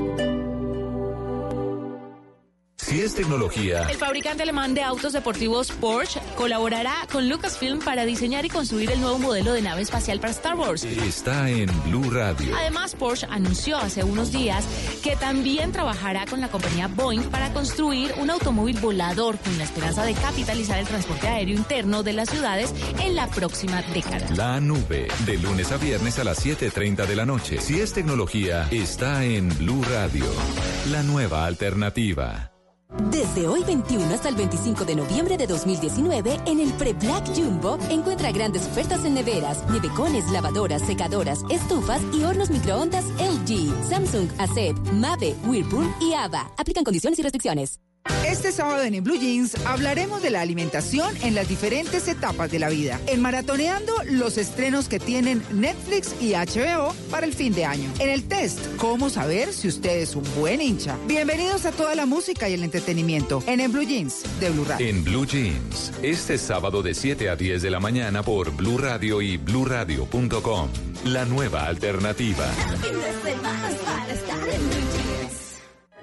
Thank you. Si es tecnología, El fabricante alemán de autos deportivos Porsche colaborará con Lucasfilm para diseñar y construir el nuevo modelo de nave espacial para Star Wars. está en Blue Radio. Además, Porsche anunció hace unos días que también trabajará con la compañía Boeing para construir un automóvil volador con la esperanza de capitalizar el transporte aéreo interno de las ciudades en la próxima década. La nube, de lunes a viernes a las 7.30 de la noche. Si es tecnología, está en Blue Radio. La nueva alternativa. Desde hoy 21 hasta el 25 de noviembre de 2019, en el Pre-Black Jumbo, encuentra grandes ofertas en neveras, nevecones, lavadoras, secadoras, estufas y hornos microondas LG, Samsung, ACEP, Mave, Whirlpool y AVA. Aplican condiciones y restricciones. Este sábado en Blue Jeans hablaremos de la alimentación en las diferentes etapas de la vida. En Maratoneando, los estrenos que tienen Netflix y HBO para el fin de año. En el test, cómo saber si usted es un buen hincha. Bienvenidos a toda la música y el entretenimiento en el Blue Jeans de Blue Radio. En Blue Jeans, este sábado de 7 a 10 de la mañana por Blue Radio y bluradio.com. La nueva alternativa.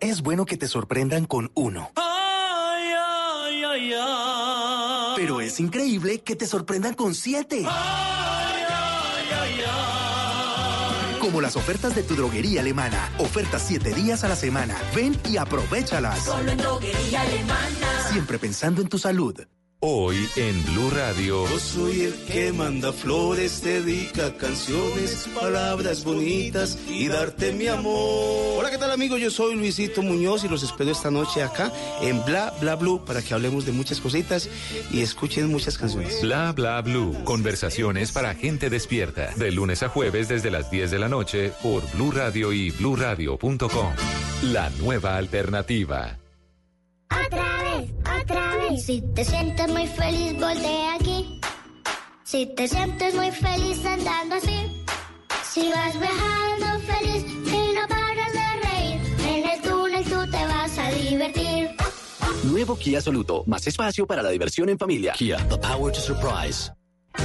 Es bueno que te sorprendan con uno. Pero es increíble que te sorprendan con siete. Como las ofertas de tu droguería alemana. Ofertas siete días a la semana. Ven y aprovechalas. Solo en droguería alemana. Siempre pensando en tu salud. Hoy en Blue Radio. Yo soy el que manda flores, dedica canciones, palabras bonitas y darte mi amor. Hola, ¿qué tal amigos? Yo soy Luisito Muñoz y los espero esta noche acá en Bla Bla Blue para que hablemos de muchas cositas y escuchen muchas canciones. Bla Bla Blue. Conversaciones para gente despierta. De lunes a jueves desde las 10 de la noche por Blue Radio y bluradio.com. La nueva alternativa. Otra vez, otra vez. Si te sientes muy feliz, voltea aquí. Si te sientes muy feliz andando así. Si vas viajando feliz y no paras de reír. En el túnel tú te vas a divertir. Nuevo Kia Soluto. Más espacio para la diversión en familia. Kia, the power to surprise.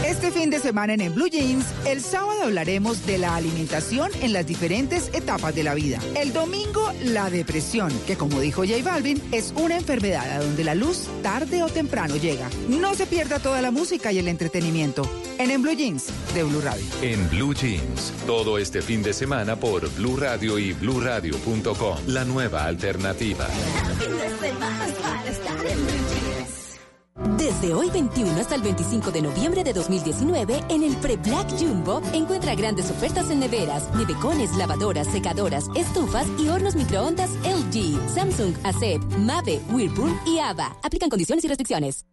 Este fin de semana en el Blue Jeans, el sábado hablaremos de la alimentación en las diferentes etapas de la vida. El domingo, la depresión, que como dijo J Balvin, es una enfermedad a donde la luz tarde o temprano llega. No se pierda toda la música y el entretenimiento en En Blue Jeans de Blue Radio. En Blue Jeans, todo este fin de semana por Blue Radio y bluradio.com. La nueva alternativa. Desde hoy 21 hasta el 25 de noviembre de 2019, en el Pre-Black Jumbo, encuentra grandes ofertas en neveras, nevecones, lavadoras, secadoras, estufas y hornos microondas LG, Samsung, ACEP, Mave, Whirlpool y AVA. Aplican condiciones y restricciones.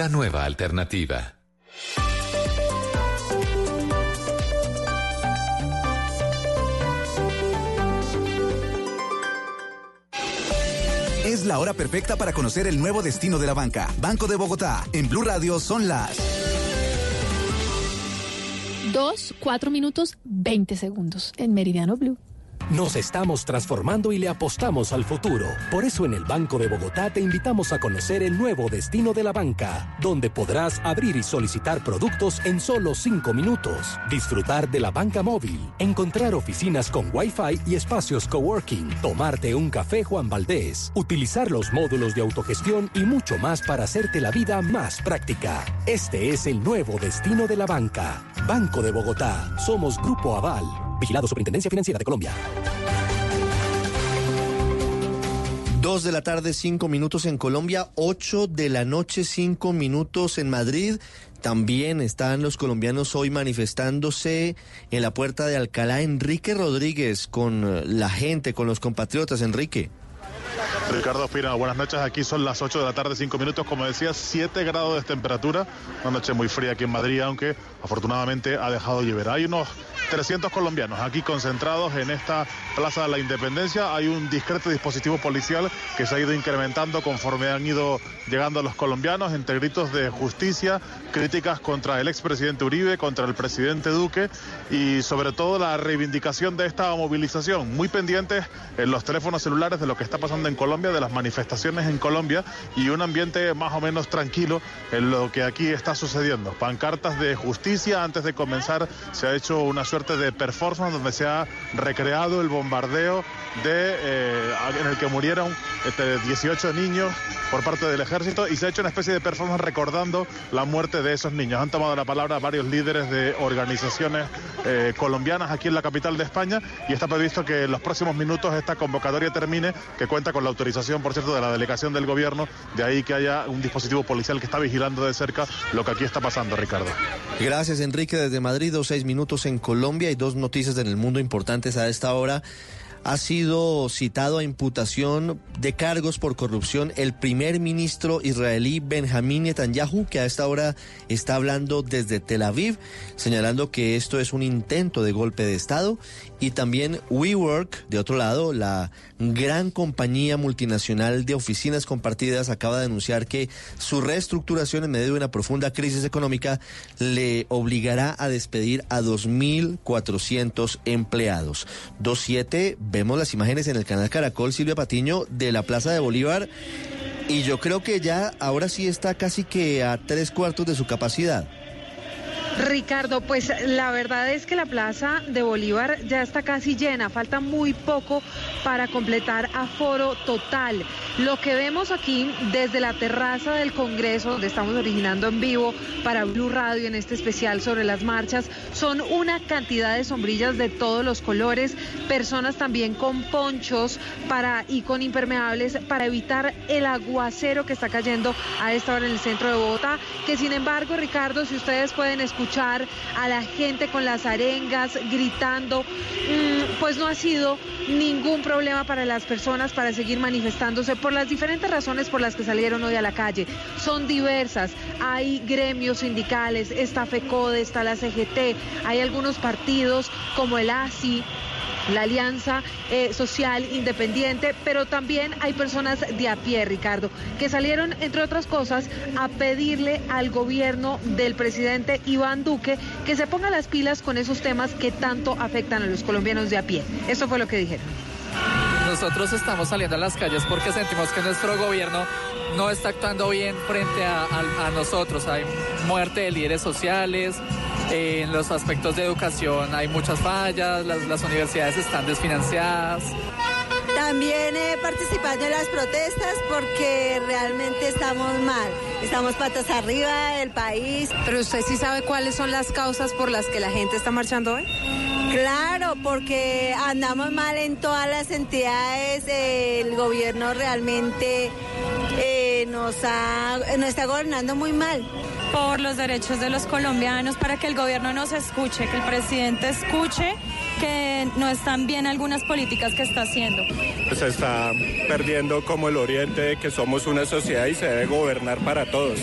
La nueva alternativa. Es la hora perfecta para conocer el nuevo destino de la banca. Banco de Bogotá. En Blue Radio son las. Dos, cuatro minutos, 20 segundos en Meridiano Blue. Nos estamos transformando y le apostamos al futuro. Por eso en el Banco de Bogotá te invitamos a conocer el nuevo destino de la banca, donde podrás abrir y solicitar productos en solo cinco minutos, disfrutar de la banca móvil, encontrar oficinas con Wi-Fi y espacios coworking, tomarte un café Juan Valdés, utilizar los módulos de autogestión y mucho más para hacerte la vida más práctica. Este es el nuevo destino de la banca. Banco de Bogotá. Somos Grupo Aval. Vigilado Superintendencia Financiera de Colombia. Dos de la tarde, cinco minutos en Colombia, ocho de la noche, cinco minutos en Madrid. También están los colombianos hoy manifestándose en la puerta de Alcalá. Enrique Rodríguez con la gente, con los compatriotas. Enrique. Ricardo Espina, buenas noches. Aquí son las 8 de la tarde, 5 minutos. Como decía, 7 grados de temperatura. Una noche muy fría aquí en Madrid, aunque afortunadamente ha dejado llover. Hay unos 300 colombianos aquí concentrados en esta Plaza de la Independencia. Hay un discreto dispositivo policial que se ha ido incrementando conforme han ido llegando los colombianos entre gritos de justicia, críticas contra el expresidente Uribe, contra el presidente Duque y sobre todo la reivindicación de esta movilización. Muy pendientes en los teléfonos celulares de lo que está pasando en Colombia, de las manifestaciones en Colombia y un ambiente más o menos tranquilo en lo que aquí está sucediendo. Pancartas de justicia antes de comenzar se ha hecho una suerte de performance donde se ha recreado el bombardeo de, eh, en el que murieron este, 18 niños por parte del ejército y se ha hecho una especie de performance recordando la muerte de esos niños. Han tomado la palabra varios líderes de organizaciones eh, colombianas aquí en la capital de España y está previsto que en los próximos minutos esta convocatoria termine, que cuenta con la autorización, por cierto, de la delegación del gobierno, de ahí que haya un dispositivo policial que está vigilando de cerca lo que aquí está pasando, Ricardo. Gracias, Enrique, desde Madrid, dos seis minutos en Colombia y dos noticias en el mundo importantes a esta hora ha sido citado a imputación de cargos por corrupción el primer ministro israelí Benjamín Netanyahu, que a esta hora está hablando desde Tel Aviv, señalando que esto es un intento de golpe de Estado. Y también WeWork, de otro lado, la gran compañía multinacional de oficinas compartidas, acaba de anunciar que su reestructuración en medio de una profunda crisis económica le obligará a despedir a 2.400 empleados. 27 vemos las imágenes en el canal Caracol, Silvia Patiño, de la Plaza de Bolívar. Y yo creo que ya ahora sí está casi que a tres cuartos de su capacidad. Ricardo, pues la verdad es que la Plaza de Bolívar ya está casi llena, falta muy poco para completar aforo total. Lo que vemos aquí desde la terraza del Congreso, donde estamos originando en vivo para Blue Radio en este especial sobre las marchas, son una cantidad de sombrillas de todos los colores, personas también con ponchos para y con impermeables para evitar el aguacero que está cayendo a esta hora en el centro de Bogotá, que sin embargo, Ricardo, si ustedes pueden escuchar escuchar a la gente con las arengas gritando, mm, pues no ha sido ningún problema para las personas para seguir manifestándose por las diferentes razones por las que salieron hoy a la calle. Son diversas. Hay gremios sindicales, está FECODE, está la CGT, hay algunos partidos como el ASI, la Alianza eh, Social Independiente, pero también hay personas de a pie, Ricardo, que salieron, entre otras cosas, a pedirle al gobierno del presidente Iván Duque que se ponga las pilas con esos temas que tanto afectan a los colombianos de a pie. Eso fue lo que dijeron. Nosotros estamos saliendo a las calles porque sentimos que nuestro gobierno no está actuando bien frente a, a nosotros. Hay muerte de líderes sociales, en los aspectos de educación hay muchas fallas, las, universidades están desfinanciadas. También he participado en las protestas porque realmente estamos mal. Estamos patas arriba del país. Pero usted sí sabe cuáles son las causas por las que la gente está marchando hoy. Claro, porque andamos mal en todas las entidades. el gobierno realmente eh, nos, nos está gobernando muy mal por los derechos de los colombianos, para que el gobierno nos escuche, que el presidente escuche que no están bien algunas políticas que está haciendo. Se está perdiendo como el oriente que somos una sociedad y se debe gobernar para todos.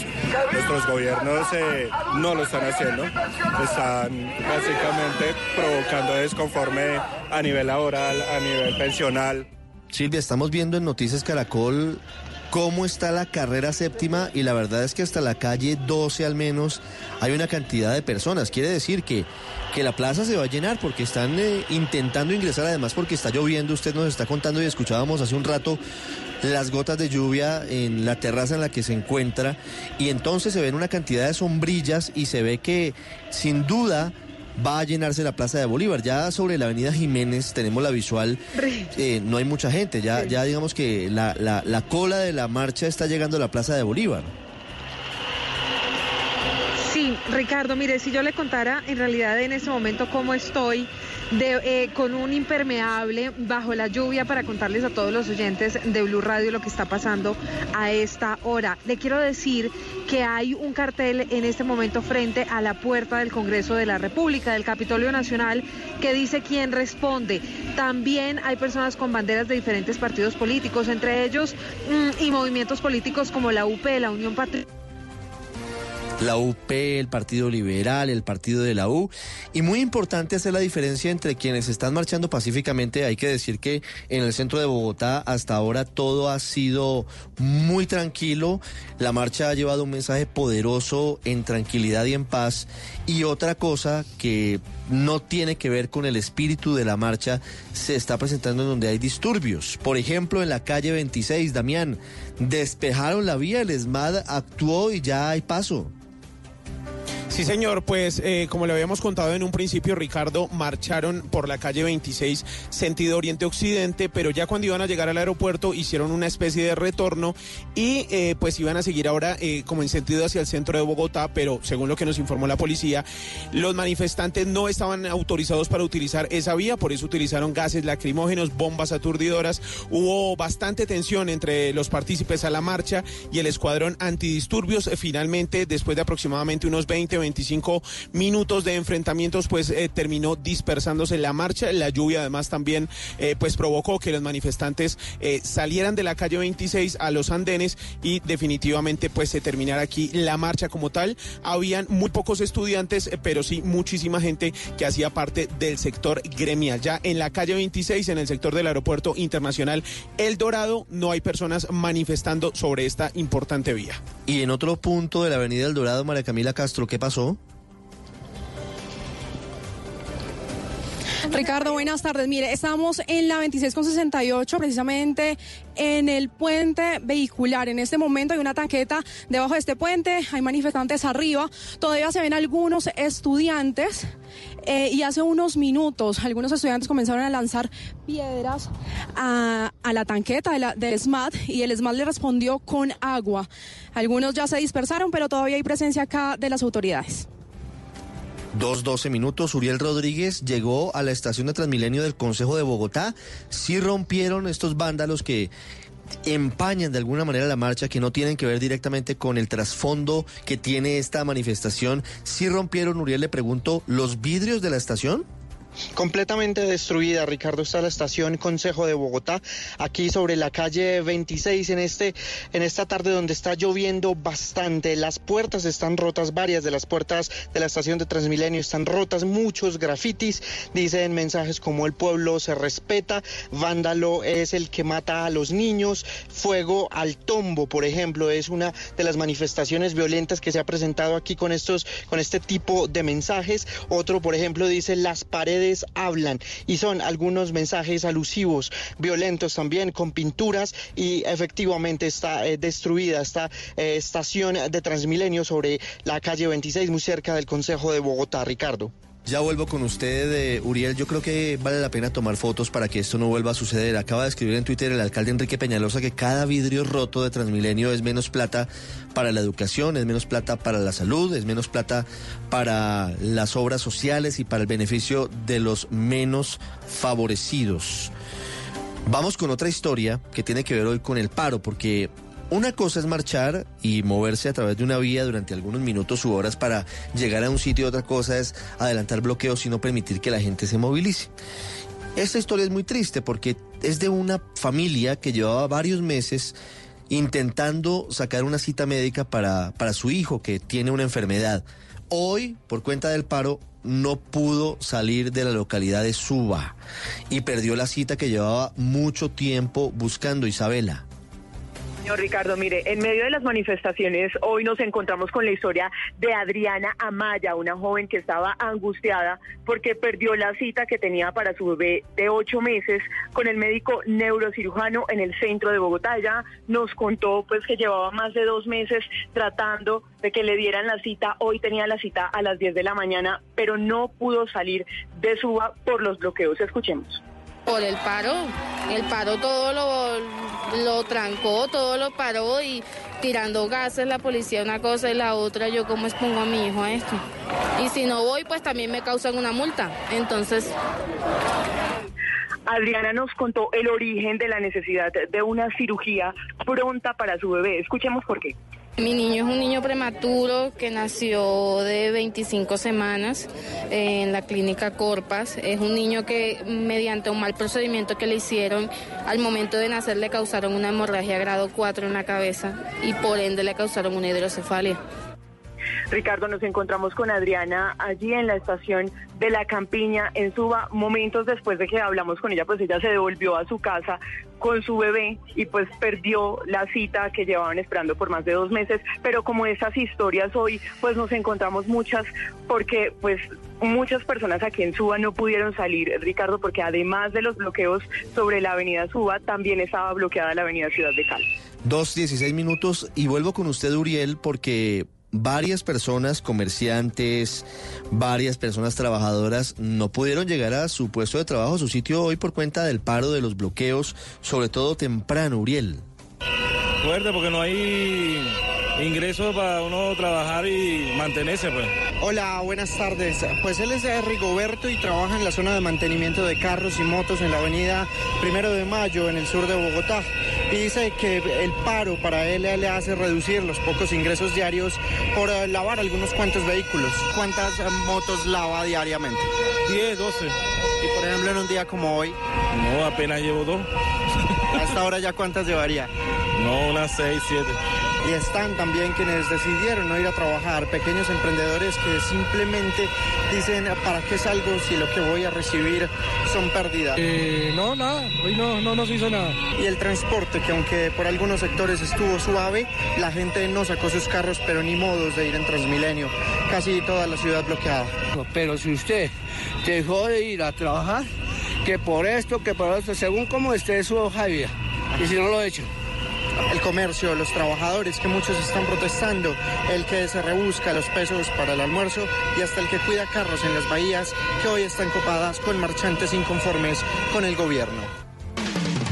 Nuestros gobiernos eh, no lo están haciendo, están básicamente provocando desconforme a nivel laboral, a nivel pensional. Silvia, estamos viendo en Noticias Caracol cómo está la carrera séptima y la verdad es que hasta la calle 12 al menos hay una cantidad de personas. Quiere decir que, que la plaza se va a llenar porque están eh, intentando ingresar, además porque está lloviendo, usted nos está contando y escuchábamos hace un rato las gotas de lluvia en la terraza en la que se encuentra y entonces se ven una cantidad de sombrillas y se ve que sin duda va a llenarse la Plaza de Bolívar. Ya sobre la Avenida Jiménez tenemos la visual, eh, no hay mucha gente, ya, ya digamos que la, la, la cola de la marcha está llegando a la Plaza de Bolívar. Ricardo, mire, si yo le contara en realidad en ese momento cómo estoy de, eh, con un impermeable bajo la lluvia para contarles a todos los oyentes de Blue Radio lo que está pasando a esta hora. Le quiero decir que hay un cartel en este momento frente a la puerta del Congreso de la República, del Capitolio Nacional, que dice quién responde. También hay personas con banderas de diferentes partidos políticos, entre ellos mm, y movimientos políticos como la UP, la Unión Patriótica la UP, el Partido Liberal, el Partido de la U. Y muy importante hacer la diferencia entre quienes están marchando pacíficamente. Hay que decir que en el centro de Bogotá hasta ahora todo ha sido muy tranquilo. La marcha ha llevado un mensaje poderoso en tranquilidad y en paz. Y otra cosa que no tiene que ver con el espíritu de la marcha se está presentando en donde hay disturbios. Por ejemplo, en la calle 26, Damián, despejaron la vía, el ESMAD actuó y ya hay paso. Sí, señor, pues eh, como le habíamos contado en un principio, Ricardo, marcharon por la calle 26, sentido oriente-occidente, pero ya cuando iban a llegar al aeropuerto hicieron una especie de retorno y eh, pues iban a seguir ahora eh, como en sentido hacia el centro de Bogotá, pero según lo que nos informó la policía, los manifestantes no estaban autorizados para utilizar esa vía, por eso utilizaron gases lacrimógenos, bombas aturdidoras, hubo bastante tensión entre los partícipes a la marcha y el escuadrón antidisturbios, finalmente, después de aproximadamente unos 20 25 minutos de enfrentamientos, pues eh, terminó dispersándose la marcha. La lluvia además también eh, pues provocó que los manifestantes eh, salieran de la calle 26 a los andenes y definitivamente pues se terminara aquí la marcha como tal. Habían muy pocos estudiantes, pero sí muchísima gente que hacía parte del sector gremial. Ya en la calle 26, en el sector del aeropuerto internacional El Dorado, no hay personas manifestando sobre esta importante vía. Y en otro punto de la avenida El Dorado, María Camila Castro, ¿qué pasó? Ricardo, buenas tardes. Mire, estamos en la 26 con 68, precisamente en el puente vehicular. En este momento hay una tanqueta debajo de este puente, hay manifestantes arriba, todavía se ven algunos estudiantes. Eh, y hace unos minutos algunos estudiantes comenzaron a lanzar piedras a, la tanqueta de SMAT y el SMAT le respondió con agua. Algunos ya se dispersaron, pero todavía hay presencia acá de las autoridades. Dos doce minutos, Uriel Rodríguez llegó a la estación de Transmilenio del Consejo de Bogotá. Sí rompieron estos vándalos que empañan de alguna manera la marcha, que no tienen que ver directamente con el trasfondo que tiene esta manifestación. Sí rompieron, Uriel, le pregunto, los vidrios de la estación completamente destruida. Ricardo está la estación Consejo de Bogotá, aquí sobre la calle 26 en este en esta tarde donde está lloviendo bastante. Las puertas están rotas, varias de las puertas de la estación de Transmilenio están rotas, muchos grafitis, dicen mensajes como el pueblo se respeta, vándalo es el que mata a los niños, fuego al tombo, por ejemplo, es una de las manifestaciones violentas que se ha presentado aquí con estos con este tipo de mensajes. Otro, por ejemplo, dice las paredes hablan y son algunos mensajes alusivos, violentos también, con pinturas y efectivamente está eh, destruida esta eh, estación de Transmilenio sobre la calle 26 muy cerca del Consejo de Bogotá, Ricardo. Ya vuelvo con usted, eh, Uriel. Yo creo que vale la pena tomar fotos para que esto no vuelva a suceder. Acaba de escribir en Twitter el alcalde Enrique Peñalosa que cada vidrio roto de Transmilenio es menos plata para la educación, es menos plata para la salud, es menos plata para las obras sociales y para el beneficio de los menos favorecidos. Vamos con otra historia que tiene que ver hoy con el paro, porque una cosa es marchar y moverse a través de una vía durante algunos minutos u horas para llegar a un sitio, otra cosa es adelantar bloqueos y no permitir que la gente se movilice. Esta historia es muy triste porque es de una familia que llevaba varios meses intentando sacar una cita médica para, para su hijo que tiene una enfermedad. Hoy, por cuenta del paro, no pudo salir de la localidad de Suba y perdió la cita que llevaba mucho tiempo buscando Isabela. Señor Ricardo, mire, en medio de las manifestaciones hoy nos encontramos con la historia de Adriana Amaya, una joven que estaba angustiada porque perdió la cita que tenía para su bebé de ocho meses con el médico neurocirujano en el centro de Bogotá. Ella nos contó pues que llevaba más de dos meses tratando de que le dieran la cita. Hoy tenía la cita a las 10 de la mañana, pero no pudo salir de Suba por los bloqueos. Escuchemos. Por el paro, el paro todo lo, lo trancó, todo lo paró y tirando gases la policía una cosa y la otra, yo cómo expongo a mi hijo a esto. Y si no voy, pues también me causan una multa. Entonces... Adriana nos contó el origen de la necesidad de una cirugía pronta para su bebé. Escuchemos por qué. Mi niño es un niño prematuro que nació de 25 semanas en la clínica Corpas. Es un niño que mediante un mal procedimiento que le hicieron al momento de nacer le causaron una hemorragia grado 4 en la cabeza y por ende le causaron una hidrocefalia. Ricardo, nos encontramos con Adriana allí en la estación de la Campiña en Suba. Momentos después de que hablamos con ella, pues ella se devolvió a su casa con su bebé y pues perdió la cita que llevaban esperando por más de dos meses. Pero como esas historias hoy, pues nos encontramos muchas porque pues muchas personas aquí en Suba no pudieron salir, Ricardo, porque además de los bloqueos sobre la avenida Suba, también estaba bloqueada la avenida Ciudad de Cali. Dos, dieciséis minutos y vuelvo con usted, Uriel, porque varias personas, comerciantes, varias personas trabajadoras no pudieron llegar a su puesto de trabajo, su sitio hoy por cuenta del paro de los bloqueos, sobre todo temprano, Uriel. Fuerte porque no hay ingresos para uno trabajar y mantenerse, pues. Hola, buenas tardes. Pues él es Rigoberto y trabaja en la zona de mantenimiento de carros y motos en la avenida Primero de Mayo, en el sur de Bogotá. Y dice que el paro para él le hace reducir los pocos ingresos diarios por eh, lavar algunos cuantos vehículos. ¿Cuántas eh, motos lava diariamente? 10, 12. Y por ejemplo en un día como hoy. No, apenas llevo dos. ¿A esta hora ya cuántas llevaría? No, unas 6, 7 y están también quienes decidieron no ir a trabajar, pequeños emprendedores que simplemente dicen, ¿para qué salgo si lo que voy a recibir son pérdidas? Eh, no, nada, hoy no, no nos hizo nada. Y el transporte, que aunque por algunos sectores estuvo suave, la gente no sacó sus carros, pero ni modos de ir en Transmilenio. Casi toda la ciudad bloqueada. Pero si usted dejó de ir a trabajar, que por esto, que por esto, según cómo esté su hoja de vida, y si no lo hecho el comercio, los trabajadores que muchos están protestando, el que se rebusca los pesos para el almuerzo y hasta el que cuida carros en las bahías que hoy están copadas con marchantes inconformes con el gobierno.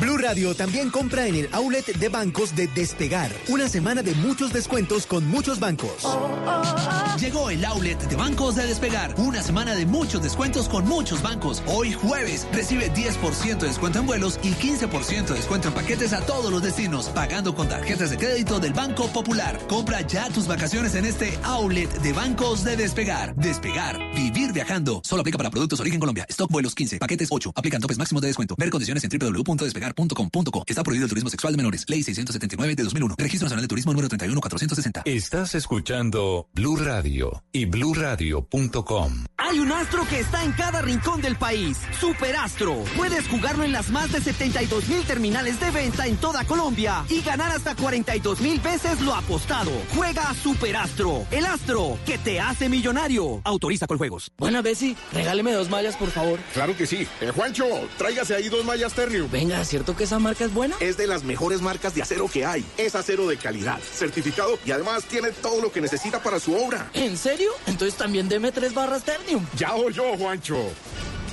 Blue Radio también compra en el outlet de bancos de Despegar. Una semana de muchos descuentos con muchos bancos. Llegó el outlet de bancos de Despegar. Una semana de muchos descuentos con muchos bancos. Hoy jueves recibe 10% de descuento en vuelos y 15% de descuento en paquetes a todos los destinos, pagando con tarjetas de crédito del Banco Popular. Compra ya tus vacaciones en este outlet de bancos de Despegar. Despegar. Vivir viajando. Solo aplica para productos origen Colombia. Stock vuelos 15. Paquetes 8. Aplican topes máximos de descuento. Ver condiciones en www.despegar Está prohibido el turismo sexual de menores. Ley 679 de 2001. Registro Nacional de Turismo número 31460. Estás escuchando Blue Radio y bluradio.com. Hay un astro que está en cada rincón del país. Superastro. Puedes jugarlo en las más de 72 mil terminales de venta en toda Colombia y ganar hasta 42 mil veces lo apostado. Juega Superastro. El astro que te hace millonario. Autoriza con juegos. Buena, Bessie. Regáleme dos mallas, por favor. Claro que sí. Eh, Juancho, tráigase ahí dos mallas Ternium. Venga, ¿cierto que esa marca es buena? Es de las mejores marcas de acero que hay. Es acero de calidad, certificado y además tiene todo lo que necesita para su obra. ¿En serio? Entonces también deme tres barras Ternium. Ya yo, Juancho.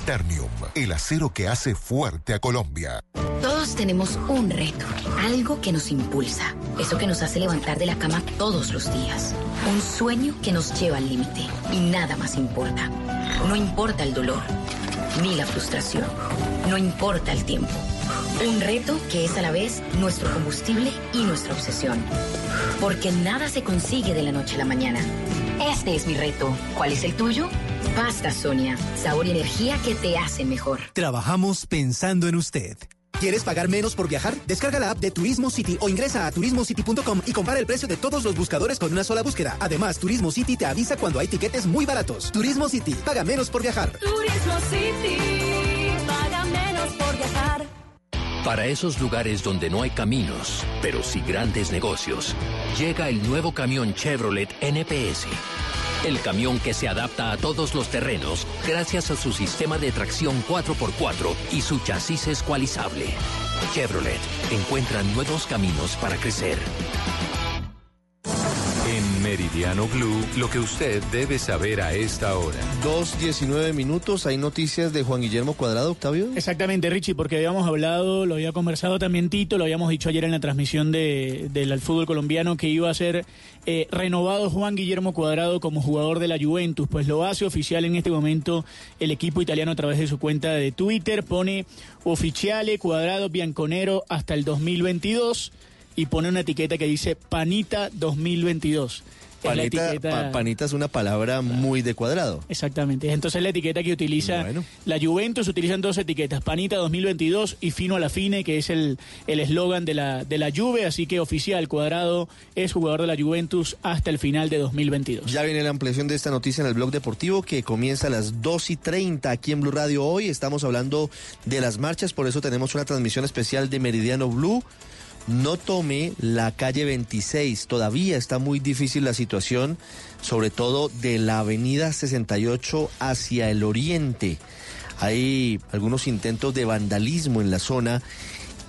Ternium, el acero que hace fuerte a Colombia. Todos tenemos un reto, algo que nos impulsa, eso que nos hace levantar de la cama todos los días, un sueño que nos lleva al límite y nada más importa. No importa el dolor, ni la frustración, no importa el tiempo. Un reto que es a la vez nuestro combustible y nuestra obsesión. Porque nada se consigue de la noche a la mañana. Este es mi reto. ¿Cuál es el tuyo? Pasta Sonia. Sabor y energía que te hacen mejor. Trabajamos pensando en usted. ¿Quieres pagar menos por viajar? Descarga la app de Turismo City o ingresa a turismocity.com y compara el precio de todos los buscadores con una sola búsqueda. Además, Turismo City te avisa cuando hay tiquetes muy baratos. Turismo City, paga menos por viajar. Turismo City, paga menos por viajar. Para esos lugares donde no hay caminos, pero sí grandes negocios, llega el nuevo camión Chevrolet NPS. El camión que se adapta a todos los terrenos gracias a su sistema de tracción 4x4 y su chasis escualizable. Chevrolet encuentra nuevos caminos para crecer. Meridiano Blue, lo que usted debe saber a esta hora. 2.19 minutos, hay noticias de Juan Guillermo Cuadrado, Octavio. Exactamente, Richie, porque habíamos hablado, lo había conversado también Tito, lo habíamos dicho ayer en la transmisión de, del fútbol colombiano que iba a ser eh, renovado Juan Guillermo Cuadrado como jugador de la Juventus. Pues lo hace oficial en este momento el equipo italiano a través de su cuenta de Twitter, pone oficiale Cuadrado Bianconero hasta el 2022 y pone una etiqueta que dice Panita 2022. Panita, etiqueta- pa- panita es una palabra muy de cuadrado. Exactamente. Entonces la etiqueta que utiliza la Juventus, utilizan dos etiquetas, Panita 2022 y Fino a la Fine, que es el el eslogan de la, de la Juve, así que oficial, Cuadrado es jugador de la Juventus hasta el final de 2022. Ya viene la ampliación de esta noticia en el blog deportivo que comienza a las 2 y 30 aquí en Blue Radio hoy. Estamos hablando de las marchas, por eso tenemos una transmisión especial de Meridiano Blue. No tome la calle 26, todavía está muy difícil la situación, sobre todo de la avenida 68 hacia el oriente. Hay algunos intentos de vandalismo en la zona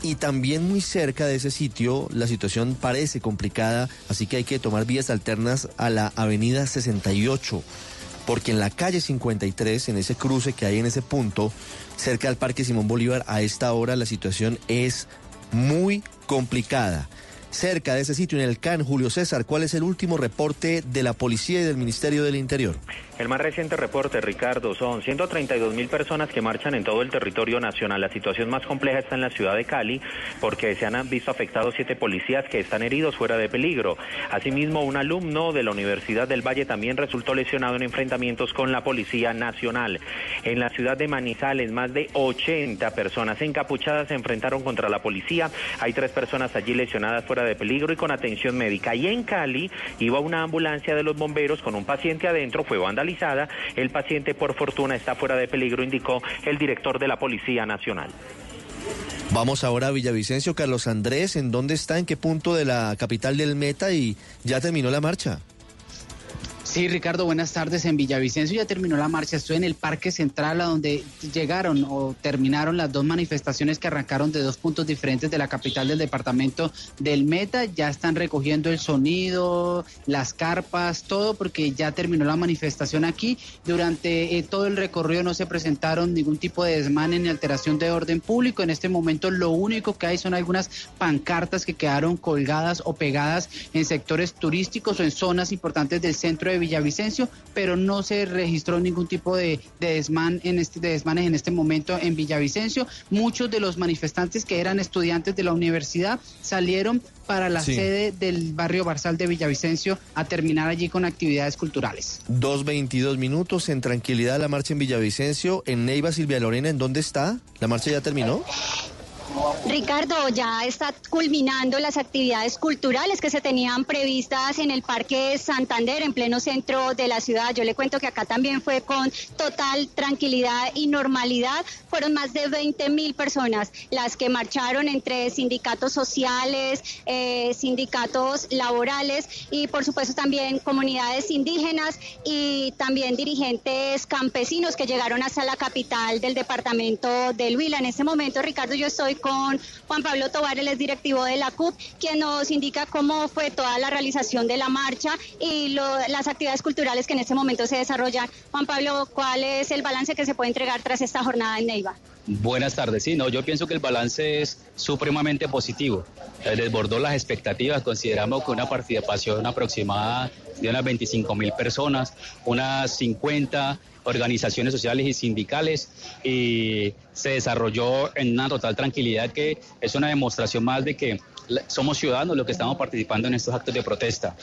y también muy cerca de ese sitio la situación parece complicada, así que hay que tomar vías alternas a la avenida 68, porque en la calle 53, en ese cruce que hay en ese punto, cerca del Parque Simón Bolívar, a esta hora la situación es muy complicada. Cerca de ese sitio, en el CAN, Julio César, ¿cuál es el último reporte de la policía y del Ministerio del Interior? El más reciente reporte, Ricardo, son 132 mil personas que marchan en todo el territorio nacional. La situación más compleja está en la ciudad de Cali, porque se han visto afectados siete policías que están heridos fuera de peligro. Asimismo, un alumno de la Universidad del Valle también resultó lesionado en enfrentamientos con la Policía Nacional. En la ciudad de Manizales, más de 80 personas encapuchadas se enfrentaron contra la policía. Hay tres personas allí lesionadas fuera de peligro y con atención médica. Y en Cali iba una ambulancia de los bomberos con un paciente adentro, fue El paciente, por fortuna, está fuera de peligro, indicó el director de la Policía Nacional. Vamos ahora a Villavicencio, Carlos Andrés, ¿en dónde está? ¿En qué punto de la capital del Meta? Y ya terminó la marcha. Sí, Ricardo, buenas tardes. En Villavicencio ya terminó la marcha. Estoy en el Parque Central, a donde llegaron o terminaron las dos manifestaciones que arrancaron de dos puntos diferentes de la capital del departamento del Meta. Ya están recogiendo el sonido, las carpas, todo, porque ya terminó la manifestación aquí. Durante eh, todo el recorrido no se presentaron ningún tipo de desmane ni alteración de orden público. En este momento lo único que hay son algunas pancartas que quedaron colgadas o pegadas en sectores turísticos o en zonas importantes del centro de Villavicencio, pero no se registró ningún tipo de, de desman en este, de desmanes en este momento en Villavicencio. Muchos de los manifestantes que eran estudiantes de la universidad salieron para la Sí. sede del barrio Barzal de Villavicencio a terminar allí con actividades culturales. 2.22 minutos en tranquilidad la marcha en Villavicencio. En Neiva, Silvia Lorena, ¿en dónde está? ¿La marcha ya terminó? Ricardo, ya está culminando las actividades culturales que se tenían previstas en el Parque Santander, en pleno centro de la ciudad. Yo le cuento que acá también fue con total tranquilidad y normalidad. Fueron más de 20 mil personas las que marcharon entre sindicatos sociales, eh, sindicatos laborales y por supuesto también comunidades indígenas y también dirigentes campesinos que llegaron hasta la capital del departamento del Huila. En este momento, Ricardo, yo estoy con Juan Pablo Tobar, el directivo de la CUP, quien nos indica cómo fue toda la realización de la marcha y las actividades culturales que en este momento se desarrollan. Juan Pablo, ¿cuál es el balance que se puede entregar tras esta jornada en Neiva? Buenas tardes. Sí, no, yo pienso que el balance es supremamente positivo. Eh, Desbordó las expectativas. Consideramos que una participación aproximada de unas 25 mil personas, unas 50 organizaciones sociales y sindicales y se desarrolló en una total tranquilidad que es una demostración más de que somos ciudadanos los que estamos participando en estos actos de protesta.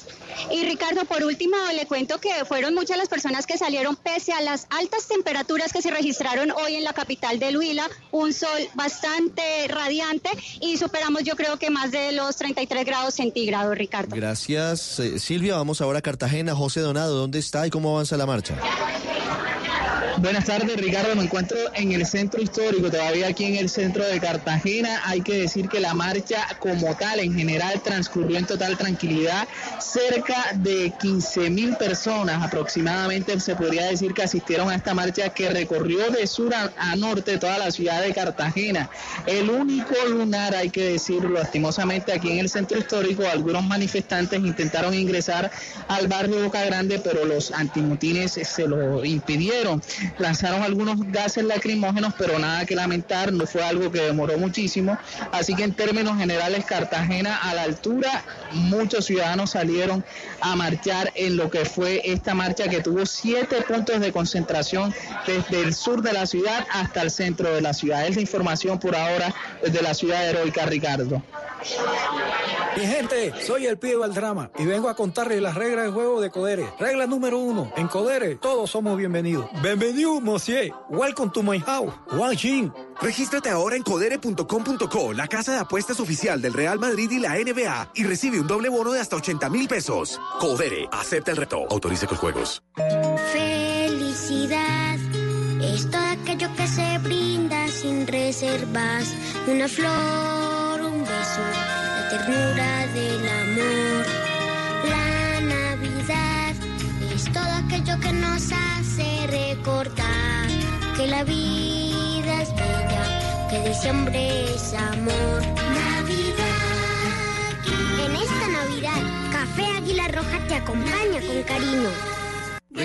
Y Ricardo, por último, le cuento que fueron muchas las personas que salieron pese a las altas temperaturas que se registraron hoy en la capital del Huila, un sol bastante radiante y superamos yo creo que más de los 33 grados centígrados, Ricardo. Gracias, eh, Silvia. Vamos ahora a Cartagena. José Donado, ¿dónde está y cómo avanza la marcha? Buenas tardes, Ricardo. Me encuentro en el centro histórico, todavía aquí en el centro de Cartagena. Hay que decir que la marcha como tal, en general, transcurrió en total tranquilidad. Cerca de 15 mil personas aproximadamente se podría decir que asistieron a esta marcha que recorrió de sur a, a norte toda la ciudad de Cartagena. El único lunar, hay que decirlo, lastimosamente aquí en el centro histórico, algunos manifestantes intentaron ingresar al barrio Boca Grande, pero los antimotines se lo impidieron lanzaron algunos gases lacrimógenos, pero nada que lamentar, no fue algo que demoró muchísimo. Así que en términos generales, Cartagena a la altura, muchos ciudadanos salieron a marchar en lo que fue esta marcha que tuvo siete puntos de concentración desde el sur de la ciudad hasta el centro de la ciudad. Es la información por ahora desde la ciudad heroica, Ricardo. Mi gente, soy el pibe del drama y vengo a contarles las reglas de juego de Codere. Regla número uno, en Codere todos somos bienvenidos. Bienvenido, monsieur. Welcome to my house. Wang Jin. Regístrate ahora en codere.com.co, la casa de apuestas oficial del Real Madrid y la NBA, y recibe un doble bono de hasta 80 mil pesos. Codere, acepta el reto. Autorice con juegos. Felicidad es todo aquello que se brinda sin reservas. Una flor, un beso, la ternura del amor. La Navidad es todo aquello que nos hace recordar que la vida es bella, que diciembre es amor. Navidad. En esta Navidad, Café Águila Roja te acompaña con cariño.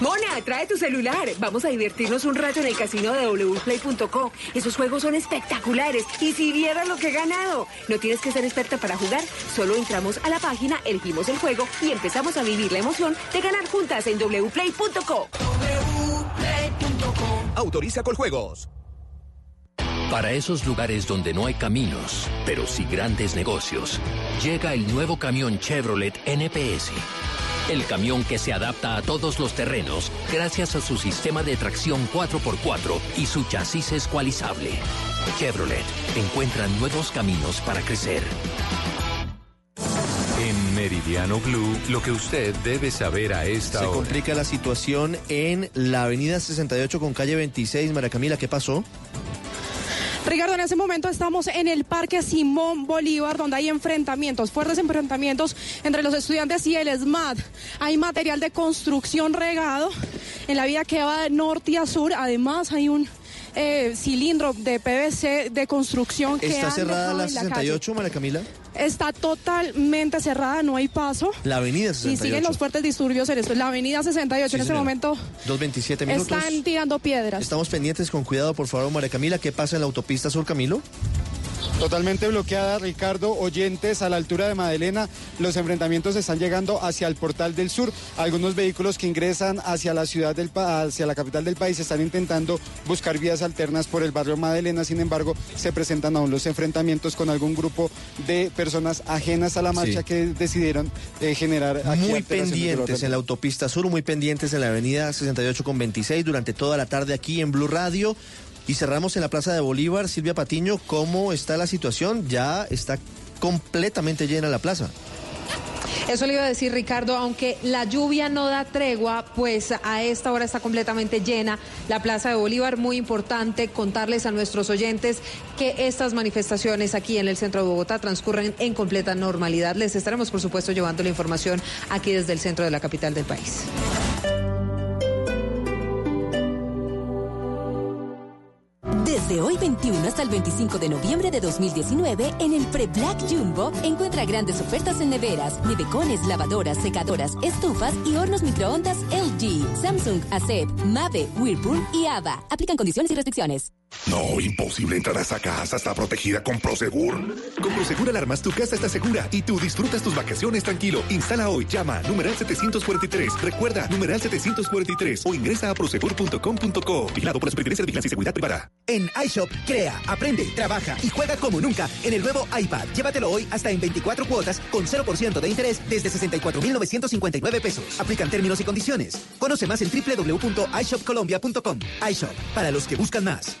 Mona, trae tu celular. Vamos a divertirnos un rato en el casino de wplay.co. Esos juegos son espectaculares. Y si vieras lo que he ganado. No tienes que ser experta para jugar. Solo entramos a la página, elegimos el juego y empezamos a vivir la emoción de ganar juntas en wplay.co. Autoriza con juegos. Para esos lugares donde no hay caminos, pero sí grandes negocios, llega el nuevo camión Chevrolet NPS. El camión que se adapta a todos los terrenos gracias a su sistema de tracción 4x4 y su chasis escualizable. Chevrolet encuentra nuevos caminos para crecer. En Meridiano Blue, lo que usted debe saber a esta Se hora. complica la situación en la avenida 68 con calle 26. María Camila, ¿qué pasó? Ricardo, en ese momento estamos en el Parque Simón Bolívar, donde hay enfrentamientos, fuertes enfrentamientos entre los estudiantes y el SMAT. Hay material de construcción regado en la vía que va de norte a sur. Además, hay un eh, cilindro de PVC de construcción que ¿Está han cerrada la en calle. 68, María Camila? Está totalmente cerrada, no hay paso. La avenida Y 68. siguen los fuertes disturbios en esto. La avenida 68 Sí, en este momento 2.27 minutos. están tirando piedras. Estamos pendientes con cuidado, por favor, María Camila. ¿Qué pasa en la autopista Sur, Camilo? Totalmente bloqueada, Ricardo. Oyentes, a la altura de Madelena, los enfrentamientos están llegando hacia el portal del sur. Algunos vehículos que ingresan hacia la ciudad del hacia la capital del país están intentando buscar vías alternas por el barrio Madelena. Sin embargo, se presentan aún los enfrentamientos con algún grupo de personas ajenas a la marcha Sí. que decidieron eh, generar aquí Muy pendientes en la autopista Sur, muy pendientes en la avenida 68 con 26 durante toda la tarde aquí en Blue Radio. Y cerramos en la Plaza de Bolívar. Silvia Patiño, ¿cómo está la situación? Ya está completamente llena la plaza. Eso le iba a decir Ricardo, aunque la lluvia no da tregua, pues a esta hora está completamente llena la Plaza de Bolívar. Muy importante contarles a nuestros oyentes que estas manifestaciones aquí en el centro de Bogotá transcurren en completa normalidad. Les estaremos, por supuesto, llevando la información aquí desde el centro de la capital del país. Desde hoy 21 hasta el 25 de noviembre de 2019, en el Pre-Black Jumbo, encuentra grandes ofertas en neveras, nevecones, lavadoras, secadoras, estufas y hornos microondas LG, Samsung, ACEP, Mave, Whirlpool y AVA. Aplican condiciones y restricciones. No, imposible entrar a esa casa. Está protegida con Prosegur. Con Prosegur Alarmas, tu casa está segura y tú disfrutas tus vacaciones tranquilo. Instala hoy. Llama numeral 743. Recuerda, numeral 743 o ingresa a prosegur.com.co. Vigilado por la Superintendencia de Vigilancia y Seguridad Privada. En iShop, crea, aprende, trabaja y juega como nunca en el nuevo iPad. Llévatelo hoy hasta en 24 cuotas con 0% de interés desde 64,959 pesos. Aplican términos y condiciones. Conoce más en www.ishopcolombia.com. iShop, para los que buscan más.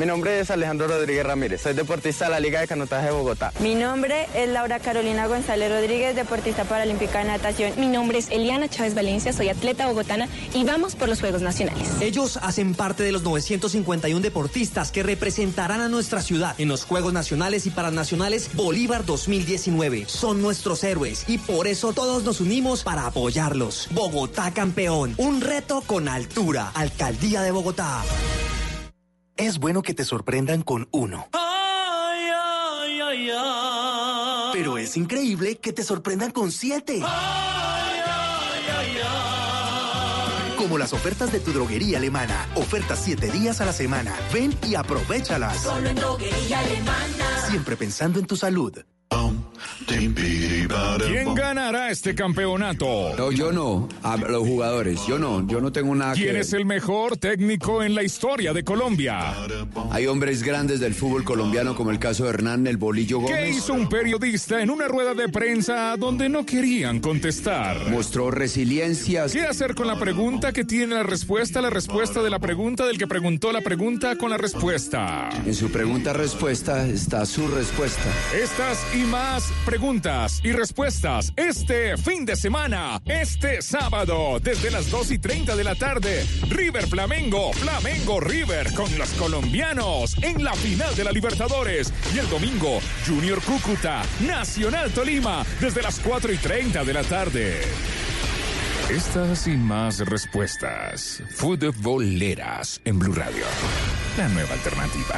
Mi nombre es Alejandro Rodríguez Ramírez, soy deportista de la Liga de Canotaje de Bogotá. Mi nombre es Laura Carolina González Rodríguez, deportista paralímpica de natación. Mi nombre es Eliana Chávez Valencia, soy atleta bogotana y vamos por los Juegos Nacionales. Ellos hacen parte de los 951 deportistas que representarán a nuestra ciudad en los Juegos Nacionales y Paranacionales Bolívar 2019. Son nuestros héroes y por eso todos nos unimos para apoyarlos. Bogotá campeón, un reto con altura. Alcaldía de Bogotá. Es bueno que te sorprendan con uno. Pero es increíble que te sorprendan con siete. Como las ofertas de tu droguería alemana. Ofertas siete días a la semana. Ven y aprovechalas. Solo en droguería alemana. Siempre pensando en tu salud. ¿Quién ganará este campeonato? No, yo no. A los jugadores. Yo no. Yo no tengo nada que ¿Quién ver. es el mejor técnico en la historia de Colombia? Hay hombres grandes del fútbol colombiano como el caso de Hernán El Bolillo ¿Qué Gómez. hizo un periodista en una rueda de prensa donde no querían contestar? Mostró resiliencia. ¿Qué hacer con la pregunta que tiene la respuesta, la respuesta de la pregunta del que preguntó la pregunta con la respuesta? En su pregunta-respuesta está su respuesta. Estas y más preguntas y respuestas este fin de semana, este sábado, desde las 2 y 30 de la tarde. River Flamengo, Flamengo River con los colombianos en la final de la Libertadores. Y el domingo, Junior Cúcuta, Nacional Tolima, desde las 4 y 30 de la tarde. Estas y más respuestas. Futboleras en Blue Radio. La nueva alternativa.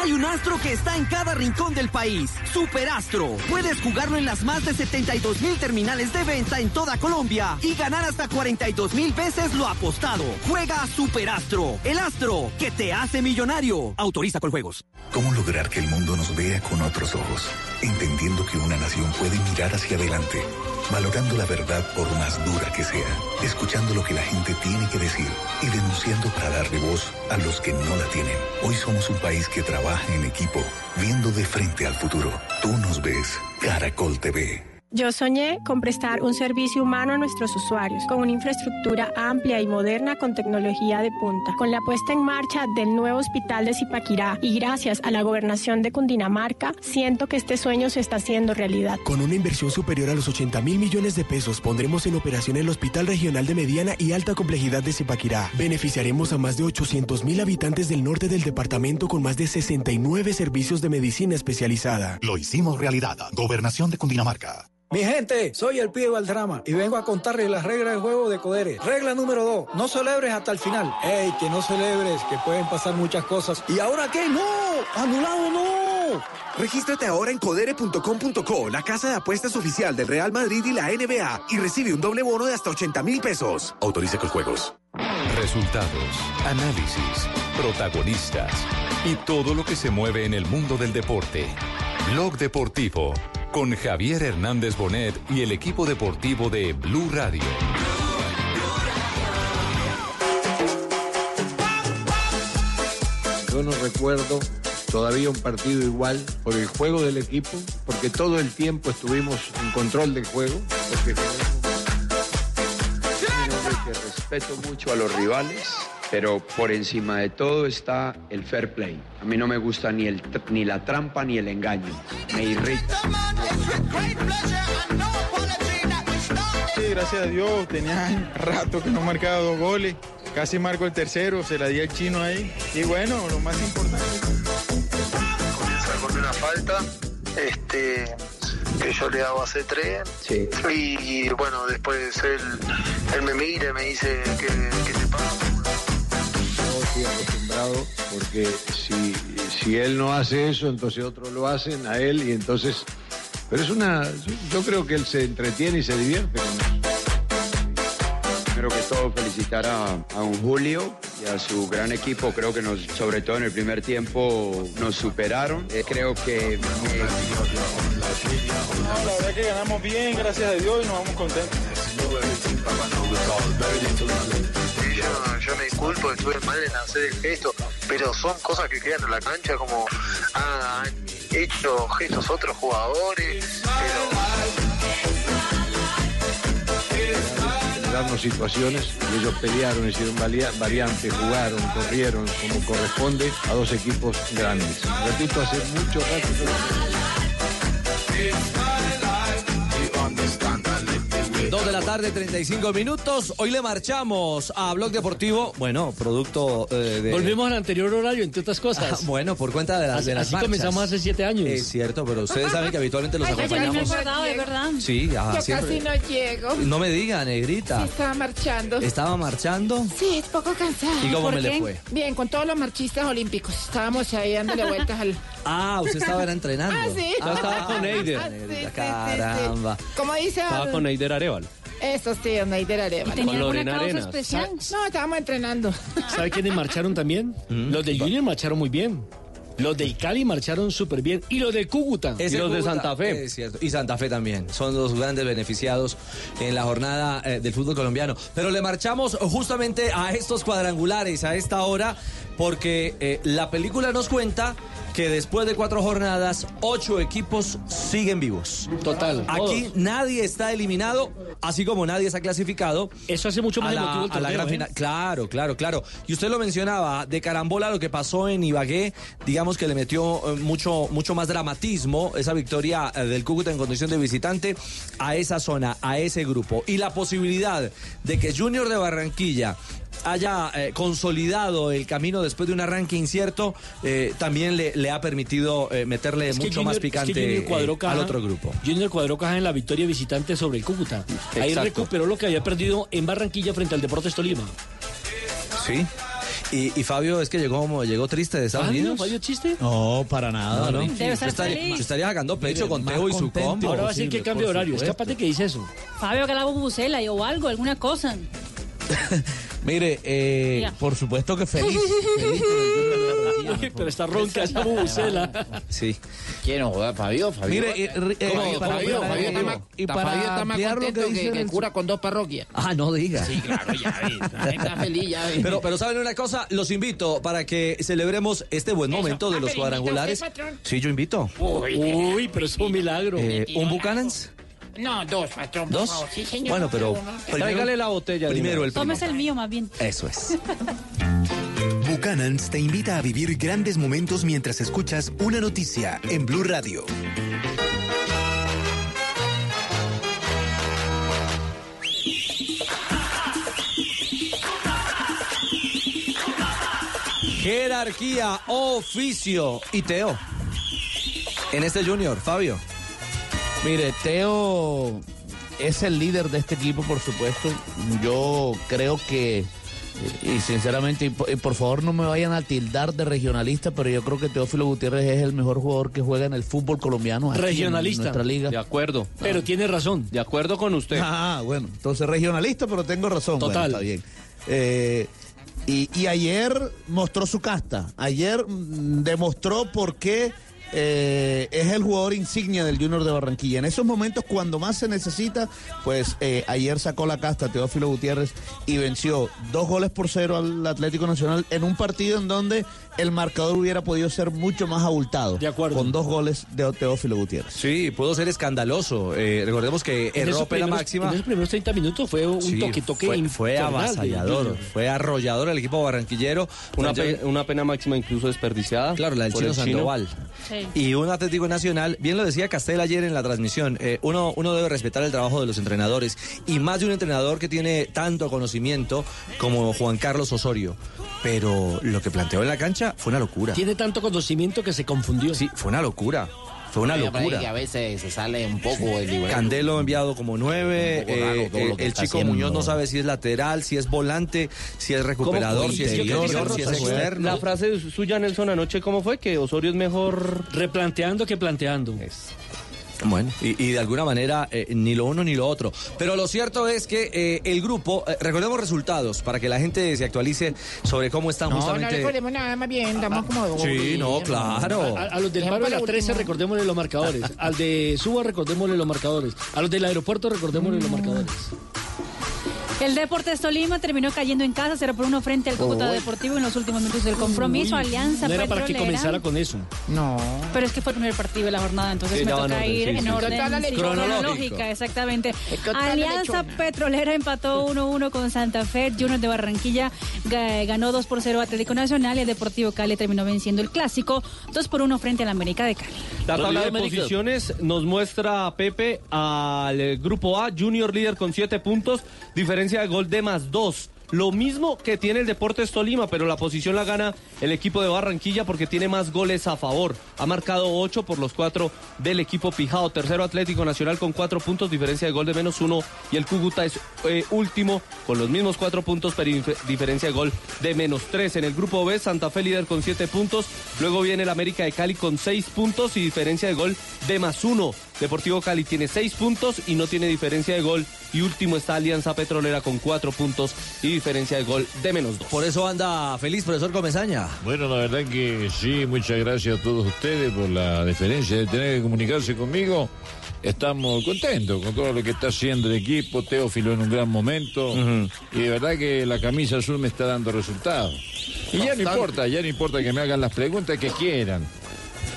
Hay un astro que está en cada rincón del país. Superastro. Puedes jugarlo en las más de 72 mil terminales de venta en toda Colombia y ganar hasta 42 mil veces lo apostado. Juega Superastro. El astro que te hace millonario. Autoriza con juegos. ¿Cómo lograr que el mundo nos vea con otros ojos? Entendiendo que una nación puede mirar hacia adelante, valorando la verdad por más dura que sea, escuchando lo que la gente tiene que decir y denunciando para darle voz a los que no la tienen. Hoy somos un país que trabaja en equipo, viendo de frente al futuro. Tú nos ves, Caracol TV. Yo soñé con prestar un servicio humano a nuestros usuarios, con una infraestructura amplia y moderna con tecnología de punta. Con la puesta en marcha del nuevo hospital de Zipaquirá y gracias a la gobernación de Cundinamarca, siento que este sueño se está haciendo realidad. Con una inversión superior a los 80 mil millones de pesos, pondremos en operación el Hospital Regional de Mediana y Alta Complejidad de Zipaquirá. Beneficiaremos a más de 800 mil habitantes del norte del departamento con más de 69 servicios de medicina especializada. Lo hicimos realidad. Gobernación de Cundinamarca. Mi gente, soy el pibe Valdrama y vengo a contarles las reglas del juego de Codere. Regla número dos, no celebres hasta el final. ¡Ey, que no celebres, que pueden pasar muchas cosas! ¿Y ahora qué? ¡No! ¡Anulado no! Regístrate ahora en codere.com.co, la casa de apuestas oficial del Real Madrid y la NBA, y recibe un doble bono de hasta 80 mil pesos. Autoriza con juegos. Resultados, análisis, protagonistas y todo lo que se mueve en el mundo del deporte. Blog Deportivo con Javier Hernández Bonet y el equipo deportivo de Blue Radio. Yo no recuerdo todavía un partido igual por el juego del equipo, porque todo el tiempo estuvimos en control del juego, porque respeto mucho a los rivales, pero por encima de todo está el fair play. A mí no me gusta ni, el, ni la trampa ni el engaño. Me irrita. Sí, gracias a Dios, tenía rato que no marcaba dos goles. casi marco el tercero, se la di al chino ahí. Y bueno, lo más importante. Comienza con una falta, este, que yo le hago hace tres. Y, bueno, después él, él me mira y me dice que, que te pasa. Estoy acostumbrado porque si, si él no hace eso, entonces otros lo hacen a él y entonces... Pero es una... Yo, yo creo que él se entretiene y se divierte con eso. Primero que todo, felicitar a, a un Julio y a su gran equipo. Creo que nos, sobre todo en el primer tiempo, nos superaron. Eh, creo que... eh, No, la verdad que ganamos bien, gracias a Dios, y nos vamos contentos. Yo, me disculpo, estuve mal en hacer el gesto, pero son cosas que quedan en la cancha como ah, han hecho gestos otros jugadores, darnos situaciones y ellos pelearon, hicieron variantes, jugaron, corrieron como corresponde a dos equipos grandes. Repito, hace mucho rato. Dos de la tarde, 35 minutos. Hoy le marchamos a Blog Deportivo. Bueno, producto eh, de. Volvimos al anterior horario, entre otras cosas. Ah, bueno, por cuenta de las, de las Así marchas. comenzamos hace siete años. Es cierto, pero ustedes saben que habitualmente los Ay, yo no me acompañamos. acordaba, de verdad. Sí, ah, Yo siempre. casi no llego. No me diga, negrita. Sí, estaba marchando. Estaba marchando. Sí, es poco cansada. ¿Y cómo ¿Por me le qué? fue? Bien, con todos los marchistas olímpicos. Estábamos ahí dándole vueltas al... Ah, usted estaba era entrenando. Ah, sí. Ah, estaba con Eider. Ah, negrita, sí, sí, sí, caramba. ¿Cómo dice? Estaba con Eider Arevalo. Eso sí, Neider Arevalo. ¿Y tenía Con alguna causa Arenas. especial? No, estábamos entrenando. ¿Sabe quiénes marcharon también? Mm. Los del Junior marcharon muy bien. Los del Cali marcharon súper bien. Y los de Cúcuta. Ese Cúcuta, Es cierto. Y Santa Fe también. Son los grandes beneficiados en la jornada eh, del fútbol colombiano. Pero le marchamos justamente a estos cuadrangulares a esta hora porque eh, la película nos cuenta que después de cuatro jornadas, ocho equipos siguen vivos. Total. Aquí todos. nadie está eliminado, así como nadie se ha clasificado. Eso hace mucho más a la, emotivo el a la gran ¿eh? final. Claro, claro, claro. Y usted lo mencionaba, de carambola lo que pasó en Ibagué, digamos que le metió eh, mucho, mucho más dramatismo esa victoria eh, del Cúcuta en condición de visitante a esa zona, a ese grupo. Y la posibilidad de que Junior de Barranquilla haya eh, consolidado el camino después de un arranque incierto, eh, también le, le ha permitido eh, meterle Es mucho Junior- más es que picante eh, al otro grupo. Junior cuadró caja en la victoria visitante sobre el Cúcuta. Ahí Exacto. recuperó lo que había perdido en Barranquilla frente al Deportes Tolima. Sí. Y, y Fabio es que llegó como llegó triste de Estados ¿Fabio? Unidos. ¿Fabio chiste? No, para nada. No, no. Debe estar Se estaría, estaría sacando pecho Mire, con Teo y su combo. Ahora va a decir que cambio de horario. Es capaz de que dice eso. Fabio, que la bubucela o algo, alguna cosa. Mire, eh, por supuesto que feliz. feliz. Pero está ronca esa bubucela. Sí. ¿Quién no joda, Fabio? Fabio. Mire, eh, eh, ¿Cómo? y para- Fabio, para- Fabio está y más- para Fabio está más contento que que- que el- cura con dos parroquias. Ah, no diga. Sí, claro, ya. Está feliz, ya ves. Pero, pero saben una cosa, los invito para que celebremos este buen momento de los pero cuadrangulares. usted. Sí, yo invito. Uy, pero es un milagro. Eh, ¿Un Buchanan's? No, dos, patrón, por ¿Dos? favor. Sí, señor. Bueno, pero Uno. primero, la botella. primero el primo. el mío más bien. Eso es. Buchanan's te invita a vivir grandes momentos mientras escuchas una noticia en Blue Radio. Jerarquía, oficio y Teo. En este Junior, Fabio. Mire, Teo es el líder de este equipo, por supuesto. Yo creo que, y sinceramente, y por, y por favor no me vayan a tildar de regionalista, pero yo creo que Teófilo Gutiérrez es el mejor jugador que juega en el fútbol colombiano. aquí en Regionalista. nuestra liga. De acuerdo. Pero tiene razón. De acuerdo con usted. Ah, bueno, entonces regionalista, pero tengo razón. Bueno, Total. está bien. Eh, y, y ayer mostró su casta. Ayer mm, demostró por qué eh, es el jugador insignia del Junior de Barranquilla. En esos momentos, cuando más se necesita, pues eh, ayer sacó la casta Teófilo Gutiérrez y venció dos goles por cero al Atlético Nacional en un partido en donde el marcador hubiera podido ser mucho más abultado. De acuerdo. Con dos goles de Teófilo Gutiérrez. Sí, pudo ser escandaloso. Eh, recordemos que En erró pena primeros- máxima. En esos primeros 30 minutos fue un Sí, toque-toque fue, fue avasallador, fue arrollador el equipo barranquillero. Una, pe- una pena máxima incluso desperdiciada. Claro, la del chino el Sandoval. Y un Atlético Nacional, bien lo decía Castel ayer en la transmisión, eh, uno, uno debe respetar el trabajo de los entrenadores y más de un entrenador que tiene tanto conocimiento como Juan Carlos Osorio. Pero lo que planteó en la cancha fue una locura. Tiene tanto conocimiento que se confundió. Sí, fue una locura. Fue una locura. que a veces se sale un poco el libreto. Candelo enviado como nueve, eh, eh, el chico haciendo. Muñoz no sabe si es lateral, si es volante, si es recuperador, si es interior, si es externo. La frase suya, Nelson, anoche, ¿cómo fue? Que Osorio es mejor... Replanteando que planteando. Bueno, y, y de alguna manera eh, ni lo uno ni lo otro. Pero lo cierto es que eh, el grupo, eh, recordemos resultados para que la gente se actualice sobre cómo están No, no justamente. recordemos nada, más bien, estamos como... Sí, no, claro. A, a los del paro de para la 13 último. recordémosle los marcadores. Al de Suba recordémosle los marcadores. A los del aeropuerto recordémosle los marcadores. El Deportes Tolima terminó cayendo en casa 0 por 1 frente al Cúcuta Uy. Deportivo en los últimos minutos del compromiso. Alianza No era para que comenzara con eso. No. Pero es que fue el primer partido de la jornada, entonces Sí, me toca orden, ir sí, en sí, orden sí. Cronológica, exactamente. Alianza. Petrolera empató 1-1 con Santa Fe, Junior de Barranquilla ga- ganó 2 por 0 Atlético Nacional y el Deportivo Cali terminó venciendo el clásico 2 por 1 frente al América de Cali. La tabla de posiciones nos muestra a Pepe al grupo A, Junior líder con 7 puntos, diferencia de gol de más 2. Lo mismo que tiene el Deportes Tolima, pero la posición la gana el equipo de Barranquilla porque tiene más goles a favor. Ha marcado 8 por los 4 del equipo Pijao. Tercero Atlético Nacional con 4 puntos, diferencia de gol de menos 1. Y el Cúcuta es eh, último con los mismos 4 puntos, pero diferencia de gol de menos 3. En el grupo B, Santa Fe líder con 7 puntos. Luego viene el América de Cali con 6 puntos y diferencia de gol de más 1. Deportivo Cali tiene 6 puntos y no tiene diferencia de gol. Y último está Alianza Petrolera con 4 puntos y diferencia de gol de menos 2. Por eso anda feliz, profesor Comesaña. Bueno, la verdad que sí, muchas gracias a todos ustedes por la deferencia de tener que comunicarse conmigo. Estamos contentos con todo lo que está haciendo el equipo, Teófilo en un gran momento. Y de verdad que la camisa azul me está dando resultados. Y ya no importa, ya no importa que me hagan las preguntas que quieran.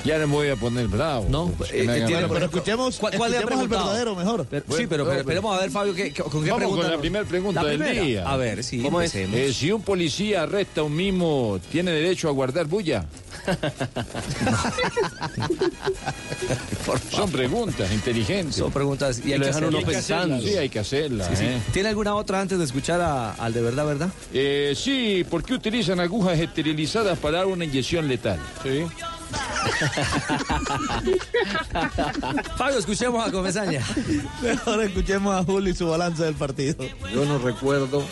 Ya no me voy a poner bravo. No, eh, tiene- pero escuchemos, ¿Cuál- cuál escuchemos preguntado? verdadero mejor. Pero- Bueno, sí, pero, esperemos a ver, Fabio, ¿qué, qué- ¿con qué Vamos pregunta? con la primera pregunta La del primera. día. A ver, sí, ¿Cómo es? empecemos. Eh, si un policía arresta a un mimo, ¿tiene derecho a guardar bulla? Son preguntas inteligentes. Son preguntas y hay que hacerlas. Sí, hay que hacerlas. Sí, sí. ¿eh? ¿Tiene alguna otra antes de escuchar a- al de verdad, verdad? Eh, sí, ¿por qué utilizan agujas esterilizadas para dar una inyección letal? Sí. Fabio, escuchemos a Comesaña. Ahora escuchemos a Julio y su balance del partido. Yo no recuerdo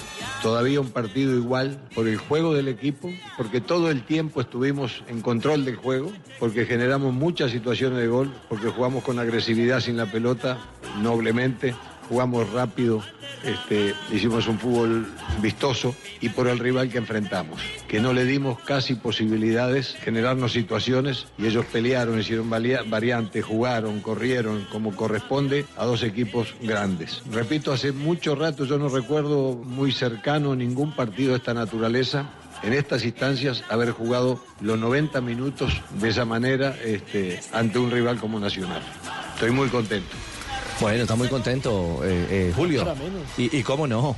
todavía un partido igual por el juego del equipo, porque todo el tiempo estuvimos en control del juego, porque generamos muchas situaciones de gol, porque jugamos con agresividad sin la pelota, noblemente, jugamos rápido, este, hicimos un fútbol vistoso y por el rival que enfrentamos, que no le dimos casi posibilidades, generarnos situaciones y ellos pelearon, hicieron variantes, jugaron, corrieron como corresponde a dos equipos grandes. Repito, hace mucho rato yo no recuerdo muy cercano ningún partido de esta naturaleza. En estas instancias, haber jugado los 90 minutos de esa manera este, ante un rival como Nacional. Estoy muy contento. Bueno, está muy contento, eh, eh, Julio. Para menos. Y, y cómo no.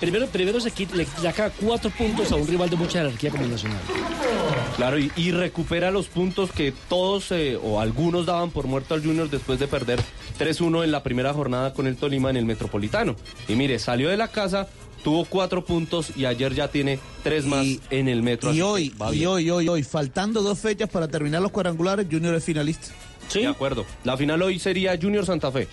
Primero, primero se quita- le saca cuatro puntos a un rival de mucha jerarquía como el Nacional. Claro, y, y recupera los puntos que todos eh, o algunos daban por muerto al Junior después de perder 3-1 en la primera jornada con el Tolima en el Metropolitano. Y mire, salió de la casa, tuvo cuatro puntos y ayer ya tiene tres más en el Metro. Y hoy, va y hoy, hoy, hoy, faltando dos fechas para terminar los cuadrangulares, Junior es finalista. De acuerdo. La final hoy sería Junior Santa Fe.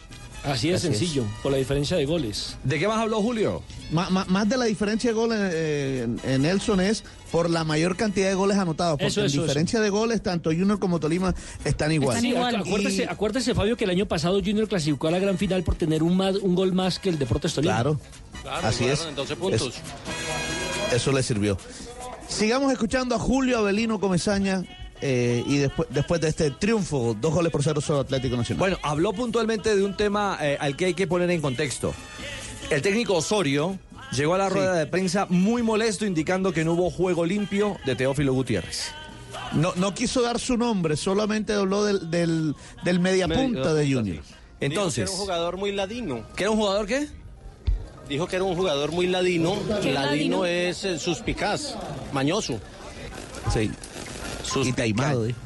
Así de Así es. sencillo, por la diferencia de goles. ¿De qué más habló Julio? Má- má- más de la diferencia de goles eh, en, Nelson es por la mayor cantidad de goles anotados. Porque Eso, en eso, diferencia de goles, tanto Junior como Tolima están igual. Sí, acu- acuérdese, acuérdese, Fabio, que el año pasado Junior clasificó a la gran final por tener un, más, un gol más que el Deportes Tolima. Claro. Así es. En 12 puntos. Eso le sirvió. Sigamos escuchando a Julio Avelino Comesaña eh, y después, después de este triunfo, dos goles por cero sobre Atlético Nacional. Bueno, habló puntualmente de un tema eh, al que hay que poner en contexto. El técnico Osorio llegó a la rueda de prensa muy molesto indicando que no hubo juego limpio de Teófilo Gutiérrez. No, no quiso dar su nombre, solamente habló del, del, del mediapunta de Junior. Entonces, Dijo que era un jugador muy ladino. ¿que era un jugador qué? Dijo que era un jugador muy ladino. ¿Qué Ladino ladino? es eh, suspicaz, mañoso. Sí. Y taimado, dijo.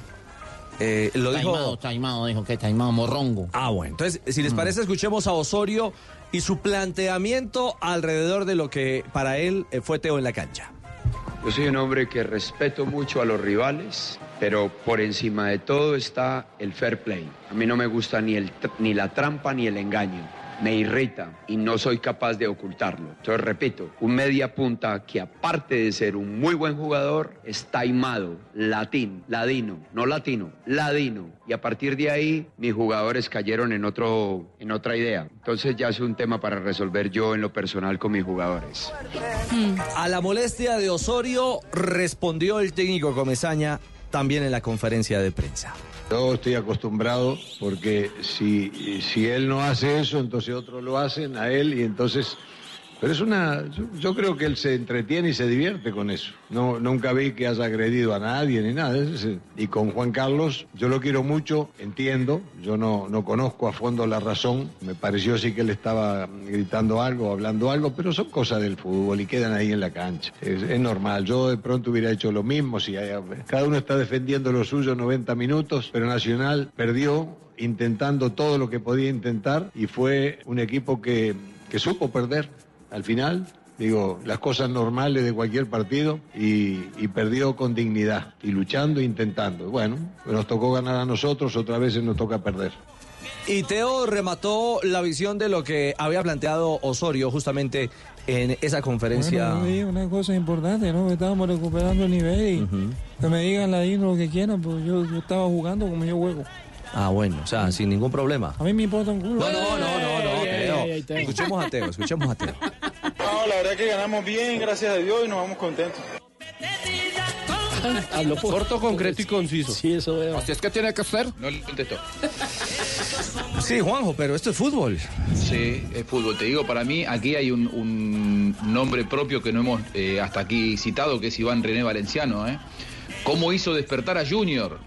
Eh, lo dijo. Taimado, taimado, dijo que taimado, morrongo. Ah, bueno. Entonces, si les parece, escuchemos a Osorio y su planteamiento alrededor de lo que para él eh, fue Teo en la cancha. Yo soy un hombre que respeto mucho a los rivales, pero por encima de todo está el fair play. A mí no me gusta ni, el, tr- ni la trampa ni el engaño. Me irrita y no soy capaz de ocultarlo. Entonces, repito, un media punta que aparte de ser un muy buen jugador, es taimado, latín, ladino, no latino, ladino. Y a partir de ahí, mis jugadores cayeron en, otro, en otra idea. Entonces ya es un tema para resolver yo en lo personal con mis jugadores. A la molestia de Osorio respondió el técnico Comesaña también en la conferencia de prensa. Yo estoy acostumbrado porque si, si él no hace eso, entonces otros lo hacen a él y entonces... Pero es una... Yo, yo creo que él se entretiene y se divierte con eso. No, nunca vi que haya agredido a nadie ni nada. Y con Juan Carlos, yo lo quiero mucho, entiendo. Yo no, no conozco a fondo la razón. Me pareció sí que él estaba gritando algo, hablando algo, pero son cosas del fútbol y quedan ahí en la cancha. Es, es normal. Yo de pronto hubiera hecho lo mismo. Si hay- cada uno está defendiendo lo suyo 90 minutos, pero Nacional perdió intentando todo lo que podía intentar y fue un equipo que, que supo perder al final. Digo, las cosas normales de cualquier partido y, y perdió con dignidad y luchando e intentando. Bueno, nos tocó ganar a nosotros, otras veces nos toca perder. Y Teo remató la visión de lo que había planteado Osorio justamente en esa conferencia. Bueno, una cosa importante, ¿no? Estábamos recuperando el nivel y que me digan ladino lo que quieran, pues yo, yo estaba jugando como yo juego. Ah, bueno, o sea, sin ningún problema. A mí me importa un culo. No, no, no, no, no. Escuchemos a Teo, escuchemos a Teo. No, la verdad que ganamos bien, gracias a Dios, y nos vamos contentos. Hablo corto, concreto y conciso. Sí, eso veo. Así es que tiene que ser. No le contestó. Sí, Juanjo, pero esto es fútbol. Sí, es fútbol. Te digo, para mí aquí hay un, un nombre propio que no hemos eh, hasta aquí citado, que es Iván René Valenciano. ¿eh? ¿Cómo hizo despertar a Junior?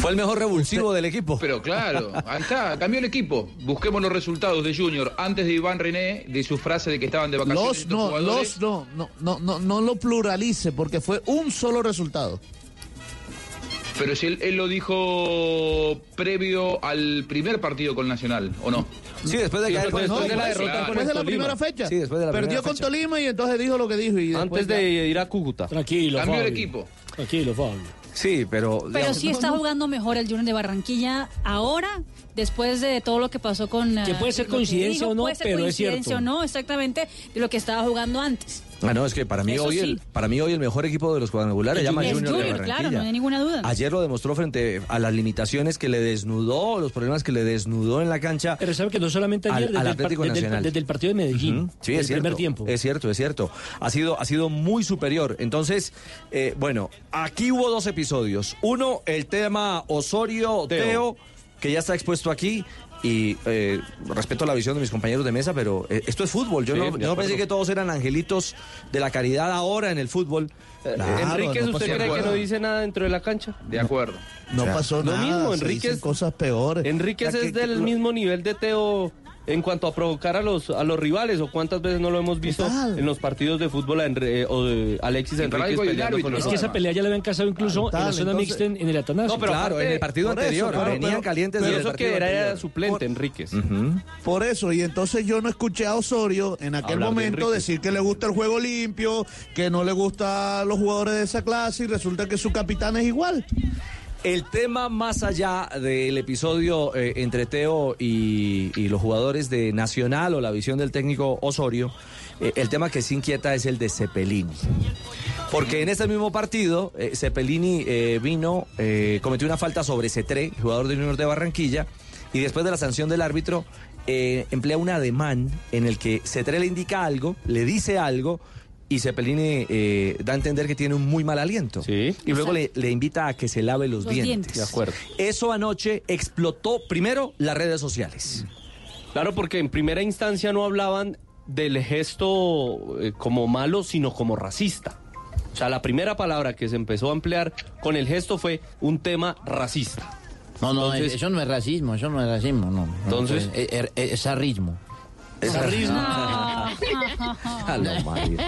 Fue el mejor revulsivo del equipo. Pero claro, ahí está, cambió el equipo. Busquemos los resultados de Junior antes de Iván René, de su frase de que estaban de vacaciones. Los no, jugadores. los no, no, no, no, no lo pluralice porque fue un solo resultado. Pero si él, él lo dijo previo al primer partido con Nacional, ¿o no? Sí, después de caer No, con el después Tolima. de la, después de la primera fecha. Sí, después de la Perdió primera con fecha. Tolima y entonces dijo lo que dijo. Y Antes de ya- ir a Cúcuta. Tranquilo, Cambió el equipo. Tranquilo, Fabio. Sí, pero. Pero digamos, sí está jugando mejor el Junior de Barranquilla ahora, después de todo lo que pasó con... Que eh, puede ser coincidencia dijo, o no, puede ser pero es coincidencia cierto. o no, exactamente, de lo que estaba jugando antes. Ah, no, es que para mí, Eso hoy sí. el, para mí hoy el mejor equipo de los cuadrangulares llama Es Junior, de Junior, Barranquilla. claro, no hay ninguna duda. Ayer lo demostró frente a las limitaciones que le desnudó, los problemas que le desnudó en la cancha. Pero sabe que no solamente ayer, al, desde, al Atlético desde el, Nacional. desde el partido de Medellín, Ujú, Sí, el es cierto. primer tiempo. Es cierto, es cierto. Ha sido, ha sido muy superior. Entonces, eh, bueno, aquí hubo dos episodios. Uno, el tema Osorio Teo, Teo. Que ya está expuesto aquí. Y eh, respeto la visión de mis compañeros de mesa, pero eh, esto es fútbol. Yo Sí, no, yo no pensé que todos eran angelitos de la caridad ahora en el fútbol. Eh, Claro, Enríquez, no ¿usted cree que no dice nada dentro de la cancha? De acuerdo. No O sea, pasó lo nada. mismo, se Enríquez- cosas peores. Enríquez que- es del lo- mismo nivel de Teo en cuanto a provocar a los a los rivales o cuántas veces no lo hemos visto Total. en los partidos de fútbol a Enri- o de Alexis Enríquez peleando con los Es que esa pelea ya la habían casado incluso Total, en la zona entonces- mixta en, en el Atanasio. No, pero claro, aparte- en el partido por eso, anterior. claro, venían pero- calientes pero del eso que era anterior. suplente Enríquez. Ujú. Por eso, y entonces yo no escuché a Osorio en aquel Hablar momento decir que le gusta el juego limpio, que no le gusta a los jugadores de esa clase y resulta que su capitán es igual. El tema más allá del episodio eh, entre Teo y, los jugadores de Nacional o la visión del técnico Osorio, eh, el tema que sí inquieta es el de Cepelini. Porque en ese mismo partido, eh, Cepelini eh, vino, cometió una falta sobre Cetré, jugador del Junior de Barranquilla, y después de la sanción del árbitro, emplea un ademán en el que Cetré le indica algo, le dice algo, y Cepelini eh, da a entender que tiene un muy mal aliento. Sí. Y luego le, le invita a que se lave los, Los dientes. dientes. De acuerdo. Eso anoche explotó primero las redes sociales. Claro, porque en primera instancia no hablaban del gesto eh, como malo, sino como racista. O sea, la primera palabra que se empezó a emplear con el gesto fue un tema racista. No, no, Entonces- eso no es racismo, eso no es racismo, no. Entonces- es, es, es- es sarrismo. Es sarrismo. Jalo, Mario.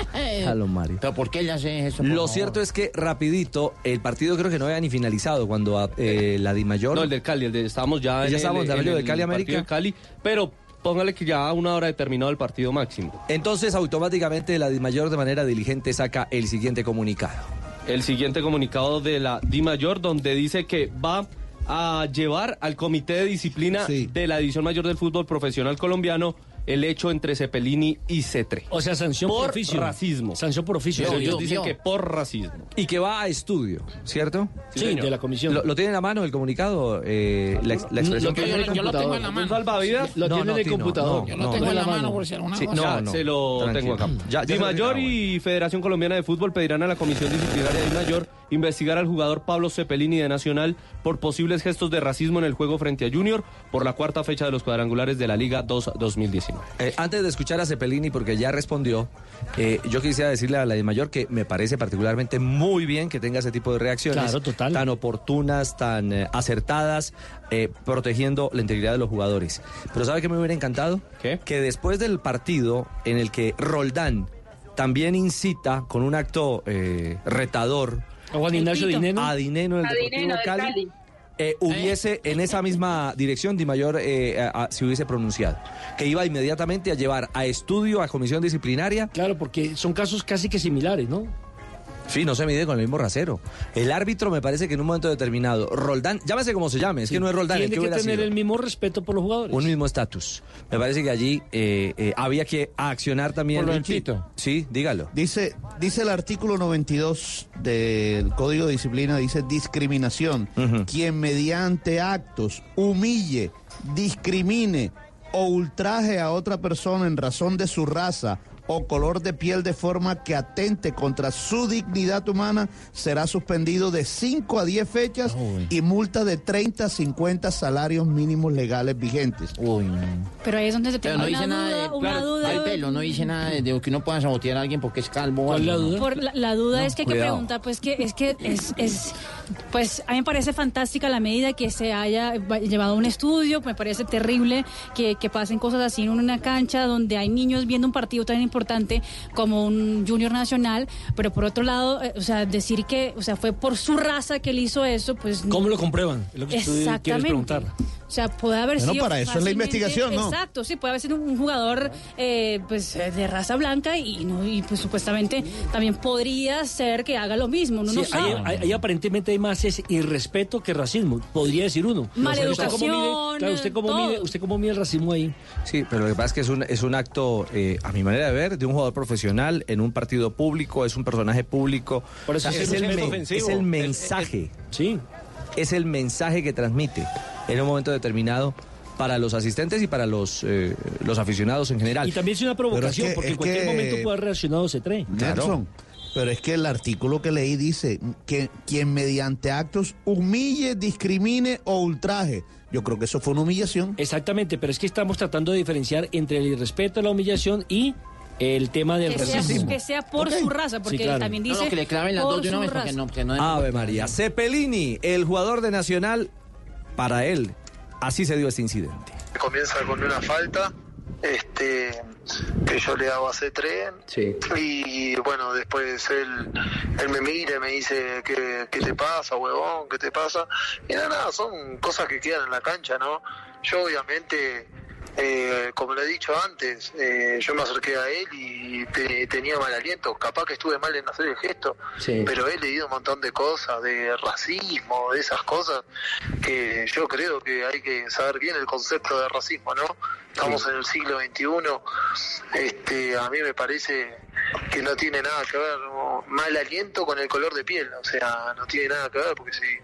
Jalo, Mario. ¿Pero por qué le hace eso? por Lo favor? cierto es que rapidito, el partido creo que no había ni finalizado cuando eh, la Di Mayor... No, el del Cali, el de, estábamos ya, Ya en estábamos el, en el de el Cali, partido América. de Cali, pero póngale que ya a una hora determinado el partido máximo. Entonces automáticamente la Di Mayor de manera diligente saca el siguiente comunicado. El siguiente comunicado de la Di Mayor donde dice que va a llevar al comité de disciplina de la División Mayor del Fútbol Profesional Colombiano el hecho entre Cepelini y Cetre. O sea, sanción por, por oficio. racismo. Sanción por oficio. Pero ellos yo- dicen yo. que por racismo. Y que va a estudio, ¿cierto? Sí, de la comisión. ¿Lo, lo tienen a mano el comunicado? Eh, la, ex- la expresión tiene en el yo lo tengo en la ¿Un mano. salvavidas? Lo No, tiene no, en el computador. no, Yo lo tengo no. en la la mano por si alguna Sí, cosa. no, se lo Tranquilo. tengo acá. Ya- ya Di Mayor tiene y Federación Colombiana de Fútbol pedirán a la Comisión Disciplinaria de Di Mayor investigar al jugador Pablo Cepelini de Nacional por posibles gestos de racismo en el juego frente a Junior por la cuarta fecha de los cuadrangulares de la Liga 2 2019. Eh, antes de escuchar a Cepelini, porque ya respondió, eh, yo quisiera decirle a la de Mayor que me parece particularmente muy bien que tenga ese tipo de reacciones. Claro, total. Tan oportunas, tan eh, acertadas, eh, protegiendo la integridad de los jugadores. Pero ¿sabe qué me hubiera encantado? ¿Qué? Que después del partido en el que Roldán también incita con un acto eh, retador A Juan Ignacio. Dineno. a Dineno en el A Deportivo Dineno del Cali, Cali. eh, hubiese en esa misma dirección Di Mayor eh, a- a- se hubiese pronunciado. Que iba inmediatamente a llevar a estudio, a comisión disciplinaria. Claro, porque son casos casi que similares, ¿no? Sí, no se mide con el mismo rasero. El árbitro me parece que en un momento determinado, Roldán, llámese como se llame, es que no es Roldán, ¿el Tiene que tener sido? el mismo respeto por los jugadores. Un mismo estatus. Me parece que allí eh, eh, había que accionar también. Por lo Richie. Tito. Sí, dígalo. Dice, dice el artículo 92 del Código de Disciplina, dice discriminación. Quien mediante actos humille, discrimine o ultraje a otra persona en razón de su raza o color de piel de forma que atente contra su dignidad humana será suspendido de 5 a 10 fechas y multa de 30 a 50 salarios mínimos legales vigentes. Uy, no. Pero ahí es donde se tiene no dice una nada duda, de, una claro, duda. hay pelo, no dice nada de, de que uno pueda sabotear a alguien porque es calvo. o ¿Cuál es la duda? Por la, la duda es que hay que preguntar, pues que es que es, es, pues a mí me parece fantástica la medida que se haya va- llevado a un estudio, me parece terrible que, que pasen cosas así en una cancha donde hay niños viendo un partido tan importante como un junior nacional, pero por otro lado, eh, o sea, decir que, o sea, fue por su raza que él hizo eso, pues ¿Cómo lo comprueban? Lo que tú quieres Exactamente. preguntar. O sea, puede haber Bueno, sido. para eso es la investigación, ¿no? Exacto, sí, puede haber sido un jugador eh, pues de raza blanca y, no, y pues supuestamente también podría ser que haga lo mismo, uno Sí, no ahí, sabe. ahí- ahí aparentemente hay más es irrespeto que racismo, podría decir uno. Maleducación, ¿Usted cómo mide, claro, usted cómo mide, usted cómo mide el racismo ahí? Sí, pero lo que pasa es que es un, es un acto, eh, a mi manera de ver, de un jugador profesional en un partido público, es un personaje público. Por eso O sea, es es, el, ofensivo. es el mensaje. Sí. Es el mensaje que transmite en un momento determinado para los asistentes y para los, eh, los aficionados en general. Y también es una provocación, que- porque en cualquier que- momento puede haber reaccionado C3. Nelson, pero es que el artículo que leí dice que quien mediante actos humille, discrimine o ultraje. Yo creo que eso fue una humillación. Exactamente, pero es que estamos tratando de diferenciar entre el irrespeto, la humillación y el tema del que, sea, que sea por su raza, porque Sí, claro. también dice no, que le claven las dos de una vez porque raza. no, que no Ave María. Cepelini, el jugador de Nacional, para él, así se dio este incidente. Comienza con una falta, este que yo le hago a C3 Sí. y bueno después él, él me mira y me dice ¿qué, qué te pasa huevón qué te pasa y nada nada son cosas que quedan en la cancha no yo obviamente eh, como le he dicho antes, eh, yo me acerqué a él y te- tenía mal aliento. Capaz que estuve mal en hacer el gesto, Sí. pero he leído un montón de cosas, de racismo, de esas cosas, que yo creo que hay que saber bien el concepto de racismo, ¿no? Estamos en el siglo XXI, este, a mí me parece que no tiene nada que ver ¿no? mal aliento con el color de piel, o sea, no tiene nada que ver, porque si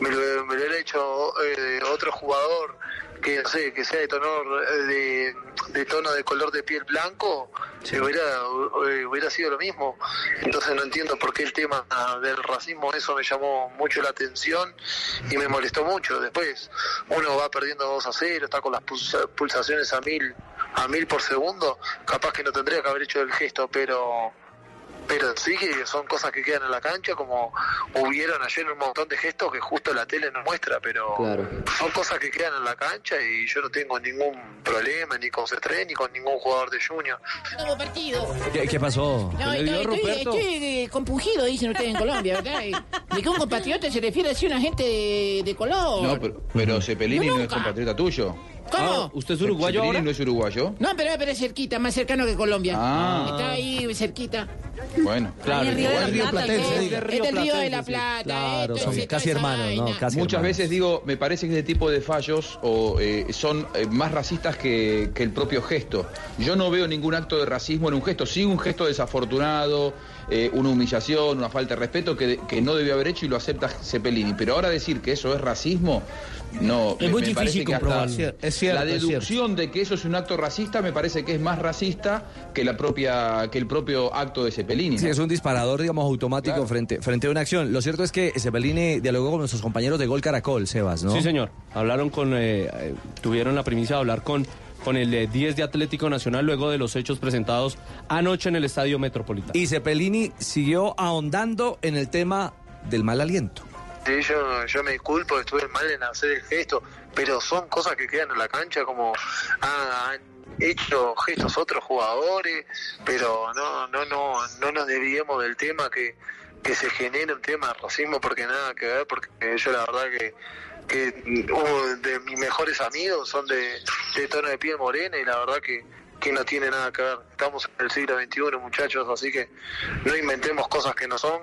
me lo, me lo hubiera hecho eh, otro jugador que no sé, que sea de tono de, de tono de color de piel blanco, eh, hubiera, eh, hubiera sido lo mismo. Entonces no entiendo por qué el tema del racismo, eso me llamó mucho la atención y me molestó mucho. Después uno va perdiendo 2 a 0, está con las pulsa- pulsaciones a mil, a mil por segundo, capaz que no tendría que haber hecho el gesto, pero pero sí que son cosas que quedan en la cancha, como hubieron ayer un montón de gestos que justo la tele no muestra, pero son cosas que quedan en la cancha y yo no tengo ningún problema ni con C3 ni con ningún jugador de Junior. Partido. ¿Qué, qué pasó? No, ¿Qué le dio, estoy, estoy, eh, compungido, dicen ustedes en Colombia, ¿verdad? De que un compatriota se refiere así a una gente de, de color. No, pero, pero Cepelini No, no, es compatriota tuyo. ¿Cómo? ¿Usted es uruguayo ahora? no es uruguayo. No, pero, pero es cerquita, más cercano que Colombia. Ah. Está ahí cerquita. Bueno, Claro, Río de la Río Plata, Platense, ¿qué? diga. Es del Río de la Plata. Claro, son casi hermanos, ¿no? Casi Muchas hermanos. veces digo, me parece que este tipo de fallos o, eh, son eh, más racistas que, que el propio gesto. Yo no veo ningún acto de racismo en un gesto, sí un gesto desafortunado, eh, una humillación, una falta de respeto que, que no debió haber hecho y lo acepta Cepelini. Pero ahora decir que eso es racismo, no. Es muy difícil parece que hasta comprobarlo. Es cierto, la es deducción de que eso es un acto racista me parece que es más racista que la propia que el propio acto de Cepelini. Sí, es un disparador, digamos, automático Claro. frente, frente a una acción. Lo cierto es que Cepelini dialogó con nuestros compañeros de Gol Caracol, Sebas, ¿no? Sí, señor. Hablaron con, eh, eh, tuvieron la primicia de hablar con, con el eh, 10 de Atlético Nacional luego de los hechos presentados anoche en el Estadio Metropolitano. Y Cepelini siguió ahondando en el tema del mal aliento. Sí, yo, yo me disculpo, estuve mal en hacer el gesto, pero son cosas que quedan en la cancha, como ah, han hecho gestos otros jugadores, pero no, no, no, no nos desviemos del tema que, que se genere un tema de racismo porque nada que ver, porque yo la verdad que que uno de mis mejores amigos son de, de tono de piel morena y la verdad que, que no tiene nada que ver. Estamos en el siglo XXI, muchachos, así que no inventemos cosas que no son.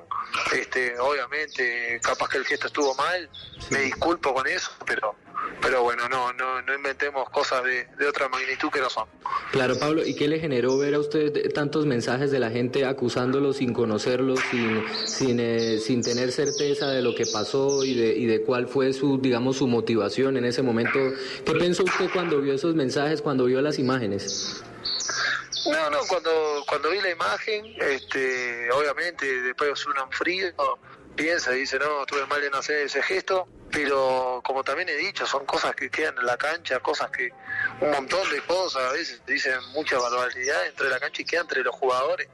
Este, obviamente, capaz que el gesto estuvo mal, me disculpo con eso, pero pero bueno, no no, no inventemos cosas de, de otra magnitud que no son. Claro, Pablo, ¿y qué le generó ver a usted tantos mensajes de la gente acusándolo sin conocerlo, sin, sin, eh, sin tener certeza de lo que pasó y de, y de cuál fue su, digamos, su motivación en ese momento? ¿Qué pensó usted cuando vio esos mensajes, cuando vio las imágenes? No, no, cuando, cuando vi la imagen, este, obviamente después uno frío piensa y dice, no, estuve mal en hacer ese gesto, pero como también he dicho, son cosas que quedan en la cancha, cosas que, un montón de cosas, a veces dicen mucha barbaridad entre la cancha y queda entre los jugadores.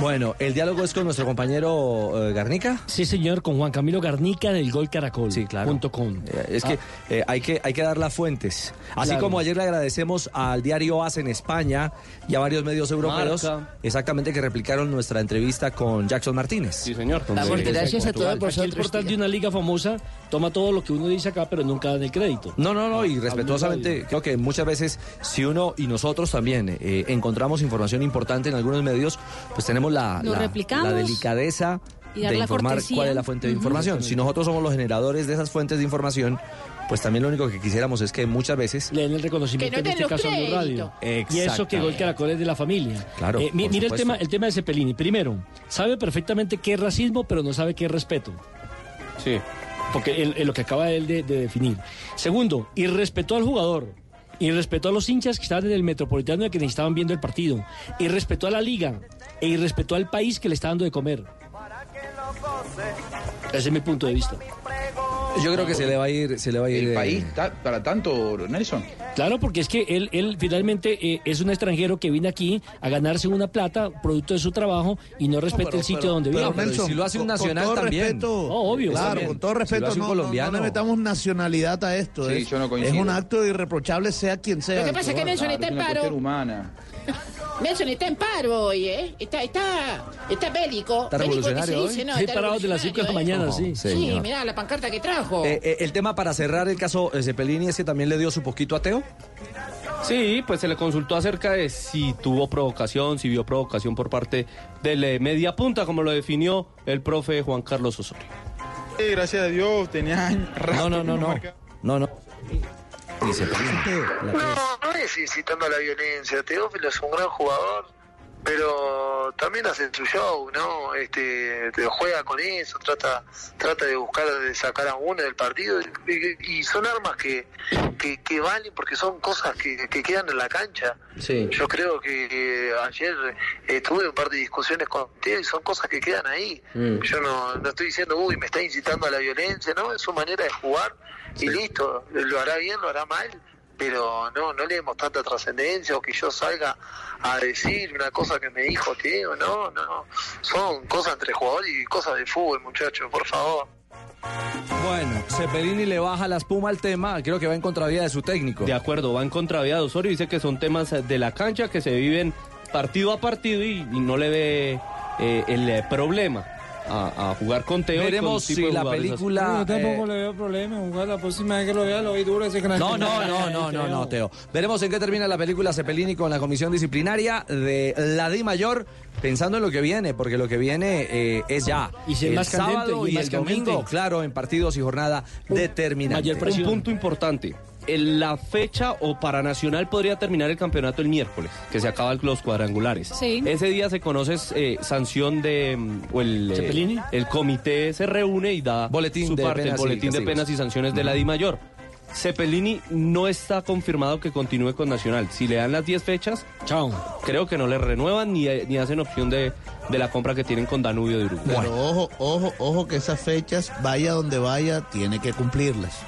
Bueno, el diálogo es con nuestro compañero eh, Garnica. Sí, señor, con Juan Camilo Garnica del Gol Caracol. Sí, claro. Punto com. Eh, Es que eh, hay que hay que dar las fuentes. Así Claro. como ayer le agradecemos al diario AS en España y a varios medios europeos, Marca. exactamente que replicaron nuestra entrevista con Jackson Martínez. Sí, señor. gracias a todos por Aquí el portal de una liga famosa toma todo lo que uno dice acá, pero nunca dan el crédito. No, no, no, y respetuosamente, creo que muchas veces, si uno y nosotros también eh, encontramos información importante en algunos medios, pues tenemos la, la- la delicadeza de informar cortesía. cuál es la fuente de Ujú. información. Si nosotros somos los generadores de esas fuentes de información, pues también lo único que quisiéramos es que muchas veces... Le den el reconocimiento Que no en este caso a Blue créditos. Radio. Y eso que Gol Caracol es de la familia. Claro, Eh, mi- por mire el tema, el tema de Cepelini. Primero, sabe perfectamente qué es racismo, pero no sabe qué es respeto. Sí. Porque él lo que acaba él de, de definir. Segundo, irrespetó al jugador. Y respetó a los hinchas que estaban en el metropolitano y que estaban viendo el partido. Y respetó a la liga. E irrespetó al país que le está dando de comer. Ese es mi punto de vista. Yo creo que se le va a ir... Se le va a ir ¿El eh, país ta- para tanto, Nelson? Claro, porque es que él, él finalmente eh, es un extranjero que viene aquí a ganarse una plata producto de su trabajo y no respeta el sitio donde pero, vive. Nelson, con- con todo Respeto, Oh, obvio. Claro, también. con todo respeto, Si lo hace un no, no- colombiano. no le metamos nacionalidad a esto. Sí, es, yo no es un acto irreprochable, sea quien sea. Lo que pasa es que Nelson está en paro. humana. Nelson está en paro hoy, ¿eh? Está, está, está bélico. Está Bélico, ¿qué revolucionario se dice? hoy. No, Sí, está parado de las cinco de la revolucionario, mañana, ¿eh? sí. Sí, Señor. mirá la pancarta que trajo. Eh, eh, el tema para cerrar el caso eh, Cepelini es que también le dio su poquito a Teo. Sí, pues se le consultó acerca de si tuvo provocación, si vio provocación por parte del eh, media punta, como lo definió el profe Juan Carlos Osorio. Sí, gracias a Dios, tenía años No, no, no, no. No, no. No, no es incitando a la violencia. Teófilo es un gran jugador, pero también hace su show, ¿no? Este, te juega con eso, trata, trata de buscar de sacar a uno del partido y, y son armas que, que, que valen porque son cosas que, que quedan en la cancha. Sí. Yo creo que ayer eh, tuve un par de discusiones con Teo y son cosas que quedan ahí. Mm. Yo no, no estoy diciendo, uy, me está incitando a la violencia, ¿no? Es su manera de jugar y listo. Lo hará bien, lo hará mal, pero no, no le demos tanta trascendencia o que yo salga a decir una cosa que me dijo Teo, no, no, son cosas entre jugadores y cosas de fútbol, muchachos, por favor. Bueno, Cepelini le baja la espuma al tema, creo que va en contravía de su técnico. De acuerdo, va en contravía de Osorio, dice que son temas de la cancha que se viven partido a partido y, y no le ve eh, el problema a, a jugar con Teo. y con Veremos si la así. película... Yo tampoco eh, le veo problema jugar la próxima vez que lo vea, lo vi duro ese canal. No, no, no, no, no, no, Teo. Veremos en qué termina la película Cepelini con la comisión disciplinaria de la Di Mayor, pensando en lo que viene, porque lo que viene eh, es ya. Y si es el más candente, sábado y y, más el domingo, candente. claro, en partidos y jornada determinante. Un punto importante. En la fecha o para Nacional podría terminar el campeonato el miércoles, que se acaban los cuadrangulares. Sí. Ese día se conoce eh, sanción de mm, o el, eh, el comité se reúne y da Boletín su de parte, el penas boletín de penas y sanciones de la Di Mayor. Cepelini no está confirmado que continúe con Nacional. Si le dan las 10 fechas, Chao. creo que no le renuevan ni, ni hacen opción de, de la compra que tienen con Danubio de Uruguay. Pero ojo, ojo, ojo que esas fechas, vaya donde vaya, tiene que cumplirlas.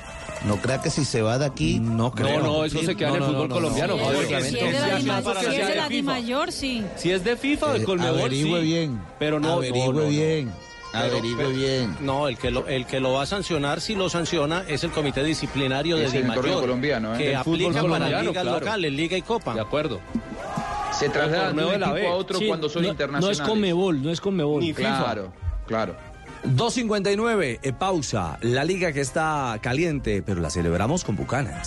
No crea que si se va de aquí. No No, no, eso se queda en el fútbol colombiano. Si es, de la para. Mayor, sí. Si es de FIFA o de Eh, Colmebol, averigüe sí. bien. Pero no, averigüe no, no, no. bien. Averigüe pero- bien. No, el que, lo, el que lo va a sancionar, si lo sanciona, es el comité disciplinario de Es Di el torneo Mayor, colombiano, ¿eh? que El fútbol aplica para colombiano, ligas claro. locales, Liga y Copa. De acuerdo. Se trasladan de un equipo a otro Sí, cuando son no, internacionales. No es Conmebol, no es Conmebol. Ni FIFA. Claro, claro. 2.59, eh, pausa. La liga que está caliente, pero la celebramos con bucanas.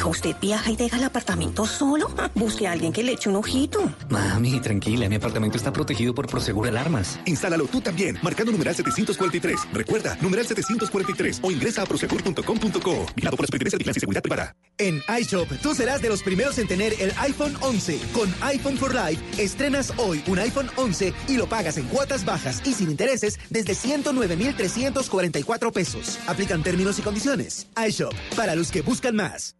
Mijo, ¿usted viaja y deja el apartamento solo? Busque a alguien que le eche un ojito. Mami, tranquila, mi apartamento está protegido por Prosegur Alarmas. Instálalo tú también, marcando numeral 743. Recuerda, numeral 743 o ingresa a prosegur.com.co. Vigilado por la Superintendencia de Vigilancia y Seguridad Privada. En iShop, tú serás de los primeros en tener el iPhone 11. Con iPhone for Life, estrenas hoy un iPhone 11 y lo pagas en cuotas bajas y sin intereses desde 109,344 pesos. Aplican términos y condiciones. iShop, para los que buscan más.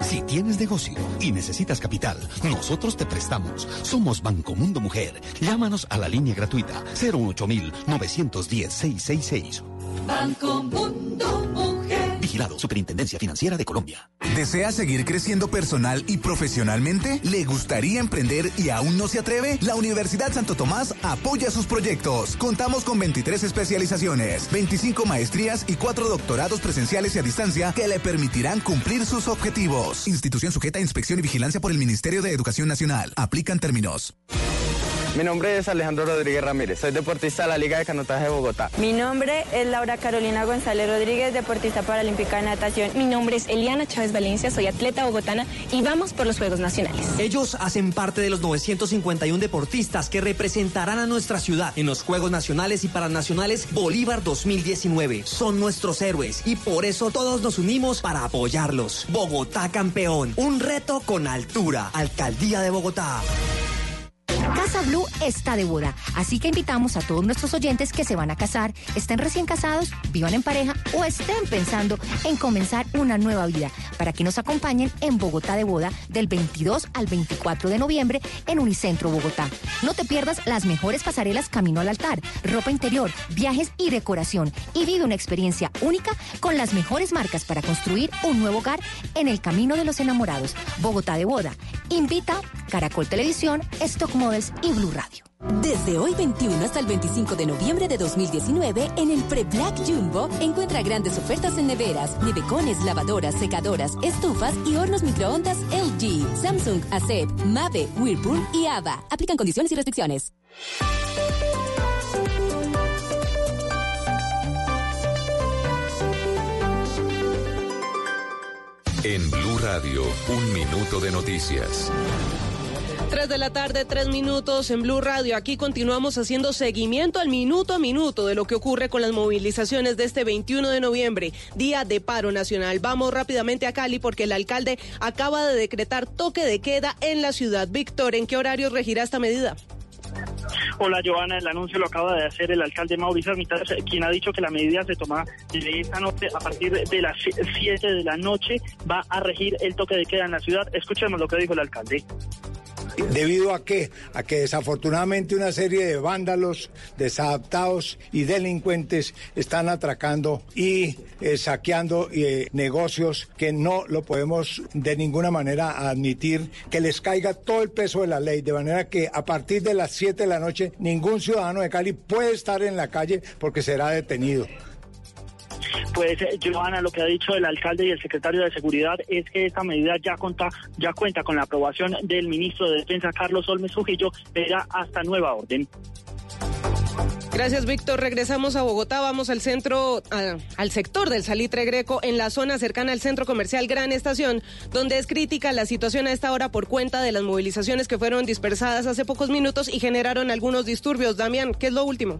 Si tienes negocio y necesitas capital, nosotros te prestamos. Somos Banco Mundo Mujer. Llámanos a la línea gratuita 018 910 666. Banco Mundo Mujer. Vigilado Superintendencia Financiera de Colombia. ¿Desea seguir creciendo personal y profesionalmente? ¿Le gustaría emprender y aún no se atreve? La Universidad Santo Tomás apoya sus proyectos. Contamos con 23 especializaciones, 25 maestrías y 4 doctorados presenciales y a distancia que le permitirán cumplir sus objetivos. Institución sujeta a inspección y vigilancia por el Ministerio de Educación Nacional. Aplican términos. Mi nombre es Alejandro Rodríguez Ramírez, soy deportista de la Liga de Canotaje de Bogotá. Mi nombre es Laura Carolina González Rodríguez, deportista paralímpica de natación. Mi nombre es Eliana Chávez Valencia, soy atleta bogotana y vamos por los Juegos Nacionales. Ellos hacen parte de los 951 deportistas que representarán a nuestra ciudad en los Juegos Nacionales y Paranacionales Bolívar 2019. Son nuestros héroes y por eso todos nos unimos para apoyarlos. Bogotá campeón, un reto con altura. Alcaldía de Bogotá. Mesa Blue está de boda, así que invitamos a todos nuestros oyentes que se van a casar, estén recién casados, vivan en pareja o estén pensando en comenzar una nueva vida, para que nos acompañen en Bogotá de boda del 22 al 24 de noviembre en Unicentro Bogotá. No te pierdas las mejores pasarelas camino al altar, ropa interior, viajes y decoración y vive una experiencia única con las mejores marcas para construir un nuevo hogar en el camino de los enamorados. Bogotá de boda. Invita Caracol Televisión, Stock Y Blue Radio. Desde hoy 21 hasta el 25 de noviembre de 2019, en el Pre-Black Jumbo, encuentra grandes ofertas en neveras, nevecones, lavadoras, secadoras, estufas y hornos microondas LG, Samsung, ACEP, Mave, Whirlpool y AVA. Aplican condiciones y restricciones. En Blue Radio, un minuto de noticias. 3 de la tarde, 3 minutos en Blue Radio. Aquí continuamos haciendo seguimiento al minuto a minuto de lo que ocurre con las movilizaciones de este 21 de noviembre, día de paro nacional. Vamos rápidamente a Cali porque el alcalde acaba de decretar toque de queda en la ciudad. Víctor, ¿en qué horario regirá esta medida? Hola Joana, el anuncio lo acaba de hacer el alcalde Mauricio Armitage, quien ha dicho que la medida se toma de esta noche a partir de las 7 de la noche, va a regir el toque de queda en la ciudad. Escuchemos lo que dijo el alcalde. ¿Debido a qué? A que desafortunadamente una serie de vándalos, desadaptados y delincuentes están atracando y eh, saqueando eh, negocios que no lo podemos de ninguna manera admitir, que les caiga todo el peso de la ley, de manera que a partir de las 7 de la noche ningún ciudadano de Cali puede estar en la calle porque será detenido. Pues eh, Joana, lo que ha dicho el alcalde y el secretario de Seguridad es que esta medida ya cuenta, ya cuenta con la aprobación del ministro de Defensa Carlos Olmes Trujillo, era hasta nueva orden. Gracias, Víctor. Regresamos a Bogotá. Vamos al centro, al sector del Salitre Greco, en la zona cercana al centro comercial Gran Estación, donde es crítica la situación a esta hora por cuenta de las movilizaciones que fueron dispersadas hace pocos minutos y generaron algunos disturbios. Damián, ¿qué es lo último?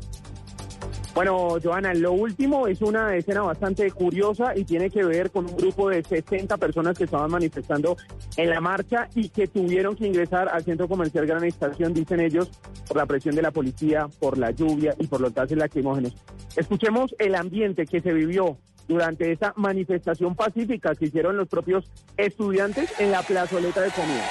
Bueno, Joana, lo último es una escena bastante curiosa y tiene que ver con un grupo de 60 personas que estaban manifestando en la marcha y que tuvieron que ingresar al centro comercial Gran Estación, dicen ellos, por la presión de la policía, por la lluvia y por los gases lacrimógenos. Escuchemos el ambiente que se vivió durante esa manifestación pacífica que hicieron los propios estudiantes en la plazoleta de comida.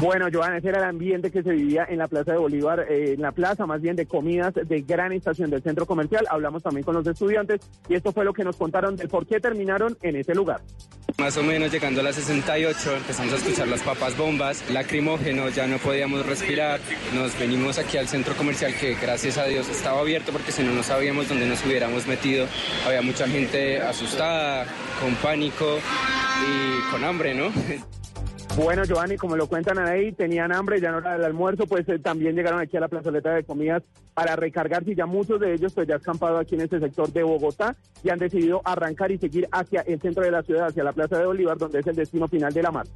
Bueno, Joana, ese era el ambiente que se vivía en la Plaza de Bolívar, eh, en la plaza más bien de comidas de gran estación del centro comercial. Hablamos también con los estudiantes y esto fue lo que nos contaron del por qué terminaron en ese lugar. Más o menos llegando a las 68 empezamos a escuchar las papas bombas, lacrimógenos, ya no podíamos respirar. Nos venimos aquí al centro comercial que gracias a Dios estaba abierto porque si no no sabíamos dónde nos hubiéramos metido. Había mucha gente asustada, con pánico y con hambre, ¿no? Bueno, Giovanni, como lo cuentan ahí, tenían hambre, ya no era el almuerzo, pues eh, también llegaron aquí a la plazoleta de comidas para recargarse y ya muchos de ellos pues ya han campado aquí en este sector de Bogotá y han decidido arrancar y seguir hacia el centro de la ciudad, hacia la Plaza de Bolívar, donde es el destino final de la marcha.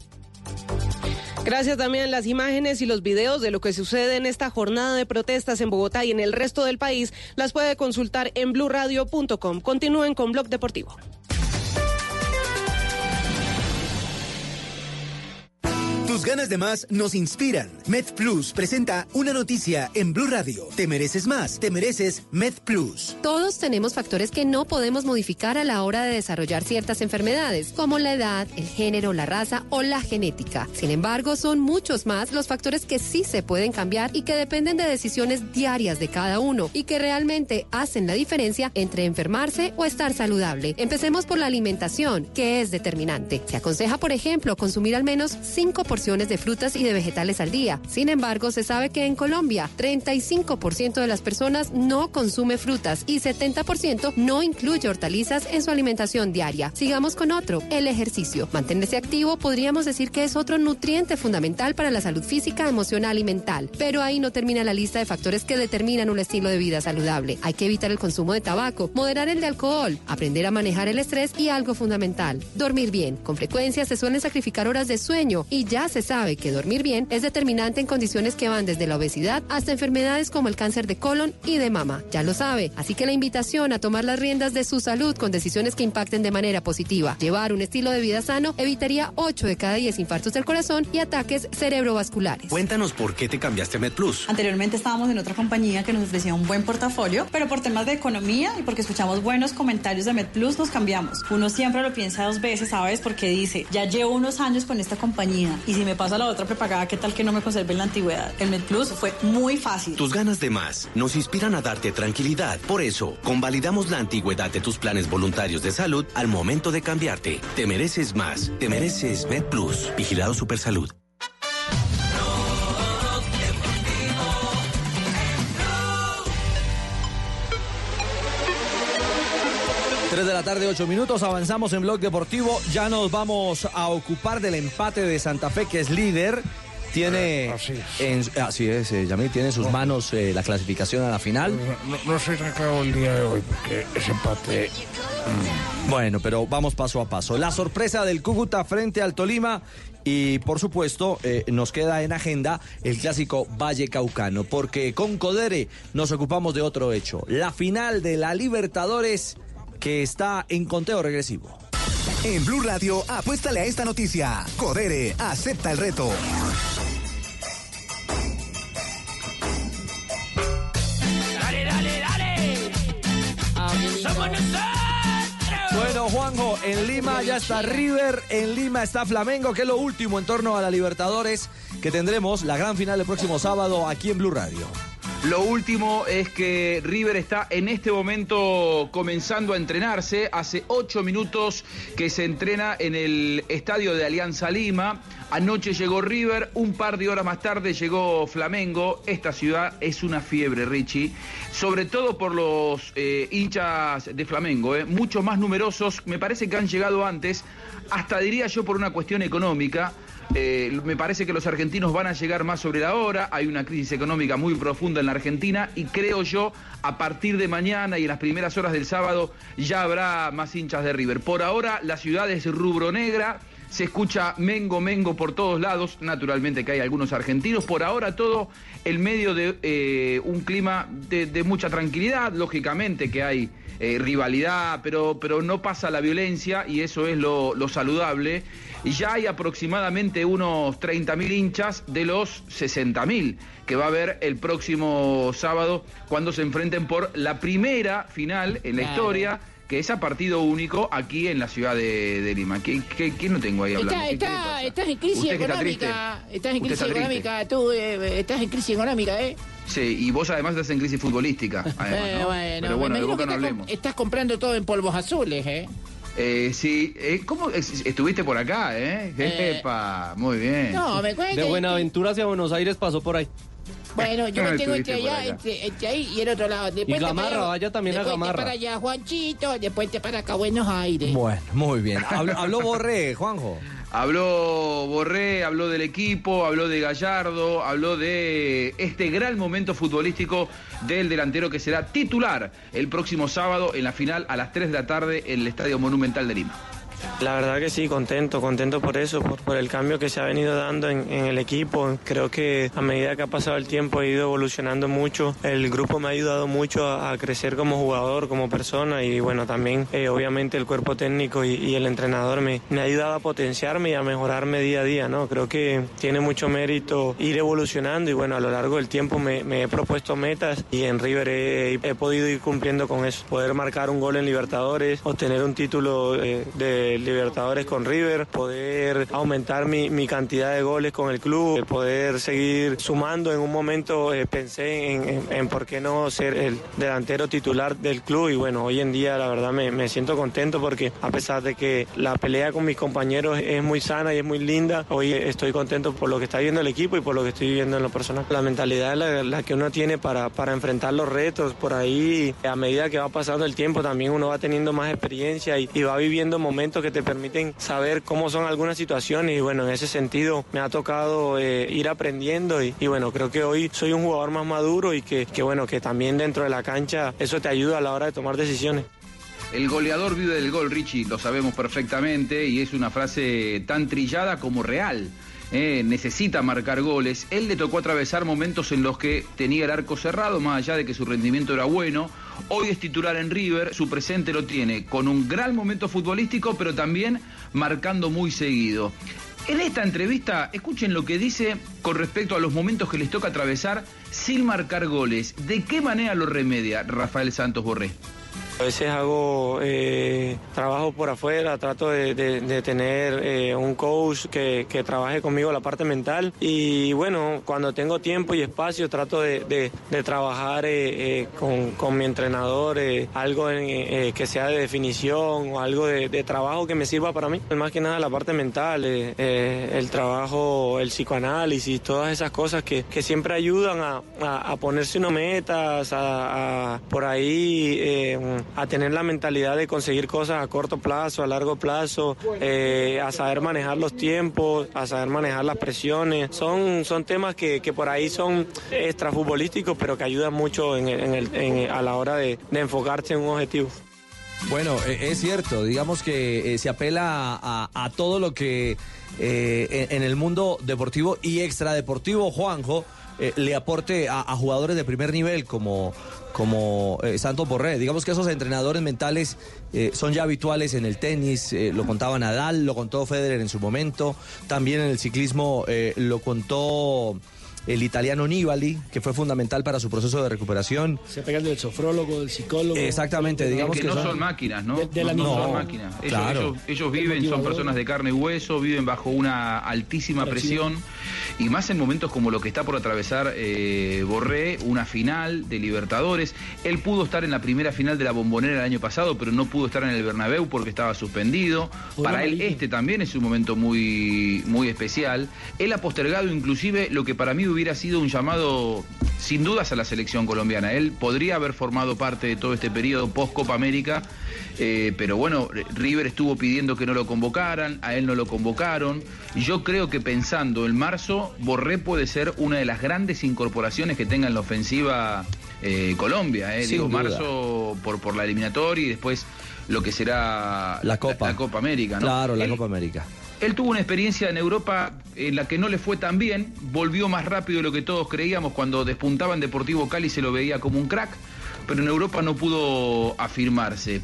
Gracias también las imágenes y los videos de lo que sucede en esta jornada de protestas en Bogotá y en el resto del país las puede consultar en blurradio.com. Continúen con Blog Deportivo. Tus ganas de más nos inspiran. Med Plus presenta una noticia en Blue Radio. Te mereces más, te mereces Med Plus. Todos tenemos factores que no podemos modificar a la hora de desarrollar ciertas enfermedades, como la edad, el género, la raza o la genética. Sin embargo, son muchos más los factores que sí se pueden cambiar y que dependen de decisiones diarias de cada uno y que realmente hacen la diferencia entre enfermarse o estar saludable. Empecemos por la alimentación, que es determinante. Se aconseja, por ejemplo, consumir al menos 5 porciones de frutas y de vegetales al día. Sin embargo, se sabe que en Colombia 35% de las personas no consume frutas y 70% no incluye hortalizas en su alimentación diaria. Sigamos con otro, el ejercicio. Mantenerse activo podríamos decir que es otro nutriente fundamental para la salud física, emocional y mental. Pero ahí no termina la lista de factores que determinan un estilo de vida saludable. Hay que evitar el consumo de tabaco, moderar el de alcohol, aprender a manejar el estrés y algo fundamental, dormir bien. Con frecuencia se suelen sacrificar horas de sueño y ya se se sabe que dormir bien es determinante en condiciones que van desde la obesidad hasta enfermedades como el cáncer de colon y de mama. Ya lo sabe, así que la invitación a tomar las riendas de su salud con decisiones que impacten de manera positiva. Llevar un estilo de vida sano evitaría 8 de cada 10 infartos del corazón y ataques cerebrovasculares. Cuéntanos por qué te cambiaste a MedPlus. Anteriormente estábamos en otra compañía que nos ofrecía un buen portafolio, pero por temas de economía y porque escuchamos buenos comentarios de MedPlus nos cambiamos. Uno siempre lo piensa dos veces, ¿sabes? Porque dice, ya llevo unos años con esta compañía y si me pasa la otra prepagada, ¿qué tal que no me conserve la antigüedad? El MedPlus fue muy fácil. Tus ganas de más nos inspiran a darte tranquilidad. Por eso, convalidamos la antigüedad de tus planes voluntarios de salud al momento de cambiarte. Te mereces más. Te mereces MedPlus. Vigilado Supersalud. 3 de la tarde, 8 minutos, avanzamos en Blog Deportivo. Ya nos vamos a ocupar del empate de Santa Fe, que es líder. Tiene. así es. en- así es, eh, Yamil, tiene en sus manos eh, la clasificación a la final. No, no soy tan claro el día de hoy porque ese empate. Bueno, pero vamos paso a paso. La sorpresa del Cúcuta frente al Tolima. Y por supuesto, eh, nos queda en agenda el clásico Valle Caucano, porque con Codere nos ocupamos de otro hecho: la final de la Libertadores que está en conteo regresivo. En Blue Radio, apuéstale a esta noticia. Codere, acepta el reto. Dale, dale, dale. Somos nosotros. Bueno, Juanjo, en Lima ya está River, en Lima está Flamengo, que es lo último en torno a la Libertadores, que tendremos la gran final el próximo sábado aquí en Blue Radio. Lo último es que River está en este momento comenzando a entrenarse. Hace ocho minutos que se entrena en el estadio de Alianza Lima. Anoche llegó River, un par de horas más tarde llegó Flamengo. Esta ciudad es una fiebre, Richie. Sobre todo por los eh, hinchas de Flamengo, eh, muchos más numerosos. Me parece que han llegado antes, hasta diría yo por una cuestión económica. Eh, me parece que los argentinos van a llegar más sobre la hora, hay una crisis económica muy profunda en la Argentina y creo yo a partir de mañana y en las primeras horas del sábado ya habrá más hinchas de River. Por ahora la ciudad es rubro negra, se escucha Mengo Mengo por todos lados, naturalmente que hay algunos argentinos, por ahora todo en medio de eh, un clima de, mucha tranquilidad, lógicamente que hay eh, rivalidad, pero, pero no pasa la violencia y eso es lo saludable. Y ya hay aproximadamente unos 30.000 hinchas de los 60.000 que va a haber el próximo sábado cuando se enfrenten por la primera final en la Claro. historia, que es a partido único aquí en la ciudad de, de Lima. ¿Qué, qué, quién no tengo ahí hablando? Está, ¿Qué- qué está, estás en crisis está económica. triste. Estás en crisis está económica. Tú eh, estás en crisis económica, ¿eh? Sí, y vos además estás en crisis futbolística. además, Eh, ¿no? bueno, Pero bueno, de Boca que no hablemos. estás comprando todo en polvos azules, ¿eh? Eh, sí, eh, ¿cómo es- estuviste por acá, eh? Eh, Epa, muy bien. No, me. De Buenaventura hacia Buenos Aires pasó por ahí. Bueno, yo me tengo entre allá, entre, entre ahí y el otro lado. Después te Gamarra, para- vaya también a Gamarra. para allá, Juanchito. Después te para acá, Buenos Aires. Bueno, muy bien. Habló, habló Borré, Juanjo. Habló Borré, habló del equipo, habló de Gallardo, habló de este gran momento futbolístico del delantero que será titular el próximo sábado en la final a las 3 de la tarde en el Estadio Monumental de Lima. La verdad que sí, contento, contento por eso, por, el cambio que se ha venido dando en, el equipo. Creo que a medida que ha pasado el tiempo he ido evolucionando mucho. El grupo me ha ayudado mucho a, crecer como jugador, como persona y bueno, también eh, obviamente el cuerpo técnico y, el entrenador me, ha ayudado a potenciarme y a mejorarme día a día, ¿no? Creo que tiene mucho mérito ir evolucionando y bueno, a lo largo del tiempo me, he propuesto metas y en River he, he podido ir cumpliendo con eso. Poder marcar un gol en Libertadores, obtener un título eh, de Libertadores con River, poder aumentar mi, cantidad de goles con el club, eh, poder seguir sumando. En un momento eh, pensé en, por qué no ser el delantero titular del club y bueno, hoy en día la verdad me, siento contento porque a pesar de que la pelea con mis compañeros es muy sana y es muy linda, hoy estoy contento por lo que está viendo el equipo y por lo que estoy viviendo en lo personal. La mentalidad la, la que uno tiene para, enfrentar los retos, por ahí a medida que va pasando el tiempo también uno va teniendo más experiencia y va viviendo momentos que te permiten saber cómo son algunas situaciones y bueno, en ese sentido me ha tocado eh, ir aprendiendo y, bueno, creo que hoy soy un jugador más maduro y que, que bueno, que también dentro de la cancha eso te ayuda a la hora de tomar decisiones. El goleador vive del gol, Richie, lo sabemos perfectamente y es una frase tan trillada como real. eh, necesita marcar goles. Él le tocó atravesar momentos en los que tenía el arco cerrado, más allá de que su rendimiento era bueno. Hoy es titular en River, su presente lo tiene con un gran momento futbolístico, pero también marcando muy seguido. En esta entrevista, escuchen lo que dice con respecto a los momentos que les toca atravesar sin marcar goles. ¿De qué manera lo remedia Rafael Santos Borré? A veces hago eh, trabajo por afuera, trato de, tener eh, un coach que, que trabaje conmigo la parte mental y bueno, cuando tengo tiempo y espacio trato de, de- trabajar eh, eh, con, con mi entrenador, eh, algo en, eh, que sea de definición o algo de, trabajo que me sirva para mí. Más que nada la parte mental, el trabajo, el psicoanálisis, todas esas cosas que, que siempre ayudan a, a- ponerse unas metas, a, a- por ahí a tener la mentalidad de conseguir cosas a corto plazo, a largo plazo, eh, a saber manejar los tiempos, a saber manejar las presiones. Son, son temas que, que por ahí son extrafutbolísticos, pero que ayudan mucho en el- a la hora de, enfocarse en un objetivo. Bueno, eh, es cierto, digamos que eh, se apela a, todo lo que eh, en el mundo deportivo y extradeportivo, Juanjo, eh, le aporte a, jugadores de primer nivel como, como eh, Santos Borré. Digamos que esos entrenadores mentales eh, son ya habituales en el tenis, eh, lo contaba Nadal, lo contó Federer en su momento, también en el ciclismo lo contó el italiano Nibali, que fue fundamental para su proceso de recuperación. Se pegan del sofrólogo, del psicólogo. Exactamente, digamos que, que no son- son, máquinas, ¿no? De- de la no, no son máquinas. Ellos, Claro. ellos- ellos viven, son personas de carne y hueso, viven bajo una altísima presión. Presión. y más en momentos como lo que está por atravesar eh, Borré, una final de Libertadores. Él pudo estar en la primera final de la Bombonera el año pasado, pero no pudo estar en el Bernabéu porque estaba suspendido. Por Para él este también es un momento muy, muy especial. Él ha postergado inclusive lo que para mí hubiera sido un llamado sin dudas a la selección colombiana. Él podría haber formado parte de todo este periodo post-Copa América, eh, pero bueno, River estuvo pidiendo que no lo convocaran, a él no lo convocaron. Yo creo que pensando en marzo, Borré puede ser una de las grandes incorporaciones que tenga en la ofensiva eh, Colombia. eh. Digo, duda. marzo por, por la eliminatoria y después lo que será La Copa. La, Copa América. ¿no? Claro, la Él- Copa América. Él tuvo una experiencia en Europa en la que no le fue tan bien, volvió más rápido de lo que todos creíamos, cuando despuntaba en Deportivo Cali se lo veía como un crack, pero en Europa no pudo afirmarse.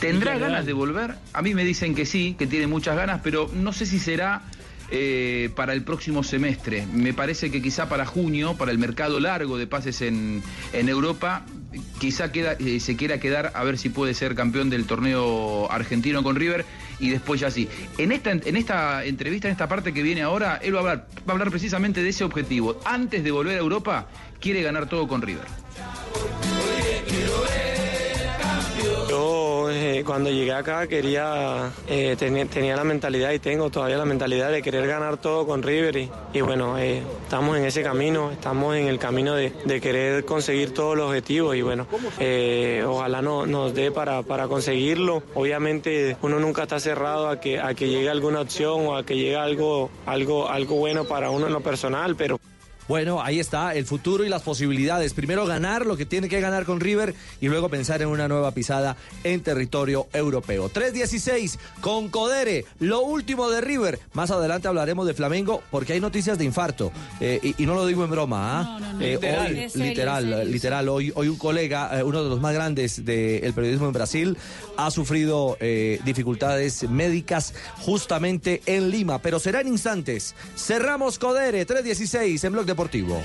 ¿Tendrá ganas de volver? A mí me dicen que sí, que tiene muchas ganas, pero no sé si será eh, para el próximo semestre. Me parece que quizá para junio, para el mercado largo de pases en, en Europa, quizá queda, eh, se quiera quedar a ver si puede ser campeón del torneo argentino con River y después ya sí. En esta, en esta entrevista, en esta parte que viene ahora, él va a hablar, va a hablar precisamente de ese objetivo. Antes de volver a Europa, quiere ganar todo con River. Yo eh, cuando llegué acá quería, eh, tenía, la mentalidad y tengo todavía la mentalidad de querer ganar todo con River y, bueno, eh, estamos en ese camino, estamos en el camino de, querer conseguir todos los objetivos y bueno, eh, ojalá no, nos dé para, para conseguirlo. Obviamente uno nunca está cerrado a que, a que llegue alguna opción o a que llegue algo, algo, algo bueno para uno en lo personal, pero... Bueno, ahí está el futuro y las posibilidades. Primero ganar lo que tiene que ganar con River y luego pensar en una nueva pisada en territorio europeo. 3-16 con Codere, lo último de River. Más adelante hablaremos de Flamengo porque hay noticias de infarto. Eh, y, y no lo digo en broma. ¿ah? Eh, Literal. hoy, Es serio, literal, literal. Hoy, hoy un colega, eh, uno de los más grandes del periodismo en Brasil, ha sufrido eh, dificultades médicas justamente en Lima. Pero será en instantes. Cerramos Codere, 3-16 en Blog Deportivo.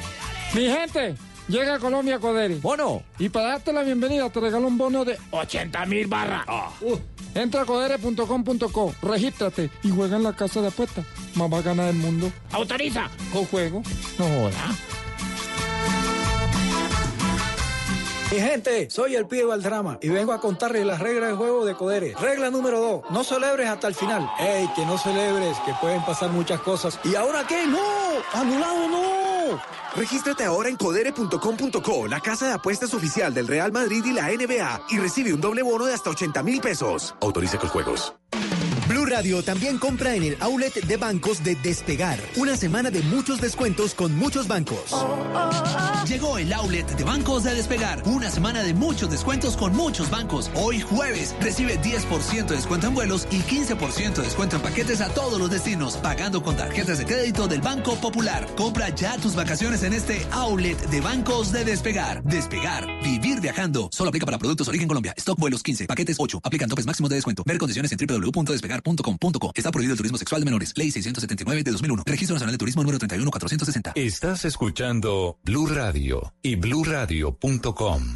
Mi gente, llega a Colombia Codere. Bono. Y para darte la bienvenida te regalo un bono de 80 mil barras. Uh, entra a codere.com.co, regístrate y juega en la casa de apuestas. Más va a ganar el mundo. Autoriza. Con juego. No joda. Mi gente, soy el pibe Valdrama y vengo a contarles las reglas del juego de Codere. Regla número 2, no celebres hasta el final. ¡Ey, que no celebres, que pueden pasar muchas cosas! ¿Y ahora qué? ¡No! ¡Anulado no! Regístrate ahora en codere.com.co, la casa de apuestas oficial del Real Madrid y la NBA, y recibe un doble bono de hasta 80 mil pesos. Autorice con juegos. Radio también compra en el outlet de bancos de Despegar. Una semana de muchos descuentos con muchos bancos. Llegó el outlet de bancos de Despegar. Una semana de muchos descuentos con muchos bancos. Hoy jueves recibe 10% de descuento en vuelos y 15% de descuento en paquetes a todos los destinos, pagando con tarjetas de crédito del Banco Popular. Compra ya tus vacaciones en este outlet de bancos de Despegar. Despegar, vivir viajando. Solo aplica para productos origen Colombia. Stock vuelos 15, paquetes 8. Aplican topes máximos de descuento. Ver condiciones en Está prohibido el turismo sexual de menores. Ley 679 de 2001. Registro Nacional de Turismo número 31460. Estás escuchando Blue Radio y bluradio.com.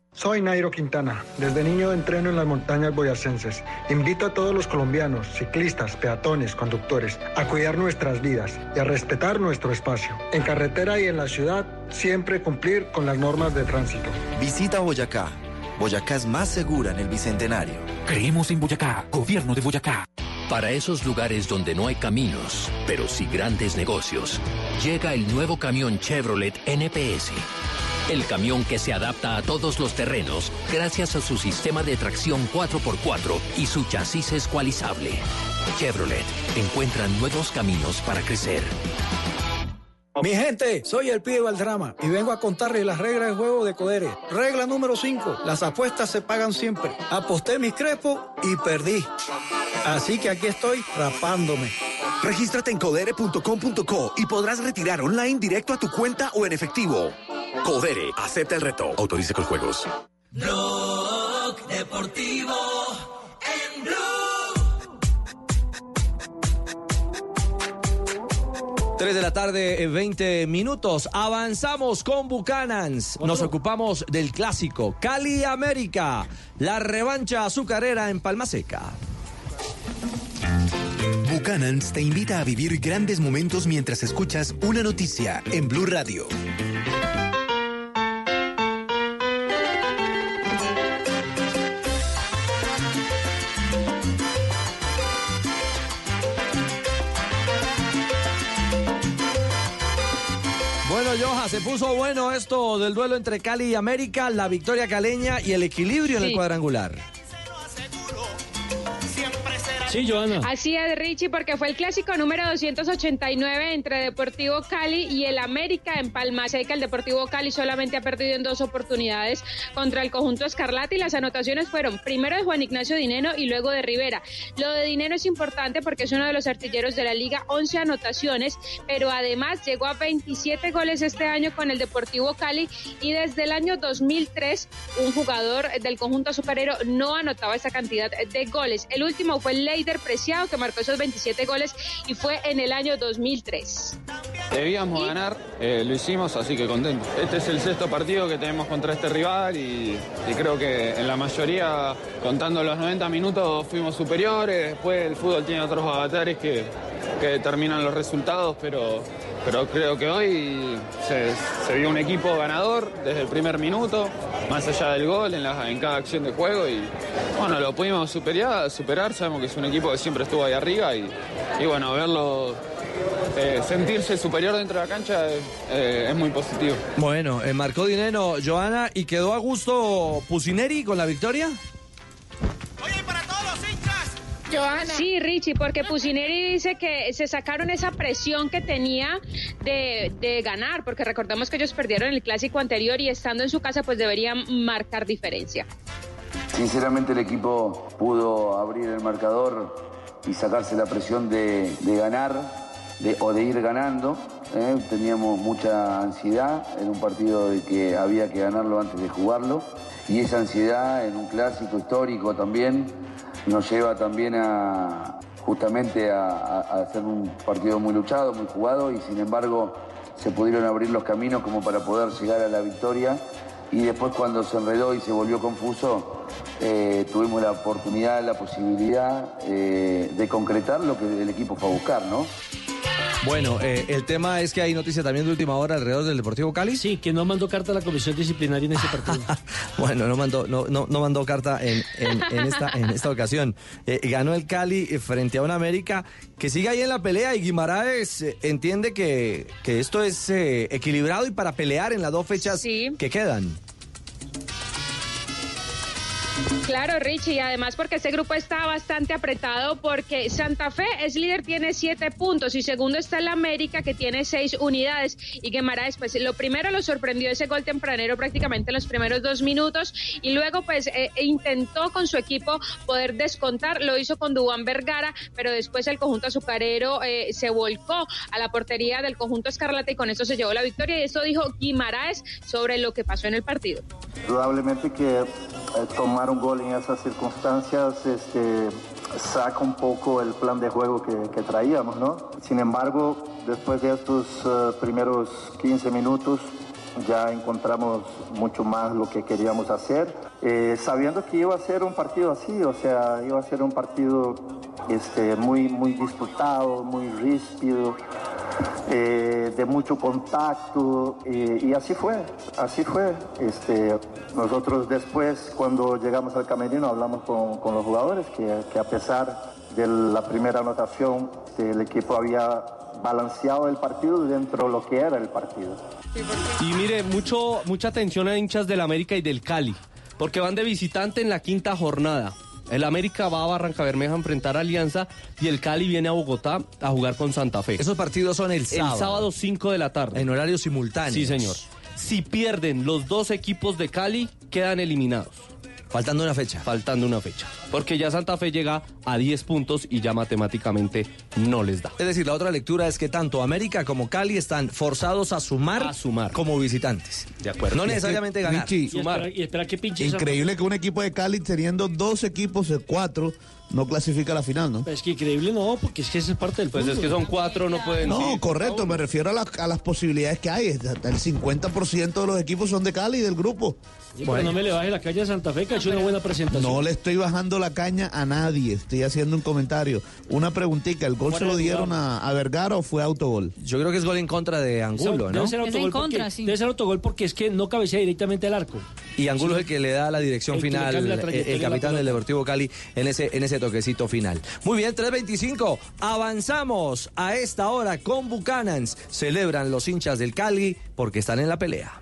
Soy Nairo Quintana. Desde niño entreno en las montañas boyacenses. Invito a todos los colombianos, ciclistas, peatones, conductores, a cuidar nuestras vidas y a respetar nuestro espacio. En carretera y en la ciudad, siempre cumplir con las normas de tránsito. Visita Boyacá. Boyacá es más segura en el Bicentenario. Creemos en Boyacá, gobierno de Boyacá. Para esos lugares donde no hay caminos, pero sí grandes negocios, llega el nuevo camión Chevrolet NPS. El camión que se adapta a todos los terrenos gracias a su sistema de tracción 4x4 y su chasis escualizable. Chevrolet encuentra nuevos caminos para crecer. Mi gente, soy el pibe Valdrama y vengo a contarles las reglas de juego de Codere. Regla número 5, las apuestas se pagan siempre. Aposté mis crepos y perdí. Así que aquí estoy rapándome. Regístrate en codere.com.co y podrás retirar online directo a tu cuenta o en efectivo. Codere, acepta el reto. Autorice con juegos. Blog Deportivo en Blue. 3 de la tarde, 20 minutos. Avanzamos con Bucanans. Nos ocupamos del clásico Cali América. La revancha azucarera en Palma Seca. Buchanan's te invita a vivir grandes momentos mientras escuchas una noticia en Blue Radio. Se puso bueno esto del duelo entre Cali y América, la victoria caleña y el equilibrio en el cuadrangular. Sí, Joana. Así es, Richie, porque fue el clásico número 289 entre Deportivo Cali y el América en Palma Seca. El Deportivo Cali solamente ha perdido en dos oportunidades contra el conjunto Escarlata y las anotaciones fueron primero de Juan Ignacio Dineno y luego de Rivera. Lo de Dineno es importante porque es uno de los artilleros de la liga, 11 anotaciones, pero además llegó a 27 goles este año con el Deportivo Cali y desde el año 2003 un jugador del conjunto azucarero no anotaba esa cantidad de goles. El último fue Preciado que marcó esos 27 goles y fue en el año 2003. Debíamos ganar, eh, lo hicimos, así que contento. Este es el sexto partido que tenemos contra este rival y, y creo que en la mayoría, contando los 90 minutos, fuimos superiores. Después el fútbol tiene otros avatares que, que determinan los resultados, pero, pero creo que hoy se, se vio un equipo ganador desde el primer minuto, más allá del gol, en, la- en cada acción de juego y bueno, lo pudimos superar, superar. Sabemos que es un equipo que siempre estuvo ahí arriba y, y bueno, verlo eh, sentirse superior dentro de la cancha eh, es muy positivo. Bueno, eh, marcó dinero Joana y quedó a gusto Pusineri con la victoria. Sí, Richie, porque Pusineri dice que se sacaron esa presión que tenía de, de ganar, porque recordemos que ellos perdieron el clásico anterior y estando en su casa pues deberían marcar diferencia. Sinceramente el equipo pudo abrir el marcador y sacarse la presión de, de ganar de- o de ir ganando. ¿eh? Teníamos mucha ansiedad en un partido de que había que ganarlo antes de jugarlo y esa ansiedad en un clásico histórico también nos lleva también a justamente a, a- hacer un partido muy luchado, muy jugado y sin embargo se pudieron abrir los caminos como para poder llegar a la victoria y después cuando se enredó y se volvió confuso, eh, tuvimos la oportunidad, la posibilidad eh, de concretar lo que el equipo fue a buscar, ¿no? Bueno, eh, el tema es que hay noticia también de última hora alrededor del Deportivo Cali. Sí, que no mandó carta a la comisión disciplinaria en ese partido. Bueno, no mandó, no, no, no mandó carta en, en- en esta, en esta ocasión. Eh, ganó el Cali eh, frente a un América que sigue ahí en la pelea y Guimaraes eh, entiende que, que esto es eh, equilibrado y para pelear en las dos fechas que quedan. Claro, Richie, y además porque este grupo está bastante apretado porque Santa Fe es líder, tiene siete puntos y segundo está el América que tiene seis unidades y Guimaraes, pues lo primero lo sorprendió ese gol tempranero prácticamente en los primeros dos minutos y luego pues eh, intentó con su equipo poder descontar, lo hizo con Dubán Vergara, pero después el conjunto azucarero eh, se volcó a la portería del conjunto Escarlata y con eso se llevó la victoria y eso dijo Guimaraes sobre lo que pasó en el partido. Indudablemente que eh, tomar un gol en esas circunstancias este, saca un poco el plan de juego que, traíamos, ¿no? Sin embargo, después de estos eh, primeros 15 minutos ya encontramos mucho más lo que queríamos hacer, eh, sabiendo que iba a ser un partido así, o sea, iba a ser un partido este, muy, muy disputado, muy ríspido, eh, de mucho contacto eh, y así fue, así fue. Este, nosotros después cuando llegamos al camerino hablamos con, los jugadores que, que a pesar de la primera anotación el equipo había balanceado el partido dentro de lo que era el partido. Y mire, mucho, mucha atención a hinchas del América y del Cali, porque van de visitante en la quinta jornada. El América va a Barranca Bermeja a enfrentar a Alianza y el Cali viene a Bogotá a jugar con Santa Fe. Esos partidos son el sábado. El sábado 5 de la tarde. En horario simultáneo. Sí, señor. Si pierden los dos equipos de Cali, quedan eliminados. Faltando una fecha. Faltando una fecha. Porque ya Santa Fe llega a 10 puntos y ya matemáticamente no les da. Es decir, la otra lectura es que tanto América como Cali están forzados a sumar, A sumar. como visitantes. De acuerdo. No necesariamente ganar. Y espera, y espera que pinche Increíble que un equipo de Cali teniendo dos equipos de cuatro no clasifica a la final, ¿no? Es que increíble no, porque es que eso es parte del Pues es que son cuatro, no pueden. No, sí. correcto, me refiero a, las- a las posibilidades que hay. El 50% de los equipos son de Cali del grupo. Sí, pero no me le baje la calle a Santa Fe, que ha hecho una buena presentación. No le estoy bajando la caña a nadie, estoy haciendo un comentario. Una preguntita, ¿el gol se lo dieron a, a Vergara o fue autogol? Yo creo que es gol en contra de Angulo, Debe ¿no? ser autogol porque, debe ser autogol porque es que no cabecea directamente al arco. Y Angulo es el que le da la dirección El final, la eh, el de la capitán del. Deportivo Cali en ese, en ese toquecito final. Muy bien, 3.25. Avanzamos a esta hora con Bucanans. Celebran los hinchas del Cali porque están en la pelea.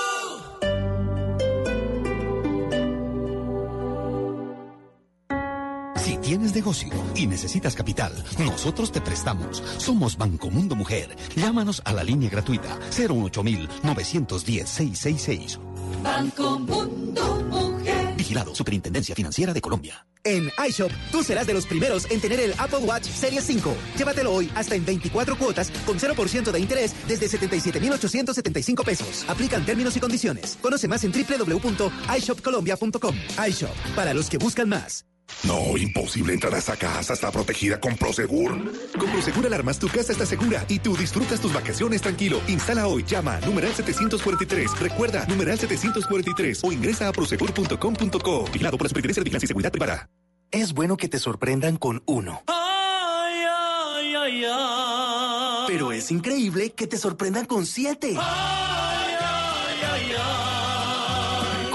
Tienes negocio y necesitas capital, nosotros te prestamos. Somos Banco Mundo Mujer. Llámanos a la línea gratuita 018 910 666. Banco Mundo Mujer. Vigilado Superintendencia Financiera de Colombia. En iShop, tú serás de los primeros en tener el Apple Watch Series 5. Llévatelo hoy hasta en 24 cuotas con 0% de interés desde 77,875 pesos. Aplican términos y condiciones. Conoce más en www.ishopcolombia.com. iShop, para los que buscan más. No, imposible entrar a esa casa. Está protegida con Prosegur. Con Prosegur Alarmas, tu casa está segura y tú disfrutas tus vacaciones tranquilo. Instala hoy, llama numeral 743. Recuerda, numeral 743 o ingresa a prosegur.com.co. Vigilado por la Superintendencia de Vigilancia y Seguridad Privada. Es bueno que te sorprendan con uno. Ay, ay, ay, ay. Pero es increíble que te sorprendan con siete.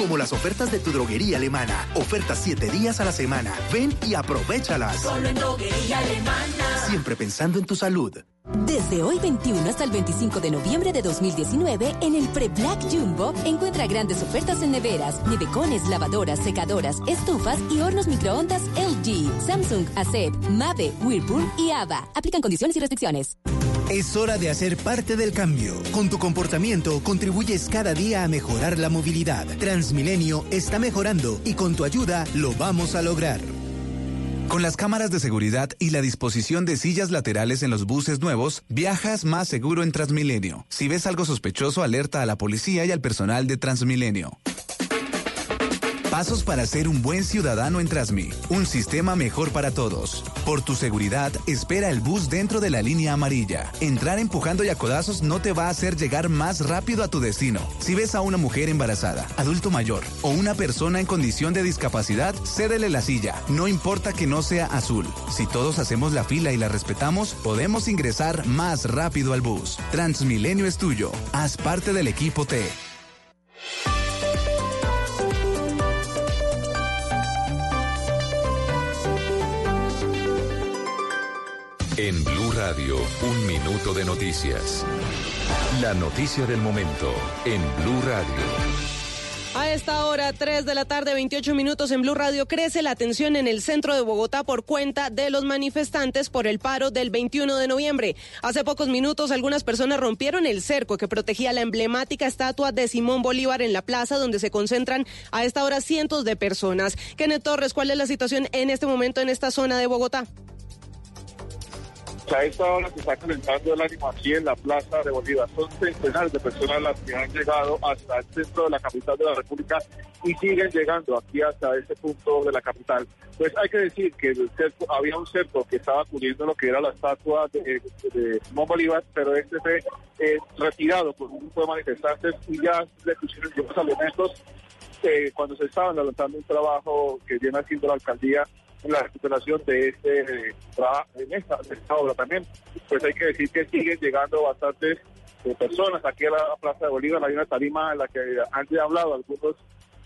Como las ofertas de tu droguería alemana. Ofertas siete días a la semana. Ven y aprovechalas. Solo en droguería alemana. Siempre pensando en tu salud. Desde hoy 21 hasta el 25 de noviembre de 2019, en el Pre-Black Jumbo, encuentra grandes ofertas en neveras, nevecones, lavadoras, secadoras, estufas y hornos microondas LG, Samsung, ASEP, Mave, Whirlpool y AVA. Aplican condiciones y restricciones. Es hora de hacer parte del cambio. Con tu comportamiento contribuyes cada día a mejorar la movilidad. Transmilenio está mejorando y con tu ayuda lo vamos a lograr. Con las cámaras de seguridad y la disposición de sillas laterales en los buses nuevos, viajas más seguro en Transmilenio. Si ves algo sospechoso, alerta a la policía y al personal de Transmilenio. Pasos para ser un buen ciudadano en Transmi. Un sistema mejor para todos. Por tu seguridad, espera el bus dentro de la línea amarilla. Entrar empujando y a codazos no te va a hacer llegar más rápido a tu destino. Si ves a una mujer embarazada, adulto mayor o una persona en condición de discapacidad, cédele la silla. No importa que no sea azul. Si todos hacemos la fila y la respetamos, podemos ingresar más rápido al bus. Transmilenio es tuyo. Haz parte del equipo T. En Blue Radio, un minuto de noticias. La noticia del momento en Blue Radio. A esta hora, 3 de la tarde, 28 minutos en Blue Radio, crece la tensión en el centro de Bogotá por cuenta de los manifestantes por el paro del 21 de noviembre. Hace pocos minutos, algunas personas rompieron el cerco que protegía la emblemática estatua de Simón Bolívar en la plaza, donde se concentran a esta hora cientos de personas. Kenneth Torres, ¿cuál es la situación en este momento en esta zona de Bogotá? A esta hora se está calentando el ánimo aquí en la Plaza de Bolívar. Son centenares de personas las que han llegado hasta el centro de la capital de la República y siguen llegando aquí hasta este punto de la capital. Pues hay que decir que el cerco, había un cerco que estaba cubriendo lo que era la estatua de, de Simón Bolívar, pero este fue eh, retirado por un grupo de manifestantes y ya le pusieron los elementos eh, cuando se estaban adelantando un trabajo que viene haciendo la alcaldía en la recuperación de este eh, en esta, de obra también. Pues hay que decir que siguen llegando bastantes eh, personas aquí a la Plaza de Bolívar. Hay una tarima en la que han hablado algunos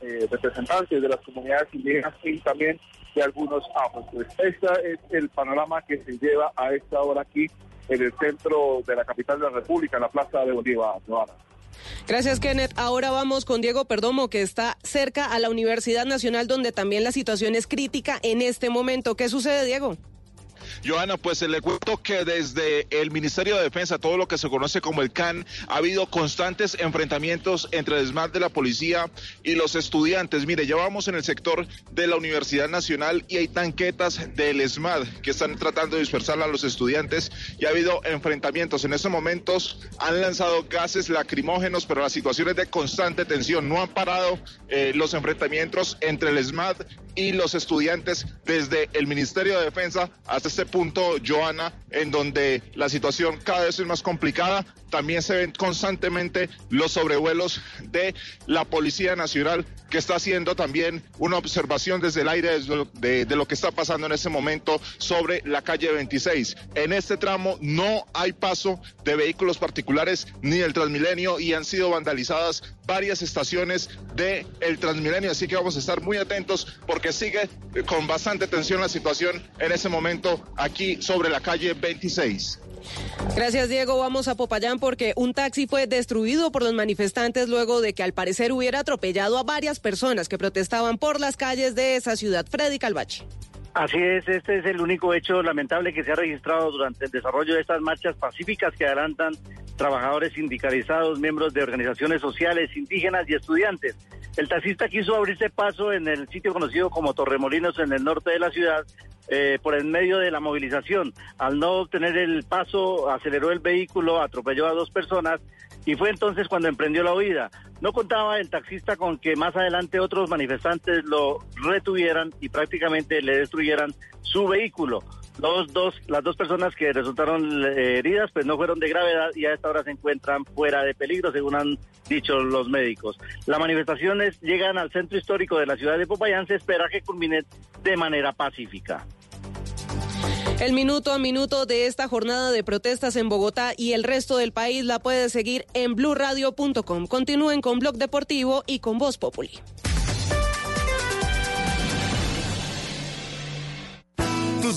eh, representantes de las comunidades indígenas y también de algunos afros. Pues este es el panorama que se lleva a esta hora aquí en el centro de la capital de la República, la Plaza de Bolívar. Gracias, Kenneth. Ahora vamos con Diego Perdomo, que está cerca a la Universidad Nacional, donde también la situación es crítica en este momento. ¿Qué sucede, Diego? Joana, pues le cuento que desde el Ministerio de Defensa, todo lo que se conoce como el CAN, ha habido constantes enfrentamientos entre el SMAT de la policía y los estudiantes. Mire, ya vamos en el sector de la Universidad Nacional y hay tanquetas del SMAT que están tratando de dispersar a los estudiantes y ha habido enfrentamientos. En estos momentos han lanzado gases lacrimógenos, pero la situación es de constante tensión. No han parado eh, los enfrentamientos entre el SMAT y los estudiantes desde el Ministerio de Defensa hasta este punto, Joana, en donde la situación cada vez es más complicada. También se ven constantemente los sobrevuelos de la Policía Nacional, que está haciendo también una observación desde el aire de lo, de, de que está pasando en este momento sobre la calle 26. En este tramo no hay paso de vehículos particulares ni del Transmilenio y han sido vandalizadas varias estaciones el Transmilenio, así que vamos a estar muy atentos porque sigue con bastante tensión la situación en ese momento aquí sobre la calle 26. Gracias, Diego. Vamos a Popayán porque un taxi fue destruido por los manifestantes luego de que al parecer hubiera atropellado a varias personas que protestaban por las calles de esa ciudad. Freddy Calvache. Así es, este es el único hecho lamentable que se ha registrado durante el desarrollo de estas marchas pacíficas que adelantan trabajadores sindicalizados, miembros de organizaciones sociales, indígenas y estudiantes. El taxista quiso abrirse paso en el sitio conocido como Torremolinos en el norte de la ciudad eh, por el medio de la movilización. Al no obtener el paso, aceleró el vehículo, atropelló a dos personas y fue entonces cuando emprendió la huida. No contaba el taxista con que más adelante otros manifestantes lo retuvieran y prácticamente le destruyeran su vehículo. Dos, las dos personas que resultaron eh, heridas pues no fueron de gravedad y a esta hora se encuentran fuera de peligro, según han dicho los médicos. Las manifestaciones llegan al centro histórico de la ciudad de Popayán, se espera que culminen de manera pacífica. El minuto a minuto de esta jornada de protestas en Bogotá y el resto del país la puede seguir en blurradio.com. Continúen con Blog Deportivo y con Voz Populi.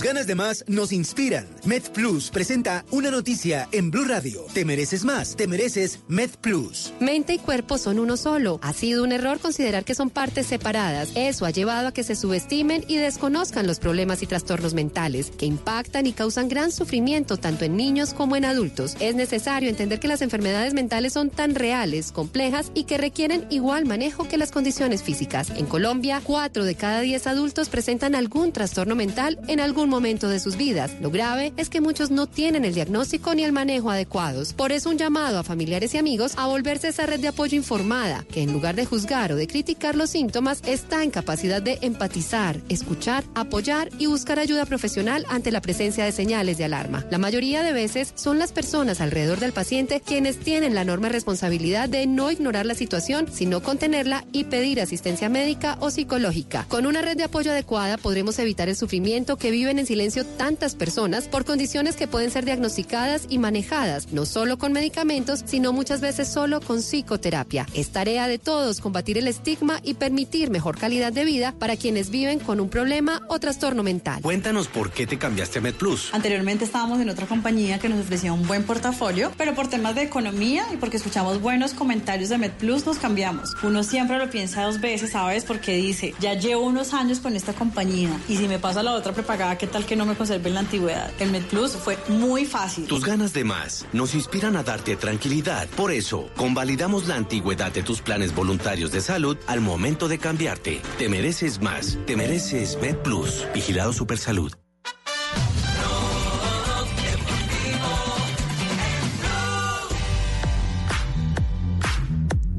Ganas de más nos inspiran. Med Plus presenta una noticia en Blue Radio. Te mereces más, te mereces Med Plus. Mente y cuerpo son uno solo. Ha sido un error considerar que son partes separadas. Eso ha llevado a que se subestimen y desconozcan los problemas y trastornos mentales que impactan y causan gran sufrimiento tanto en niños como en adultos. Es necesario entender que las enfermedades mentales son tan reales, complejas y que requieren igual manejo que las condiciones físicas. En Colombia, 4 de cada 10 adultos presentan algún trastorno mental en algún momento de sus vidas. Lo grave es que muchos no tienen el diagnóstico ni el manejo adecuados. Por eso un llamado a familiares y amigos a volverse esa red de apoyo informada, que en lugar de juzgar o de criticar los síntomas, está en capacidad de empatizar, escuchar, apoyar y buscar ayuda profesional ante la presencia de señales de alarma. La mayoría de veces son las personas alrededor del paciente quienes tienen la enorme responsabilidad de no ignorar la situación, sino contenerla y pedir asistencia médica o psicológica. Con una red de apoyo adecuada podremos evitar el sufrimiento que viven en silencio tantas personas por condiciones que pueden ser diagnosticadas y manejadas, no solo con medicamentos, sino muchas veces solo con psicoterapia. Es tarea de todos combatir el estigma y permitir mejor calidad de vida para quienes viven con un problema o trastorno mental. Cuéntanos por qué te cambiaste a MedPlus. Anteriormente estábamos en otra compañía que nos ofrecía un buen portafolio, pero por temas de economía y porque escuchamos buenos comentarios de MedPlus nos cambiamos. Uno siempre lo piensa dos veces, ¿sabes? Porque dice, ya llevo unos años con esta compañía y si me pasa la otra prepagada, ¿qué tal que no me conserve en la antigüedad? El MedPlus fue muy fácil. Tus ganas de más nos inspiran a darte tranquilidad. Por eso, convalidamos la antigüedad de tus planes voluntarios de salud al momento de cambiarte. Te mereces más. Te mereces MedPlus. Vigilado Supersalud.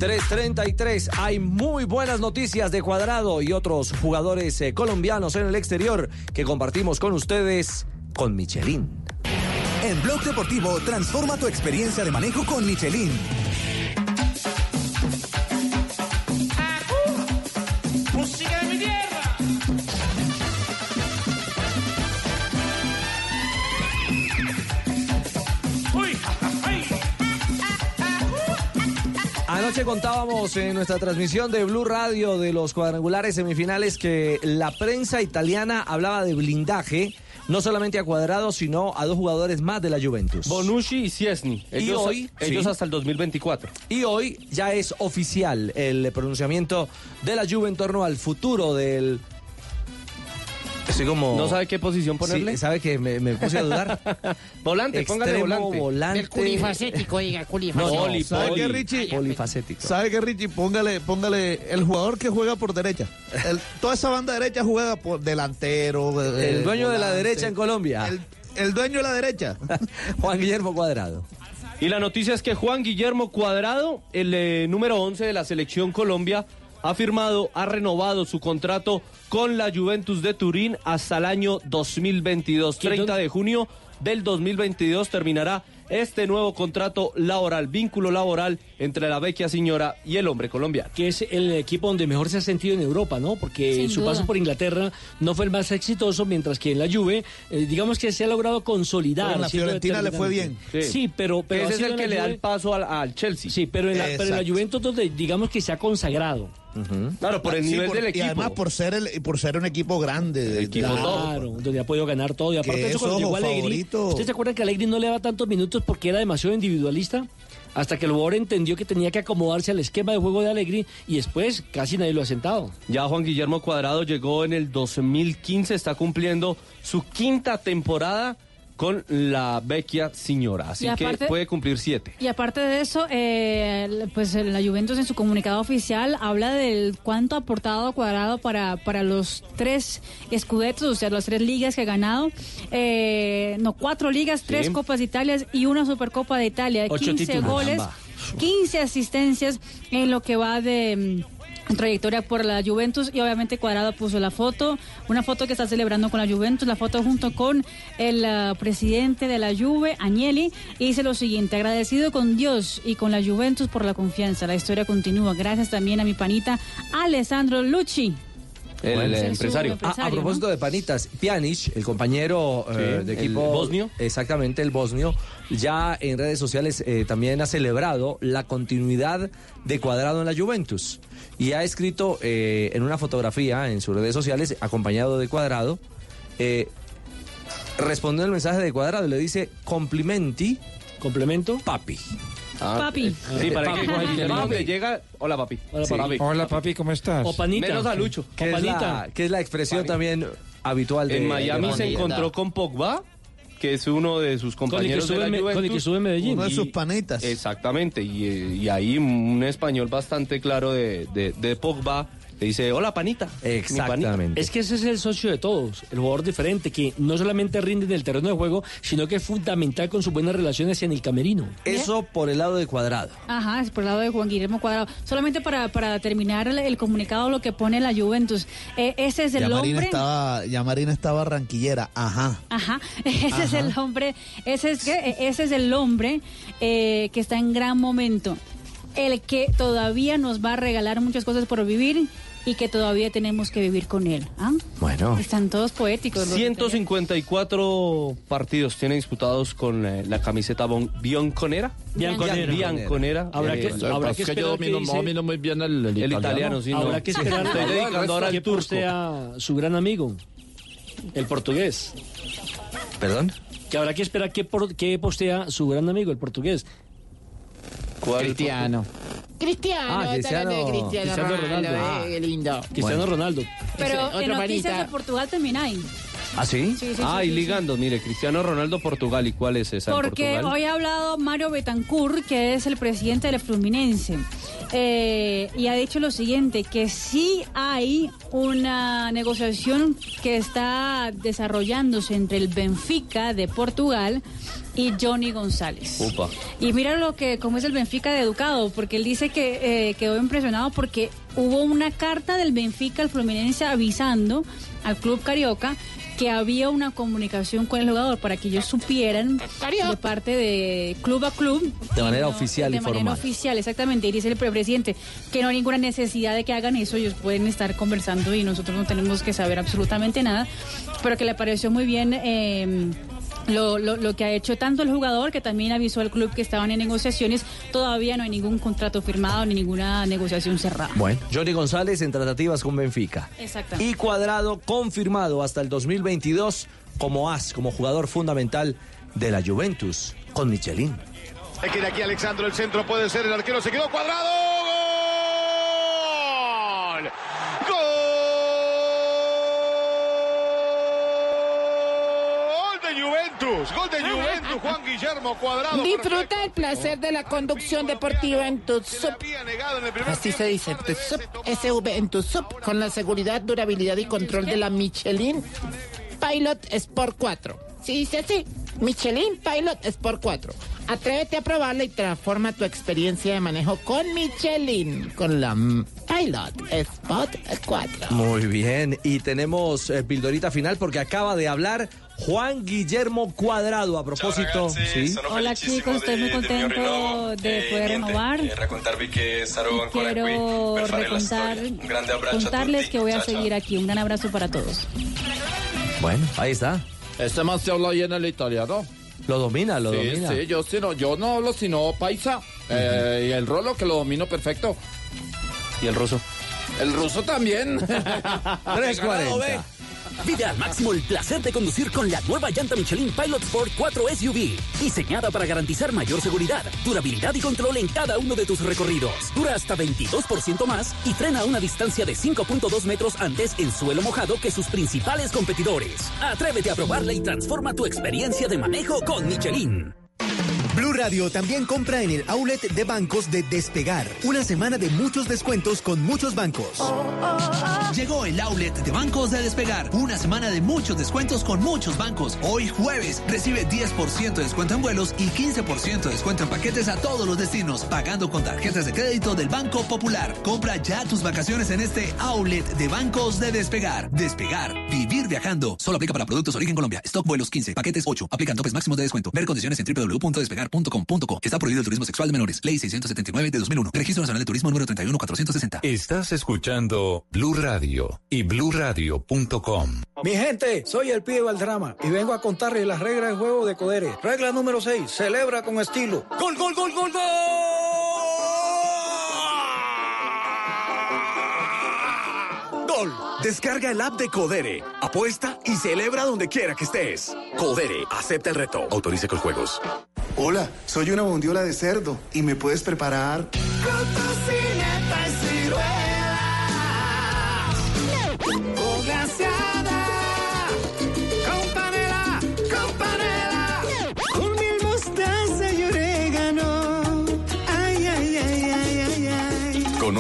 333. Hay muy buenas noticias de Cuadrado y otros jugadores eh, colombianos en el exterior que compartimos con ustedes con Michelin. En Blog Deportivo, transforma tu experiencia de manejo con Michelin. Anoche contábamos en nuestra transmisión de Blue Radio de los cuadrangulares semifinales que la prensa italiana hablaba de blindaje. No solamente a Cuadrado, sino a dos jugadores más de la Juventus. Bonucci y Ciesni. Y Ellos, hoy, ellos sí. hasta el 2024. Y hoy ya es oficial el pronunciamiento de la Juve en torno al futuro del... Estoy como... ¿No sabe qué posición ponerle? Sí, ¿Sabe que me, me puse a dudar? volante, póngale Extremo, volante. volante. El culifacético, diga, No, culifacético. no, Poli, ¿Sabe poli. qué, Richie? polifacético. ¿Sabe qué, Richie? Póngale, póngale el jugador que juega por derecha. El- toda esa banda derecha juega por delantero. eh, El dueño de la derecha en Colombia. El, el dueño de la derecha. Juan Guillermo Cuadrado. Y la noticia es que Juan Guillermo Cuadrado, el eh, número 11 de la selección Colombia, ha firmado, ha renovado su contrato con la Juventus de Turín hasta el año 2022. ¿Qué 30 don- de junio del 2022 terminará este nuevo contrato laboral, vínculo laboral entre la vecchia señora y el hombre colombiano. que es el equipo donde mejor se ha sentido en Europa, ¿no? Porque Sin su duda. paso por Inglaterra no fue el más exitoso, mientras que en la Juve, eh, digamos que se ha logrado consolidar. Pero en la Fiorentina le fue bien. Sí, pero, pero Ese es el que le da el paso al, al Chelsea. Sí, pero en, la, pero en la. Juventus donde digamos que se ha consagrado. Claro, por el Sí, nivel por- del Y equipo. además por ser, el, por ser un equipo grande. de- Equipo Claro, donde ha podido ganar todo. Y aparte de eso, cuando llegó Allegri, favorito. ¿usted se acuerda que Allegri no le daba tantos minutos porque era demasiado individualista? Hasta que el jugador entendió que tenía que acomodarse al esquema de juego de Allegri y después casi nadie lo ha sentado. Ya Juan Guillermo Cuadrado llegó en el 2015, está cumpliendo su quinta temporada con la vecchia señora, así aparte- que puede cumplir siete. Y aparte de eso, eh, pues la Juventus en su comunicado oficial habla del cuánto ha aportado Cuadrado para, para los tres escudetos, o sea, las tres ligas que ha ganado. Eh, no, cuatro ligas, tres. Copas de Italia y una Supercopa de Italia. Ocho 15 títulos. goles, Caramba. 15 asistencias en lo que va de... trayectoria por la Juventus y obviamente Cuadrado puso la foto, una foto que está celebrando con la Juventus, la foto junto con el ah, presidente de la Juve, Agnelli, y dice lo siguiente, agradecido con Dios y con la Juventus por la confianza, la historia continúa, gracias también a mi panita Alessandro Lucci. El, su empresario. Ah, a propósito de panitas, Pjanic, el compañero eh, de el equipo bosnio. exactamente el bosnio, ya en redes sociales eh, también ha celebrado la continuidad de Cuadrado en la Juventus y ha escrito eh, en una fotografía en sus redes sociales acompañado de Cuadrado. eh, respondió el mensaje de Cuadrado y le dice complimenti. ¿Complemento? Papi. Papi. Sí, para que Papi. cuando Papi. llega, hola papi. Hola, Sí. papi. Hola papi, ¿cómo estás? O panita. Menos a Lucho. Que es, la, que es la expresión también habitual de En Miami de se encontró con Pogba, que es uno de sus compañeros estuvo de la con el que Juventus. estuvo en Medellín. Uno de sus Y- panitas. Exactamente, y, eh, y ahí un español bastante claro de, de, de Pogba le dice, hola panita. panita". Es que ese es el socio de todos, el jugador diferente, que no solamente rinde en el terreno de juego, sino que es fundamental con sus buenas relaciones en el camerino. Eso por el lado de Cuadrado. Ajá, es por el lado de Juan Guillermo Cuadrado. Solamente para, para terminar el, el comunicado, lo que pone la Juventus. Eh, ese es el Ya Marina hombre. estaba, ya Marina estaba ranquillera. Ajá. Ajá, ese es el hombre, ese es, que, ese es el hombre eh, que está en gran momento. El que todavía nos va a regalar muchas cosas por vivir y que todavía tenemos que vivir con él. ¿ah? Bueno. Están todos poéticos. los 154 partidos tiene disputados con eh, la camiseta bon- bianconera. Bianconera. Bianconera. Habrá que- Eh, habrá que es que yo esperar que dice- domino muy bien el, el El italiano. sí, no. Habrá que esperar Estoy dedicando ahora al turco. postea su gran amigo, el portugués. ¿Perdón? Que habrá que esperar que, por, que postea su gran amigo, el portugués. Cristiano. Cristiano, Ah, está hablando de Cristiano- Cristiano, Ronaldo, Ronaldo. eh, qué lindo. Cristiano Ronaldo. Pero Ese, en otro noticias panita. de Portugal también hay. ¿Ah, sí? Sí, sí, ah, sí, y ligando, mire, Cristiano Ronaldo, Portugal. ¿Y cuál es esa? Porque hoy ha hablado Mario Betancourt, que es el presidente del Fluminense, eh, y ha dicho lo siguiente, que sí hay una negociación que está desarrollándose entre el Benfica de Portugal y Johnny González. Upa. Y mira lo que, cómo es el Benfica de educado, porque él dice que eh, quedó impresionado porque hubo una carta del Benfica al Fluminense avisando al club carioca que había una comunicación con el jugador para que ellos supieran de parte de club a club. De manera No, oficial y De manera formal. oficial, exactamente. Y dice el presidente que no hay ninguna necesidad de que hagan eso, ellos pueden estar conversando y nosotros no tenemos que saber absolutamente nada, pero que le pareció muy bien. eh, lo, lo, lo que ha hecho tanto el jugador que también avisó al club que estaban en negociaciones, todavía no hay ningún contrato firmado ni ninguna negociación cerrada. Bueno, Johnny González en tratativas con Benfica. Exactamente. Y Cuadrado confirmado hasta el 2022 como as, como jugador fundamental de la Juventus con Michelin. Se quiere aquí Alexandro, el centro puede ser, el arquero se quedó cuadrado. ¡Gol! Juventus! ¡Gol de Juventus! Juan Guillermo Cuadrado. Disfruta el placer de la conducción deportiva en tu sub. Así se dice, tu sub, SV en tu sub, con la seguridad, durabilidad y control de la Michelin Pilot Sport 4. Sí, dice así, Michelin Pilot Sport 4. Atrévete a probarla y transforma tu experiencia de manejo con Michelin, con la Pilot Sport 4. Muy bien, y tenemos eh, pildorita final porque acaba de hablar Juan Guillermo Cuadrado a propósito. ¿sí? Hola chicos, estoy muy contento de poder renovar. Y qui quiero recontar, contarles que voy a seguir aquí. Un gran abrazo para todos. Bueno, ahí está. Este man se habla bien el italiano. Lo domina, lo sí, domina. Sí, yo, sí, no, yo no hablo sino paisa. Eh, y el rolo que lo domino perfecto. ¿Y el ruso? El ruso también. 340. Vive al máximo el placer de conducir con la nueva llanta Michelin Pilot Sport 4 SUV, diseñada para garantizar mayor seguridad, durabilidad y control en cada uno de tus recorridos. Dura hasta 22% más y frena a una distancia de 5.2 metros antes en suelo mojado que sus principales competidores. Atrévete a probarla y transforma tu experiencia de manejo con Michelin. Blue Radio también compra en el outlet de bancos de Despegar. Una semana de muchos descuentos con muchos bancos. Llegó el outlet de bancos de Despegar. Una semana de muchos descuentos con muchos bancos. Hoy jueves recibe 10% de descuento en vuelos y 15% de descuento en paquetes a todos los destinos, pagando con tarjetas de crédito del Banco Popular. Compra ya tus vacaciones en este outlet de bancos de Despegar. Despegar, vivir viajando. Solo aplica para productos origen Colombia. Stock vuelos 15, paquetes 8. Aplican topes máximos de descuento. Ver condiciones en Está prohibido el turismo sexual de menores. Ley 679 de 2001. Registro Nacional de Turismo número 31460. Estás escuchando Blue Radio y bluradio.com. Mi gente, soy el pibe Valdrama y vengo a contarles las reglas del juego de Codere. Regla número 6, celebra con estilo. ¡Gol, gol, gol, gol, Gol. Descarga el app de Codere. Apuesta y celebra donde quiera que estés. Codere, acepta el reto. Autorice con juegos. Hola, soy una bondiola de cerdo y me puedes preparar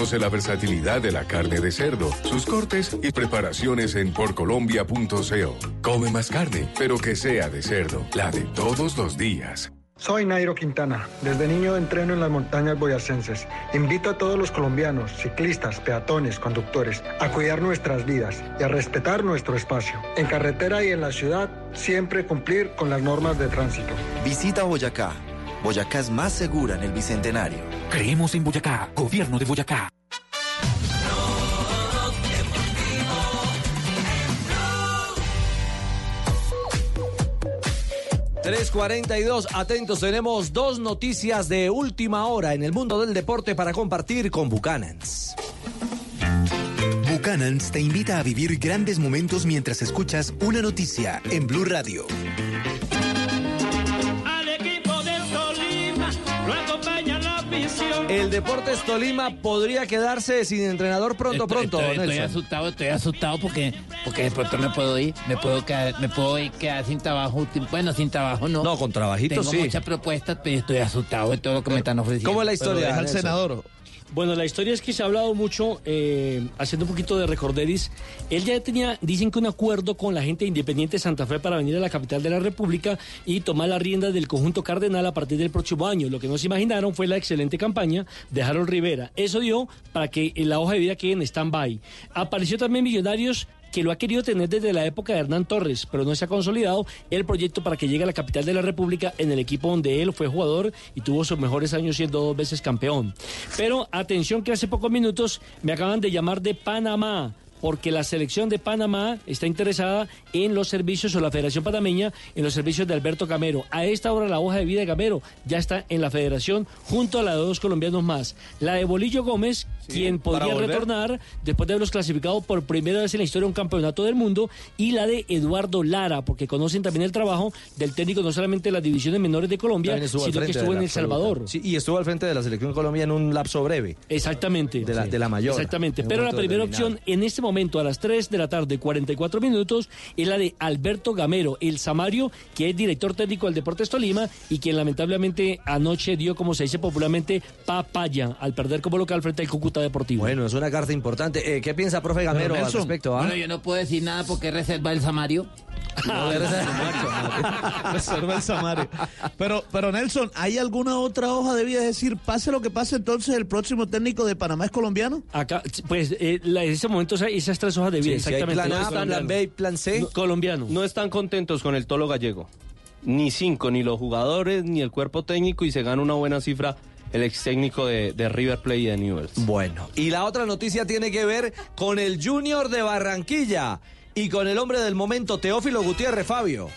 Conoce la versatilidad de la carne de cerdo, sus cortes y preparaciones en porcolombia.co. Come más carne, pero que sea de cerdo, la de todos los días. Soy Nairo Quintana. Desde niño entreno en las montañas boyacenses. Invito a todos los colombianos, ciclistas, peatones, conductores, a cuidar nuestras vidas y a respetar nuestro espacio. En carretera y en la ciudad, siempre cumplir con las normas de tránsito. Visita Boyacá. Boyacá es más segura en el Bicentenario. Creemos en Boyacá, gobierno de Boyacá. 342, atentos, tenemos dos noticias de última hora en el mundo del deporte para compartir con Buchanans. Buchanans te invita a vivir grandes momentos mientras escuchas una noticia en Blue Radio. El Deportes Tolima podría quedarse sin entrenador pronto, Estoy- pronto, Estoy, asustado, estoy asustado porque, porque de pronto me puedo ir, me puedo quedar, me puedo ir quedar sin trabajo. Bueno, sin trabajo no. No, con trabajito Tengo sí. muchas propuestas, pero estoy asustado de todo lo que me están ofreciendo. ¿Cómo es la historia, Pero deja al senador. Bueno, la historia es que se ha hablado mucho, eh, haciendo un poquito de recorderis. Él ya tenía, dicen que un acuerdo con la gente de Independiente Santa Fe para venir a la capital de la República y tomar las riendas del conjunto cardenal a partir del próximo año. Lo que no se imaginaron fue la excelente campaña de Harold Rivera. Eso dio para que la hoja de vida quede en stand-by. Apareció también Millonarios que lo ha querido tener desde la época de Hernán Torres, pero no se ha consolidado el proyecto para que llegue a la capital de la República en el equipo donde él fue jugador y tuvo sus mejores años siendo dos veces campeón. Pero atención que hace pocos minutos me acaban de llamar de Panamá porque la selección de Panamá está interesada en los servicios o la Federación Panameña en los servicios de Alberto Gamero. A esta hora la hoja de vida de Gamero ya está en la federación junto a la de dos colombianos más. La de Bolillo Gómez, quien podría retornar después de haberlos clasificado por primera vez en la historia de un campeonato del mundo, y la de Eduardo Lara, porque conocen también el trabajo del técnico no solamente de las divisiones menores de Colombia, sino que estuvo de en El Salvador. Sí, y estuvo al frente de la selección Colombia en un lapso breve. Exactamente. De la, Sí. de la mayor. Exactamente. Pero la primera opción en este momento, a las 3 de la tarde, 44 minutos, es la de Alberto Gamero, el Samario, que es director técnico del Deportes Tolima y quien lamentablemente anoche dio, como se dice popularmente, papaya al perder como local frente al Cúcuta Deportivo. Bueno, es una carta importante. Eh, ¿Qué piensa, profe Gamero, al respecto? ah? Bueno, yo no puedo decir nada porque reserva el Samario. Reserva el Samario. Pero, pero Nelson, ¿hay alguna otra hoja de vida? Es decir, pase lo que pase, entonces el próximo técnico de Panamá es colombiano. Acá, pues eh, la- en ese momento esas tres hojas de vida, Sí, exactamente. plan A, No están- plan B y plan C. No, colombiano. No están contentos con el tolo gallego. Ni cinco, ni los jugadores, ni el cuerpo técnico y se gana una buena cifra el ex técnico de, de River Plate y de Newell's. Bueno, y la otra noticia tiene que ver con el Junior de Barranquilla y con el hombre del momento, Teófilo Gutiérrez, Fabio.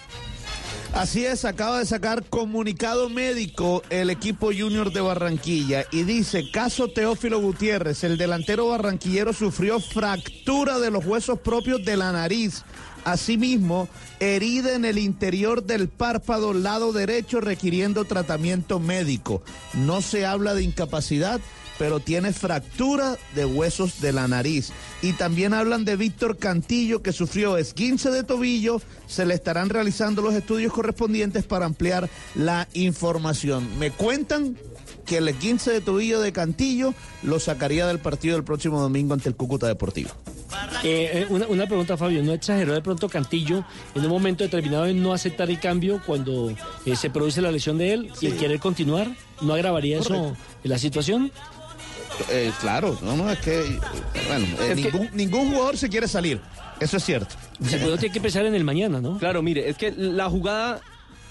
Así es, acaba de sacar comunicado médico el equipo junior de Barranquilla y dice, caso Teófilo Gutiérrez, el delantero barranquillero sufrió fractura de los huesos propios de la nariz. Asimismo, herida en el interior del párpado lado derecho requiriendo tratamiento médico. No se habla de incapacidad, pero tiene fractura de huesos de la nariz. Y también hablan de Víctor Cantillo, que sufrió esguince de tobillo. Se le estarán realizando los estudios correspondientes para ampliar la información. Me cuentan que el esguince de tobillo de Cantillo lo sacaría del partido del próximo domingo ante el Cúcuta Deportivo. Eh, eh, una, una pregunta, Fabio. ¿No exageró de pronto Cantillo en un momento determinado en no aceptar el cambio cuando eh, se produce la lesión de él y el querer continuar? ¿No agravaría eso la situación? Eh, claro, no, no, es que, bueno, eh, Es que- ningún, ningún jugador se quiere salir, eso es cierto. Se puede tiene que pensar en el mañana, ¿no? Claro, mire, es que la jugada,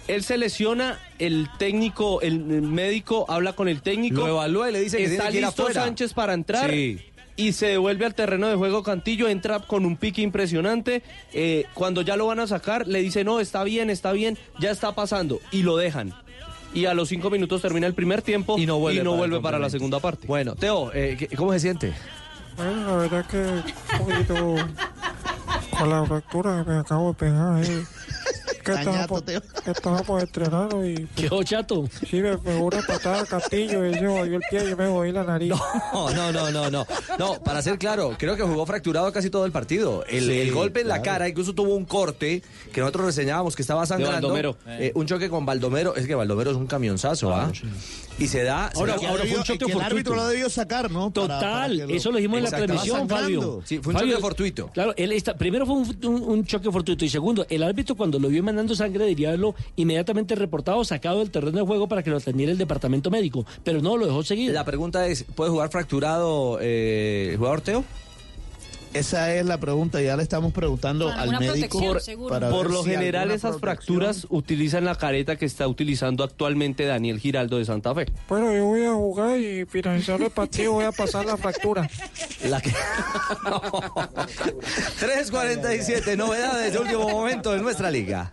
él se lesiona, el técnico, el médico habla con el técnico. Lo evalúa y le dice que Está tiene que ir listo afuera. Sánchez para entrar. Sí. Y se devuelve al terreno de juego Cantillo, entra con un pique impresionante. eh, cuando ya lo van a sacar, le dice, no, está bien, está bien, ya está pasando. Y lo dejan. Y a los cinco minutos termina el primer tiempo y no vuelve, para la segunda parte. Bueno, Teo, eh, ¿qué- ¿cómo se siente? Bueno, la verdad que un poquito Por la fractura que me acabo de pegar, eh. Que Teo. que estábamos entrenando y... ¿Qué chato? Sí, me pegó una patada a Castillo y se jodió el pie y yo me jodí la nariz. No, no, no, no, no. No, para ser claro, creo que jugó fracturado casi todo el partido. El, Sí, el golpe en la cara incluso tuvo un corte que nosotros reseñábamos que estaba sangrando. Eh, un choque con Baldomero. Es que Baldomero es un camionzazo, ¿ah? Y se da. se Ahora, da- ahora fue un choque que el árbitro fortuito. lo debió sacar, ¿no? Para- para Total, lo- eso lo dijimos en la transmisión, estaba Fabio. Sí, fue un Fabio, choque fortuito. Claro, él está, primero fue un, un- un choque fortuito y segundo, el árbitro cuando lo vio mandando sangre debería haberlo inmediatamente reportado, sacado del terreno de juego para que lo atendiera el departamento médico, pero no, lo dejó seguir. La pregunta es: ¿puede jugar fracturado eh, el jugador Teo? Esa es la pregunta, ya le estamos preguntando al médico. seguro. para Por lo si general esas protección- fracturas utilizan la careta que está utilizando actualmente Daniel Giraldo de Santa Fe. Bueno, yo voy a jugar y finalizar el partido voy a pasar la fractura. La que... 3.47, novedades de último momento en nuestra liga.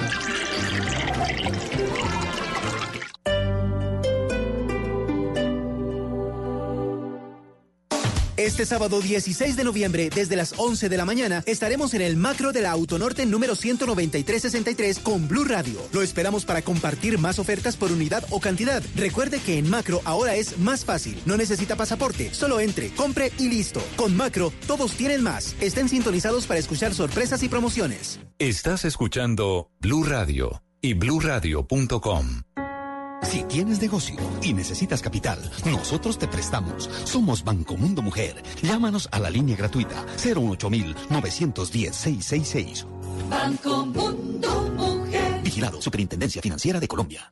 Este sábado 16 de noviembre, desde las 11 de la mañana, estaremos en el macro de la Autonorte número 19363 con Blue Radio. Lo esperamos para compartir más ofertas por unidad o cantidad. Recuerde que en macro ahora es más fácil. No necesita pasaporte. Solo entre, compre y listo. Con macro, todos tienen más. Estén sintonizados para escuchar sorpresas y promociones. Estás escuchando Blue Radio y bluradio.com. Si tienes negocio y necesitas capital, nosotros te prestamos. Somos Banco Mundo Mujer. Llámanos a la línea gratuita 08910-666. Banco Mundo Mujer. Vigilado Superintendencia Financiera de Colombia.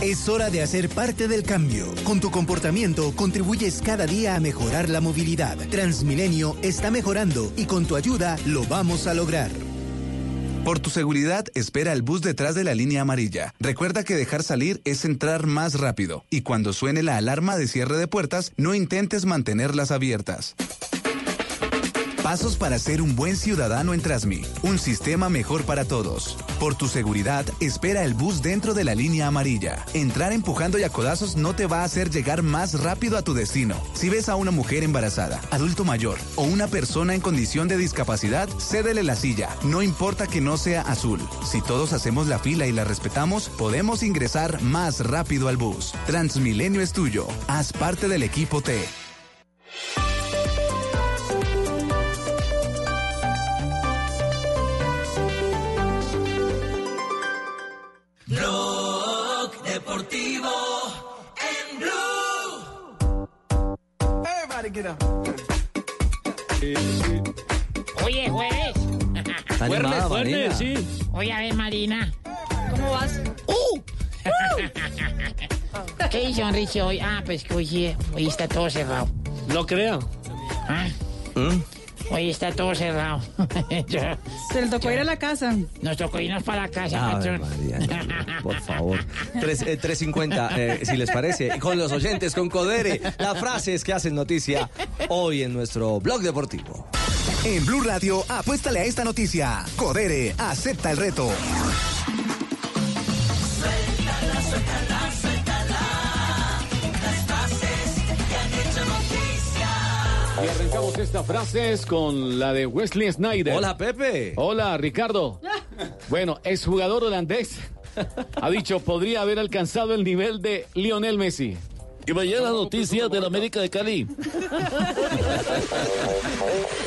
Es hora de hacer parte del cambio. Con tu comportamiento contribuyes cada día a mejorar la movilidad. Transmilenio está mejorando y con tu ayuda lo vamos a lograr. Por tu seguridad, espera el bus detrás de la línea amarilla. Recuerda que dejar salir es entrar más rápido. Y cuando suene la alarma de cierre de puertas, no intentes mantenerlas abiertas. Pasos para ser un buen ciudadano en Trasmi. Un sistema mejor para todos. Por tu seguridad, espera el bus dentro de la línea amarilla. Entrar empujando y a codazos no te va a hacer llegar más rápido a tu destino. Si ves a una mujer embarazada, adulto mayor o una persona en condición de discapacidad, cédele la silla. No importa que no sea azul. Si todos hacemos la fila y la respetamos, podemos ingresar más rápido al bus. Transmilenio es tuyo. Haz parte del equipo T. Deportivo en Blue. Everybody get up. Oye, jueves. Está animada, Marina. Oye, a ver, Marina. ¿Cómo vas? ¡Uh! ¿Qué hizo Enrique hoy? Ah, pues que hoy, sí, hoy está todo cerrado. No crea. Ah, ¿Mm? Hoy está todo cerrado. Se le tocó ir a la casa. Nos tocó irnos para la casa, patrón. María, por favor. Tres- eh, 350, eh, si les parece. Con los oyentes, con Codere. Las frases que hacen noticia hoy en nuestro blog deportivo. En Blue Radio, apuéstale a esta noticia. Codere, acepta el reto. Suéltala, suéltala. Y arrancamos estas frases con la de Wesley Snyder. Hola, Pepe. Hola, Ricardo. Bueno, es jugador holandés. Ha dicho, podría haber alcanzado el nivel de Lionel Messi. Y mañana noticias del América de Cali.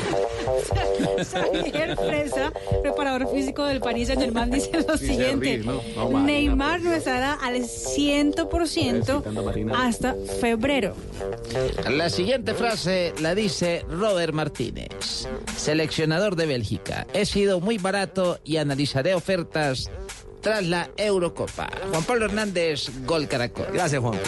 Javier Fresa, preparador físico del Paris Saint Germain, dice lo Sí, siguiente: ríe, ¿no? No, Marina, Neymar no estará al 100% hasta febrero. La siguiente frase la dice Robert Martínez, seleccionador de Bélgica. He sido muy barato y analizaré ofertas tras la Eurocopa. Juan Pablo Hernández, Gol Caracol. Gracias, Juan.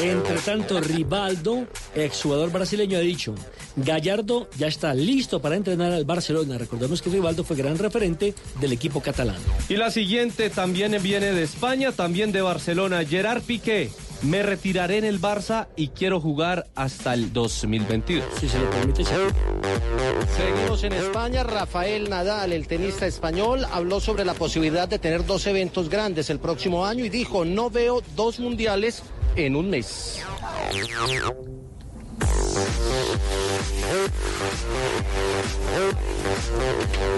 Entre tanto, Rivaldo, exjugador brasileño, ha dicho, Gallardo ya está listo para entrenar al Barcelona. Recordemos que Rivaldo fue gran referente del equipo catalán. Y la siguiente también viene de España, también de Barcelona. Gerard Piqué. Me retiraré en el Barça y quiero jugar hasta el 2022. Si se lo permite, Seguimos en España. Rafael Nadal, el tenista español, habló sobre la posibilidad de tener dos eventos grandes el próximo año y dijo, no veo dos mundiales en un mes.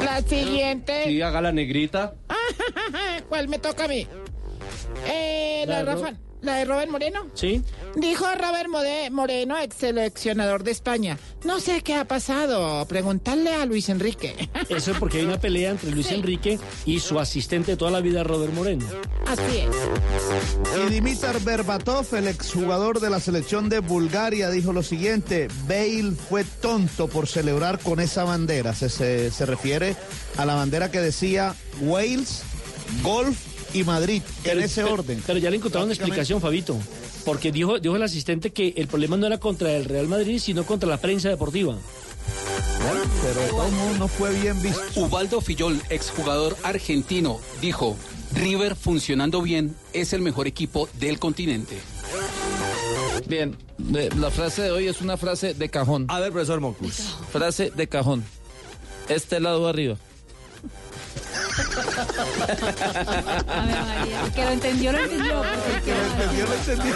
La siguiente. Sí, haga la negrita. ¿Cuál me toca a mí? Eh, la, La Rafa, la de Robert Moreno. Sí. Dijo Robert Mode- Moreno, ex seleccionador de España. No sé qué ha pasado. Preguntarle a Luis Enrique. Eso es porque hay una pelea entre Luis Enrique y su asistente de toda la vida, Robert Moreno. Así es. Y Dimitar Berbatov, el exjugador de la selección de Bulgaria, dijo lo siguiente: Bale fue tonto por celebrar con esa bandera. Se, se- se refiere a la bandera que decía Wales, Golf y Madrid, en ese pero- orden. Pero ya le encontraron una explicación, Fabito. Porque dijo, dijo el asistente que el problema no era contra el Real Madrid, sino contra la prensa deportiva. Pero modos no fue bien visto. Ubaldo Fillol, exjugador argentino, dijo, River funcionando bien es el mejor equipo del continente. Bien, eh, la frase de hoy es una frase de cajón. A ver, profesor Mocus. Frase de cajón. Este lado arriba. A ver, María, el que lo entendió, lo entendió. El que lo entendió,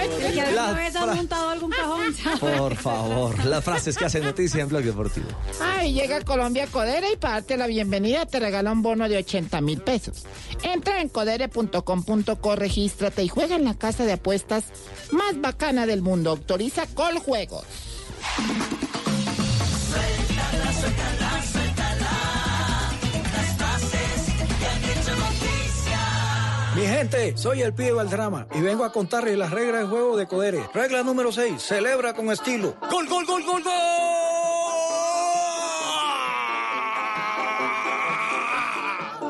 El que alguna La vez ha montado algún cajón. Por favor, las frases que hacen noticia en Blog Deportivo. Ay, llega Colombia Codere y para darte la bienvenida te regala un bono de 80 mil pesos. Entra en codere.com.co, regístrate y juega en la casa de apuestas más bacana del mundo. Autoriza Coljuegos. Mi gente, soy el pibe Valdrama y vengo a contarles las reglas del juego de Codere. Regla número 6, celebra con estilo. ¡Gol, gol, gol, gol, gol!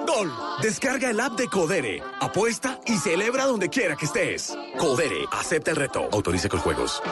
Gol. Descarga el app de Codere. Apuesta y celebra donde quiera que estés. Codere, acepta el reto. Autorice con juegos.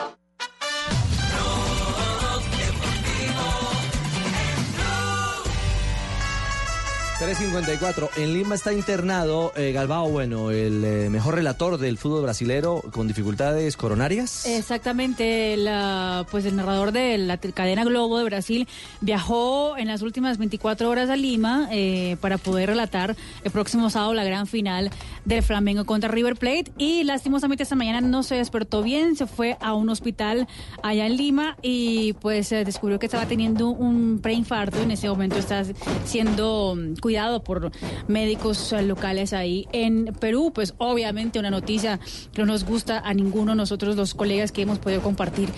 354. En Lima está internado eh, Galbao Bueno, el eh, mejor relator del fútbol brasilero con dificultades coronarias. Exactamente, la, pues el narrador de la cadena Globo de Brasil viajó en las últimas 24 horas a Lima eh, para poder relatar el próximo sábado la gran final del Flamengo contra River Plate y lastimosamente esta mañana no se despertó bien, se fue a un hospital allá en Lima y pues descubrió que estaba teniendo un preinfarto, en ese momento está siendo mm, cuidado por médicos eh, locales ahí en Perú, pues obviamente una noticia que no nos gusta a ninguno de nosotros los colegas que hemos podido compartir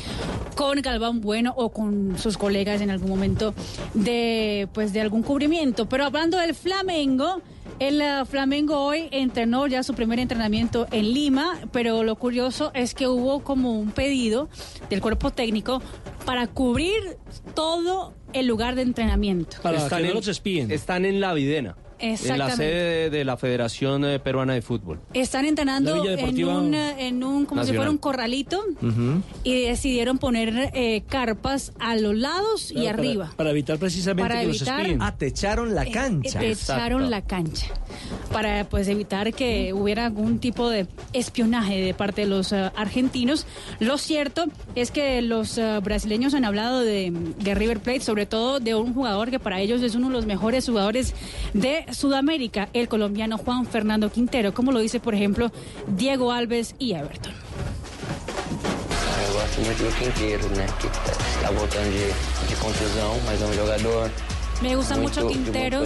con Galván Bueno o con sus colegas en algún momento de pues de algún cubrimiento. Pero hablando del Flamengo, el eh, Flamengo hoy entrenó ya su primer entrenamiento en Lima, pero lo curioso es que hubo como un pedido del cuerpo técnico para cubrir todo el lugar de entrenamiento. están, en, están en la Videna. En la sede de la Federación eh, Peruana de Fútbol. Están entrenando en un, eh, en un, como si fuera un corralito y decidieron poner eh, carpas a los lados y para- arriba. Para, evitar precisamente Para que evitar- los espíen. Ah, te echaron la cancha. Te echaron la cancha para pues evitar que hubiera algún tipo de espionaje de parte de los eh, argentinos. Lo cierto es que los eh, brasileños han hablado de, de River Plate, sobre todo de un jugador que para ellos es uno de los mejores jugadores de Sudamérica, el colombiano Juan Fernando Quintero, como lo dice por ejemplo Diego Alves y Everton. Eu gosto muito do Quinteiro, né? Que está voltando de, de contusão, mas é um jogador Me gusta mucho de Quintero.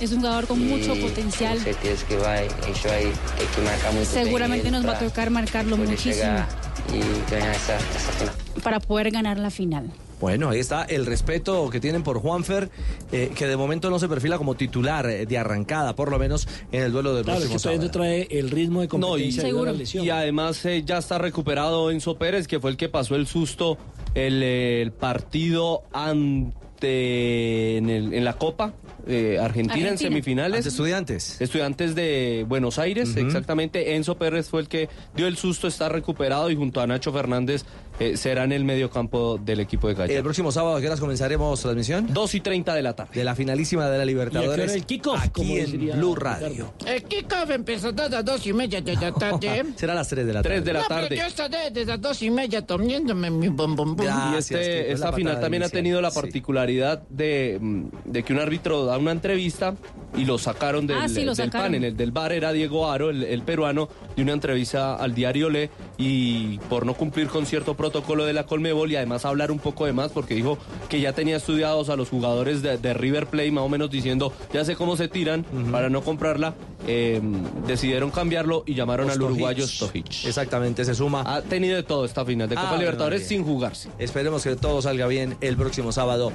Es un jugador con mucho potencial. Que vai, a gente vai ter que Seguramente nos va a tocar marcarlo muchísimo e essa, essa final. para poder ganar la final. Bueno, ahí está el respeto que tienen por Juanfer, eh, que de momento no se perfila como titular eh, de arrancada, por lo menos en el duelo del Claro, es próximo que no sábado. trae el ritmo de No, y, competencia a la lesión. y además eh, ya está recuperado Enzo Pérez, que fue el que pasó el susto el, eh, el partido ante en, el- en la Copa eh, Argentina, en semifinales. Ante estudiantes. Estudiantes de Buenos Aires, exactamente. Enzo Pérez fue el que dio el susto, está recuperado y junto a Nacho Fernández eh, será en el mediocampo del equipo de Gallardo. El próximo sábado, ¿a qué horas comenzaremos transmisión? 2 y 30 de la tarde. De la finalísima de la Libertadores. el kickoff, Aquí en Blue? Radio. El kickoff empezó a las dos y media de la tarde. Será a las 3 de la tarde. Tres de la no, tarde. pero yo estaré desde las dos y media tomiéndome mi bom bom bom. y este, esta final también ha tenido la particularidad de, mm, de que un árbitro da una entrevista y lo sacaron del, Ah, sí, lo del sacaron. panel. El del bar era Diego Aro, el, el peruano, de una entrevista al diario Le y por no cumplir con cierto protocolo de la Colmebol y además hablar un poco de más porque dijo que ya tenía estudiados a los jugadores de, de River Play más o menos diciendo ya sé cómo se tiran para no comprarla. eh, decidieron cambiarlo y llamaron al uruguayo Stojic. Exactamente, se suma. Ha tenido de todo esta final de Ah, Copa Libertadores sin jugarse. Esperemos que todo salga bien el próximo sábado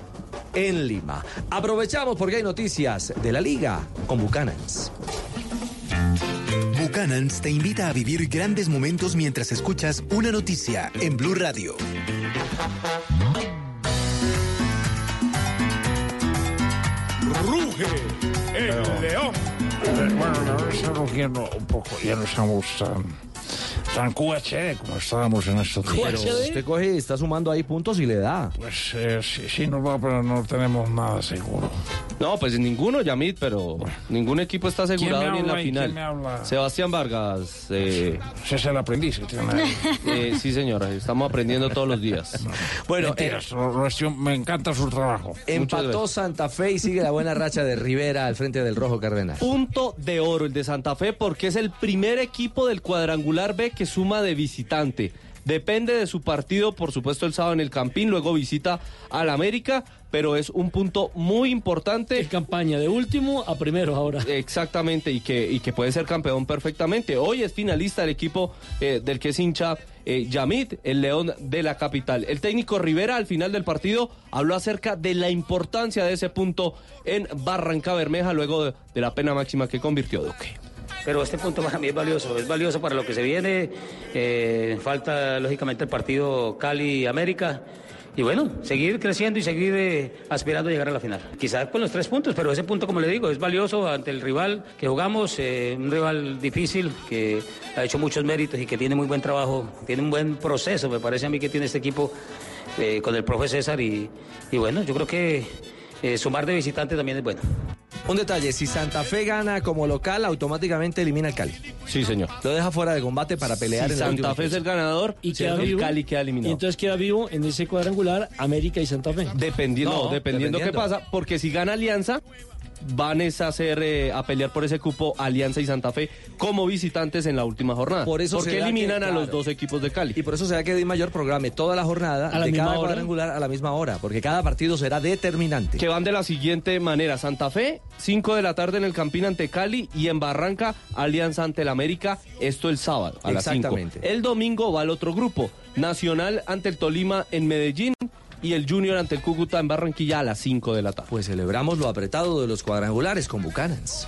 en Lima. Aprovechamos porque hay noticias de la liga con Bucanans. Buchanans te invita a vivir grandes momentos mientras escuchas una noticia en Blue Radio. Ruge el león. Eh, Bueno, la verdad está rugiendo un poco. Ya no estamos tan, tan QHD como estábamos en estos Pero días. usted coge y está sumando ahí puntos y le da. Pues eh, sí, sí nos va, pero no tenemos nada seguro. No, pues ninguno, Yamit, pero ningún equipo está asegurado ¿Quién me ni en la y final. quién me habla? Sebastián Vargas. Eh, Ese es el aprendiz que tiene ahí. eh, sí, señora, estamos aprendiendo todos los días. Bueno, Mentiras, lo- lo estimo- me encanta su trabajo. Empató Santa Fe y sigue la buena racha de Rivera al frente del Rojo Cardenal. Punto de oro el de Santa Fe porque es el primer equipo del cuadrangular B que suma de visitante. Depende de su partido, por supuesto, el sábado en el Campín, luego visita al América, pero es un punto muy importante. campaña de último a primero ahora. Exactamente, y que, y que puede ser campeón perfectamente. Hoy es finalista el equipo eh, del que es hincha eh, Yamit, el león de la capital. El técnico Rivera al final del partido habló acerca de la importancia de ese punto en Barranca Bermeja luego de, de la pena máxima que convirtió Duque. Pero este punto para mí es valioso, es valioso para lo que se viene. eh, falta lógicamente el partido Cali-América. Y bueno, seguir creciendo y seguir eh, aspirando a llegar a la final. Quizás con los tres puntos, pero ese punto, como le digo, es valioso ante el rival que jugamos, eh, un rival difícil que ha hecho muchos méritos y que tiene muy buen trabajo, tiene un buen proceso, me parece a mí que tiene este equipo con el profe César. Y, y bueno, yo creo que eh, sumar de visitante también es bueno. Un detalle, si Santa Fe gana como local, automáticamente elimina al Cali. Sí, señor. Lo deja fuera de combate para pelear Si en Santa Fe es el ganador Y queda el vivo. Cali queda Y eliminado. entonces queda vivo en ese cuadrangular América y Santa Fe. Dependiendo, No, no, dependiendo qué dependiendo. pasa, porque si gana Alianza, van es a hacer eh, a pelear por ese cupo Alianza y Santa Fe como visitantes en la última jornada. Por eso porque que, eliminan a los dos equipos de Cali. Y por eso se da que Di Mayor programe toda la jornada A la de misma cada hora. cuadrangular a la misma hora, porque cada partido será determinante. Que van de la siguiente manera: Santa Fe, 5 de la tarde en el Campín ante Cali y en Barranca, Alianza ante el América. Esto el sábado a las 5. Exactamente. El domingo va el otro grupo: Nacional ante el Tolima en Medellín y el Junior ante el Cúcuta en Barranquilla a las 5 de la tarde. Pues celebramos lo apretado de los cuadrangulares con Bucanans.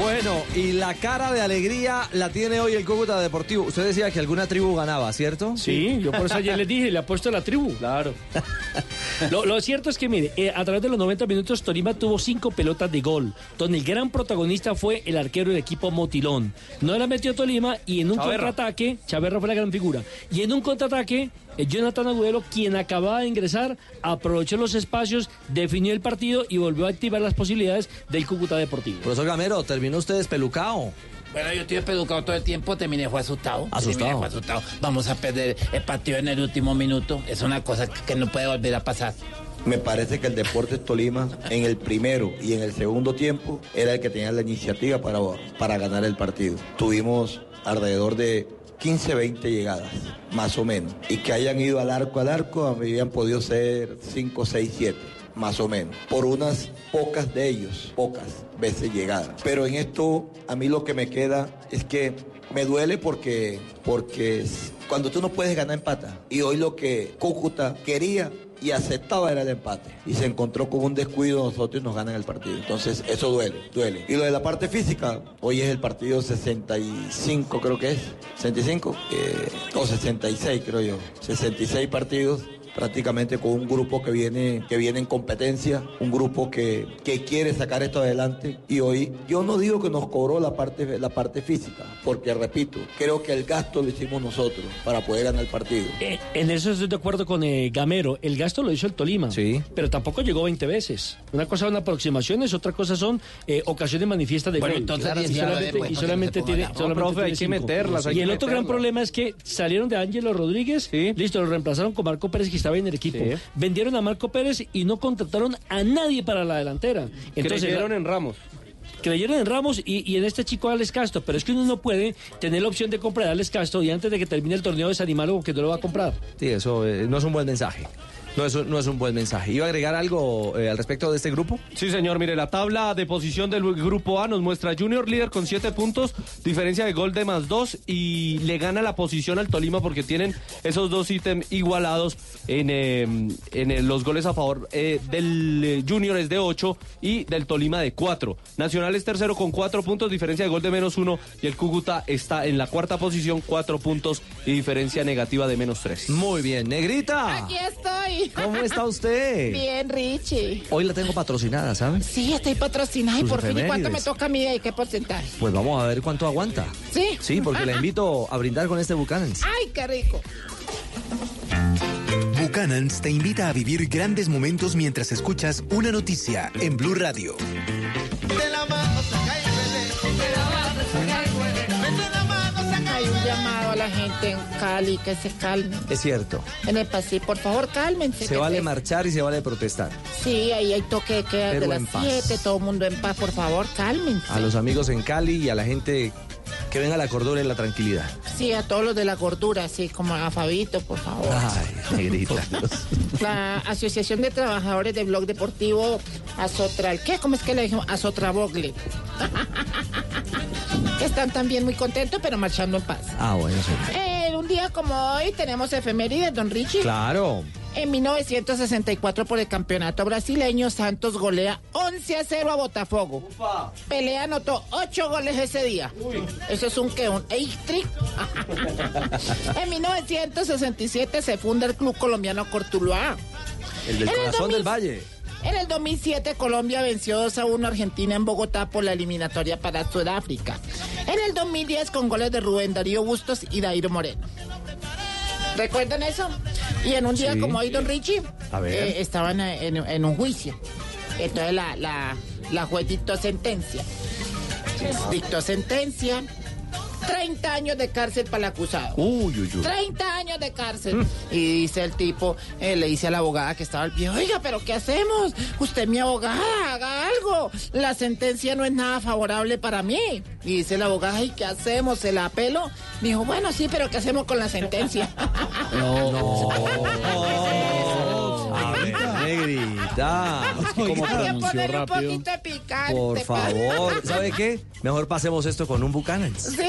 Bueno, y la cara de alegría la tiene hoy el Cúcuta Deportivo. Usted decía que alguna tribu ganaba, ¿cierto? Sí, yo por eso ayer les dije, le apuesto a la tribu. Claro. Lo, lo cierto es que, mire, eh, a través de los 90 minutos, Tolima tuvo cinco pelotas de gol, donde el gran protagonista fue el arquero del equipo Motilón. No la metió Tolima y en un Chaverra. contraataque, Chaverra fue la gran figura, y en un contraataque, Jonathan Agudelo, quien acababa de ingresar, aprovechó los espacios, definió el partido y volvió a activar las posibilidades del Cúcuta Deportivo. Profesor Gamero, terminó usted despelucado. Bueno, yo estoy educado todo el tiempo, terminé fue asustado. Asustado. Terminé fue asustado. Vamos a perder el partido en el último minuto. Es una cosa que que no puede volver a pasar. Me parece que el Deportes Tolima en el primero y en el segundo tiempo era el que tenía la iniciativa para, para ganar el partido. Tuvimos alrededor de 15, 20 llegadas, más o menos. Y que hayan ido al arco al arco, habían podido ser 5, 6, 7. más o menos, por unas pocas de ellos, pocas veces llegadas. Pero en esto a mí lo que me queda es que me duele porque, porque cuando tú no puedes ganar empata. Y hoy lo que Cúcuta quería y aceptaba era el empate. Y se encontró con un descuido de nosotros y nos ganan el partido. Entonces eso duele, duele. Y lo de la parte física, hoy es el partido 65 creo que es. 65 eh, o 66 creo yo. 66 partidos prácticamente con un grupo que viene, que viene en competencia, un grupo que, que quiere sacar esto adelante. Y hoy yo no digo que nos cobró la parte, la parte física, porque repito, creo que el gasto lo hicimos nosotros para poder ganar el partido. Eh, en eso estoy de acuerdo con eh, Gamero. El gasto lo hizo el Tolima. Sí. Pero tampoco llegó 20 veces. Una cosa son aproximaciones, otra cosa son eh, ocasiones manifiestas de Bueno, gol. entonces y 19 solamente, y tiene, la- No, solamente profe, tiene hay que meterlas, hay y que el otro gran problema es que salieron de Ángelo Rodríguez, listo, lo reemplazaron con Marco Pérez que estaba en el equipo. Vendieron a Marco Pérez y no contrataron a nadie para la delantera. Creyeron en Ramos. Creyeron en Ramos y, y en este chico Alex Castro, pero es que uno no puede tener la opción de comprar a Alex Castro y antes de que termine el torneo desanimarlo porque no lo va a comprar. Sí, eso eh, no es un buen mensaje. No es, un- no es un buen mensaje. ¿Iba a agregar algo eh, al respecto de este grupo? Sí, señor. Mire, la tabla de posición del grupo A nos muestra Junior líder con 7 puntos, diferencia de gol de más 2 y le gana la posición al Tolima porque tienen esos dos ítems igualados en, eh, en eh, los goles a favor eh, del eh, Junior es de 8 y del Tolima de 4. Nacional es tercero con 4 puntos, diferencia de gol de menos 1 y el Cúcuta está en la cuarta posición, 4 puntos y diferencia negativa de menos 3. Muy bien, Negrita. Aquí estoy. ¿Cómo está usted? Bien, Richie. Hoy la tengo patrocinada, ¿sabes? Sí, estoy patrocinada. ¿Y Sus por fin y cuánto me toca a mí y qué porcentaje? Pues vamos a ver cuánto aguanta. ¿Sí? Sí, porque la invito a brindar con este Buchanan's. ¡Ay, qué rico! Buchanan's te invita a vivir grandes momentos mientras escuchas una noticia en Blue Radio. De la la gente en Cali que se calmen. Es cierto. En el pasillo, por favor, cálmense. Se vale se- marchar y se vale protestar. Sí, ahí hay toque de queda Pero de las en paz. 7, todo el mundo en paz, por favor, cálmense. A los amigos en Cali y a la gente que venga la cordura y la tranquilidad. Sí, a todos los de la gordura, así como a Fabito, por favor. Ay, negrita. La Asociación de Trabajadores de Blog Deportivo Azotral, ¿qué? ¿Cómo es que le dijimos? Azotrabogle. Están también muy contentos, pero marchando en paz. Ah, bueno, sí. Eh, un día como hoy tenemos efemérides, don Richie. Claro. En 1964 por el campeonato brasileño, Santos golea 11 a 0 a Botafogo. Pelea anotó 8 goles ese día. Eso es un que un trick en 1967 se funda el club colombiano Cortuluá. El del En el corazón del 2000. valle. En el 2007 Colombia venció 2 a 1 a Argentina en Bogotá por la eliminatoria para Sudáfrica. En el 2010 con goles de Rubén Darío Bustos y Dairo Moreno. ¿Recuerdan eso? Y en un día Sí. como hoy, don Richie, eh, estaban eh, en, en un juicio. Entonces la, la, la juez dictó sentencia. Dictó sentencia. 30 años de cárcel para el acusado. Uy, uy, uy. 30 años de cárcel. Y dice el tipo, eh, le dice a la abogada que estaba al pie, oiga, pero ¿qué hacemos? Usted es mi abogada, haga algo. La sentencia no es nada favorable para mí. Y dice la abogada, ¿y qué hacemos? ¿Se la apelo? Dijo, bueno, sí, pero ¿qué hacemos con la sentencia? No. A ver, negrita. ¿Cómo Hay que pronunció ponerle un rápido? poquito de picante. Por favor. ¿Sabe qué? Mejor pasemos esto con un Buchanan's. Sí.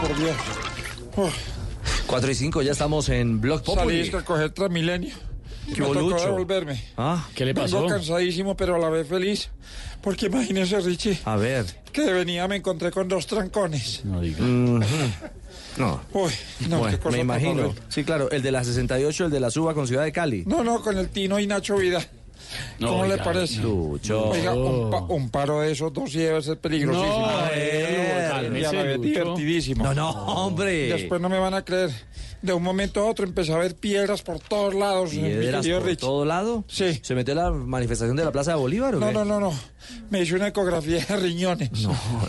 Por Dios. Uf, 4 y 5, ya estamos en Blog salí Populi. a coger Transmilenio. ¿Qué Me tocó devolverme. Ah, ¿qué le pasó? Vengo cansadísimo, pero a la vez feliz. Porque imagínese, Richie, A ver. que de venida me encontré con dos trancones. No diga. No. Uy, no, Bueno, qué cosa me imagino. Sí, claro, el de la 68, el de la suba con Ciudad de Cali. No, no, con el Tino y Nacho ¿Cómo le oiga, parece? Lucho. Oiga, un, pa- un paro de esos dos lleva a ser peligrosísimo. No, a ver, divertidísimo. No, no, hombre. Después no me van a creer. De un momento a otro empecé a ver piedras por todos lados. mi ¿Piedras por Richie. todo lado? Sí. ¿Se metió la manifestación de la Plaza de Bolívar o No, qué? no, no, no. Me hice una ecografía de riñones.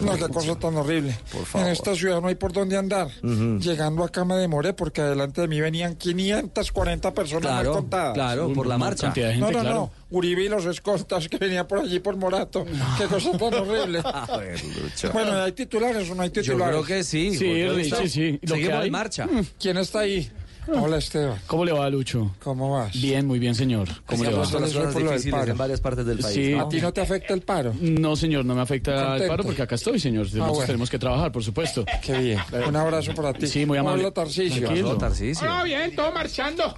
No, qué cosa tan horrible. Por favor. En esta ciudad no hay por dónde andar. Llegando acá me demoré porque adelante de mí venían 540 personas Claro, mal contadas. claro, por la marcha. No, no, claro. no. Uribe y los escoltas que venían por allí por Morato. Qué cosa tan horrible. A ver, Lucho. Bueno, ¿hay titulares o no hay Yo titulares? creo que sí. Sí, Richie, sí. Lo que Seguimos hay- en marcha. Mm, ¿Quién está ahí? Hola, Esteban. ¿Cómo le va, Lucho? ¿Cómo vas? Bien, muy bien, señor. ¿Cómo le va? Con las difíciles paro. en varias partes del país. Sí. ¿no? ¿A ti no te afecta el paro? No, señor, no me afecta el Contento. paro porque acá estoy, señor. Nosotros bueno. tenemos que trabajar, por supuesto. Qué bien. Un abrazo para ti. Sí, muy amable. Hola, Tarcisio. No, Tarcisio. No, bien, todo marchando.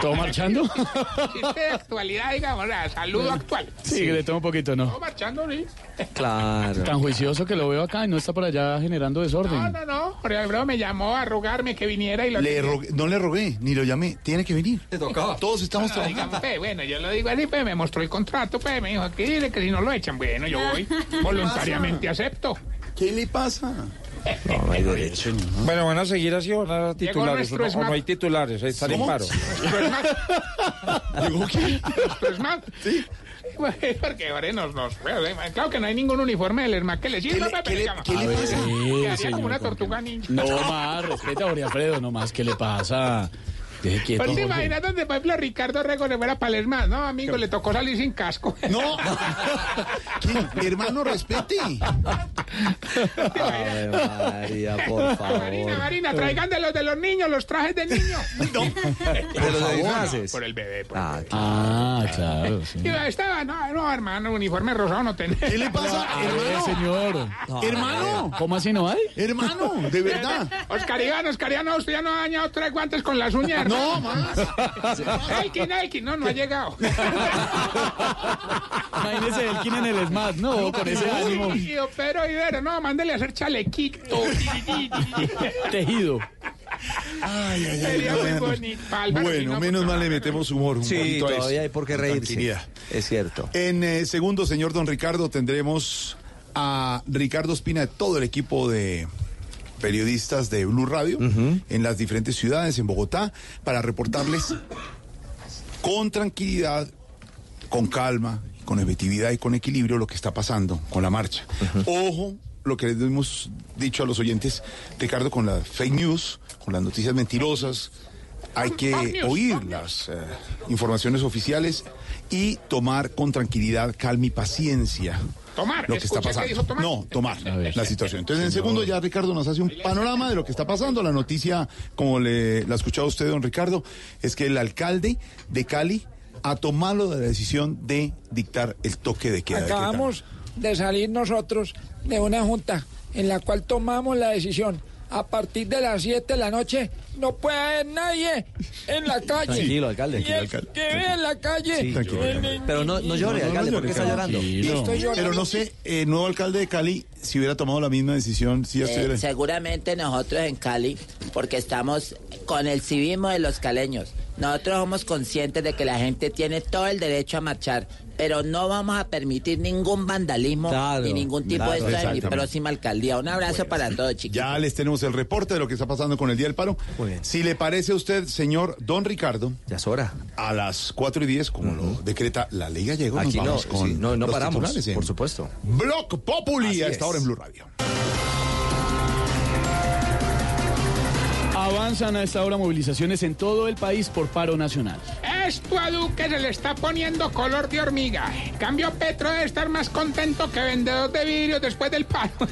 ¿Todo marchando? Chiste de actualidad, digamos, la saludo actual. Sí, que le tomo un poquito, Todo ¿no? marchando, sí. Claro. Tan juicioso que lo veo acá y no está por allá generando No, desorden. no, no. Jorge Alfredo me llamó a rogarme que viniera y lo Le rogué- no le rogué, ni lo llamé. Tiene que venir. Todos estamos No, trabajando. digamos, pues, bueno, yo lo digo así, pues me mostró el contrato, pues me dijo aquí dile que si no lo echan, bueno, yo voy. Voluntariamente acepto. ¿Qué le pasa? No, no hay derecho. Bueno, van a seguir así o no hay titulares. no, o no hay titulares, ahí están en paro. ¿Llegó SMAT? Sí. Porque ahora nos, nos... Claro que no hay ningún uniforme del ESMAD que le sirva, le- qué le- qué le a pasa? quedaría Sí, como una señor, tortuga ninja. No más, respeta a Jorge Alfredo, no más. ¿Qué le pasa? Deje quieto. Pues imaginas donde, por ejemplo, Ricardo Rego le fuera ESMAD, ¿no, amigo? Le tocó salir sin casco. No. ¿Quién? Mi hermano, respete. Ave María, por favor. Marina, Marina, traigan de los de los niños, los trajes de niño. ¿De los de disfraces? Por el bebé, por el Ah, bebé. Ah, claro. sí. Y estaba, no, no, hermano, uniforme rosado no tenés. ¿Qué le pasa, A ver, hermano? señor. Hermano. ¿Cómo así no hay? Hermano, de verdad. Oscar Iván, Oscar Iván, no, usted ya no ha dañado tres guantes con las uñas. No, más. Elkin, Elkin, no, no ha llegado. Imagínese el kin en el SMAT, no, con ese ánimo. Pero Ibero, no, mándele a hacer chalequito. Tejido. Ay, ay, ay, Sería muy bonito. Álvaro, si Bueno, no, menos mal le metemos humor un Sí, poquito a eso. todavía hay por qué reírse. Es cierto. En eh, segundo, señor Don Ricardo, tendremos a Ricardo Espina de todo el equipo de periodistas de Blue Radio en las diferentes ciudades, en Bogotá, para reportarles con tranquilidad, con calma, con efectividad y con equilibrio lo que está pasando con la marcha. Ojo, lo que les hemos dicho a los oyentes, Ricardo, con las fake news, con las noticias mentirosas, hay que oír las eh, informaciones oficiales y tomar con tranquilidad, calma y paciencia Tomar, lo que está que pasando. dijo tomar. No, tomar ver. la situación. Entonces, en segundo ya Ricardo nos hace un panorama de lo que está pasando. La noticia, como le la ha escuchado usted, don Ricardo, es que el alcalde de Cali ha tomado la decisión de dictar el toque de queda. Acabamos de salir nosotros de una junta en la cual tomamos la decisión. A partir de las 7 de la noche no puede haber nadie en la calle. Tranquilo, alcalde. Y el Tranquilo, que ve en la calle. Sí, Tranquilo, el- alcalde. Pero no, no llore, alcalde, ¿por qué está llorando? Estoy llorando. Pero no sé, eh, nuevo alcalde de Cali, si hubiera tomado la misma decisión, si ya Eh, estuviera... seguramente nosotros en Cali, porque estamos con el civismo de los caleños, nosotros somos conscientes de que la gente tiene todo el derecho a marchar, pero no vamos a permitir ningún vandalismo Claro, ni ningún tipo claro, de esto en mi próxima alcaldía. Un abrazo para todos, chicos. Ya les tenemos el reporte de lo que está pasando con el Día del Paro. Si le parece a usted, señor Don Ricardo. Ya es hora. A las 4 y 10, como lo decreta la ley gallego, Aquí nos no, vamos con sí, no, no los paramos, por supuesto. Block Populi Así a esta es. hora en Blue Radio. Avanzan a esta hora movilizaciones en todo el país por paro nacional. Esto a Duque se le está poniendo color de hormiga. En cambio, Petro debe estar más contento que vendedor de vidrios después del paro.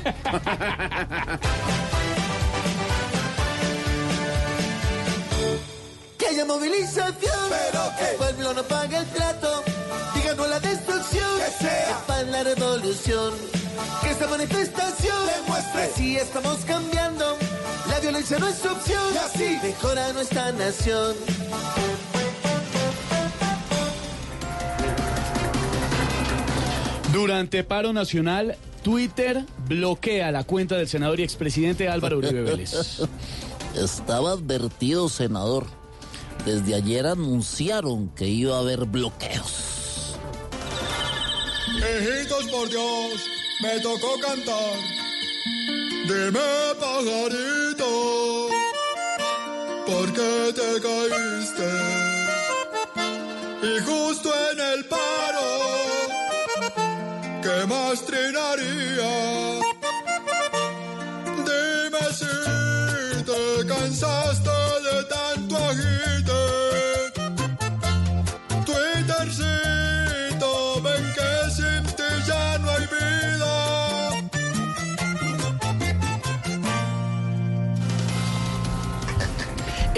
Que haya movilización, pero que el pueblo no pague el plato, diga no a la destrucción, que sea para la revolución, que esta manifestación demuestre si estamos cambiando, violencia no es opción, y así mejora nuestra nación. Durante paro nacional, Twitter bloquea la cuenta del senador y expresidente Álvaro Uribe Vélez. Estaba advertido, senador. Desde ayer anunciaron que iba a haber bloqueos. Hijitos por Dios, me tocó cantar. Dime, pajarito, ¿por qué te caíste? Y justo en el paro, ¿qué más trinaría?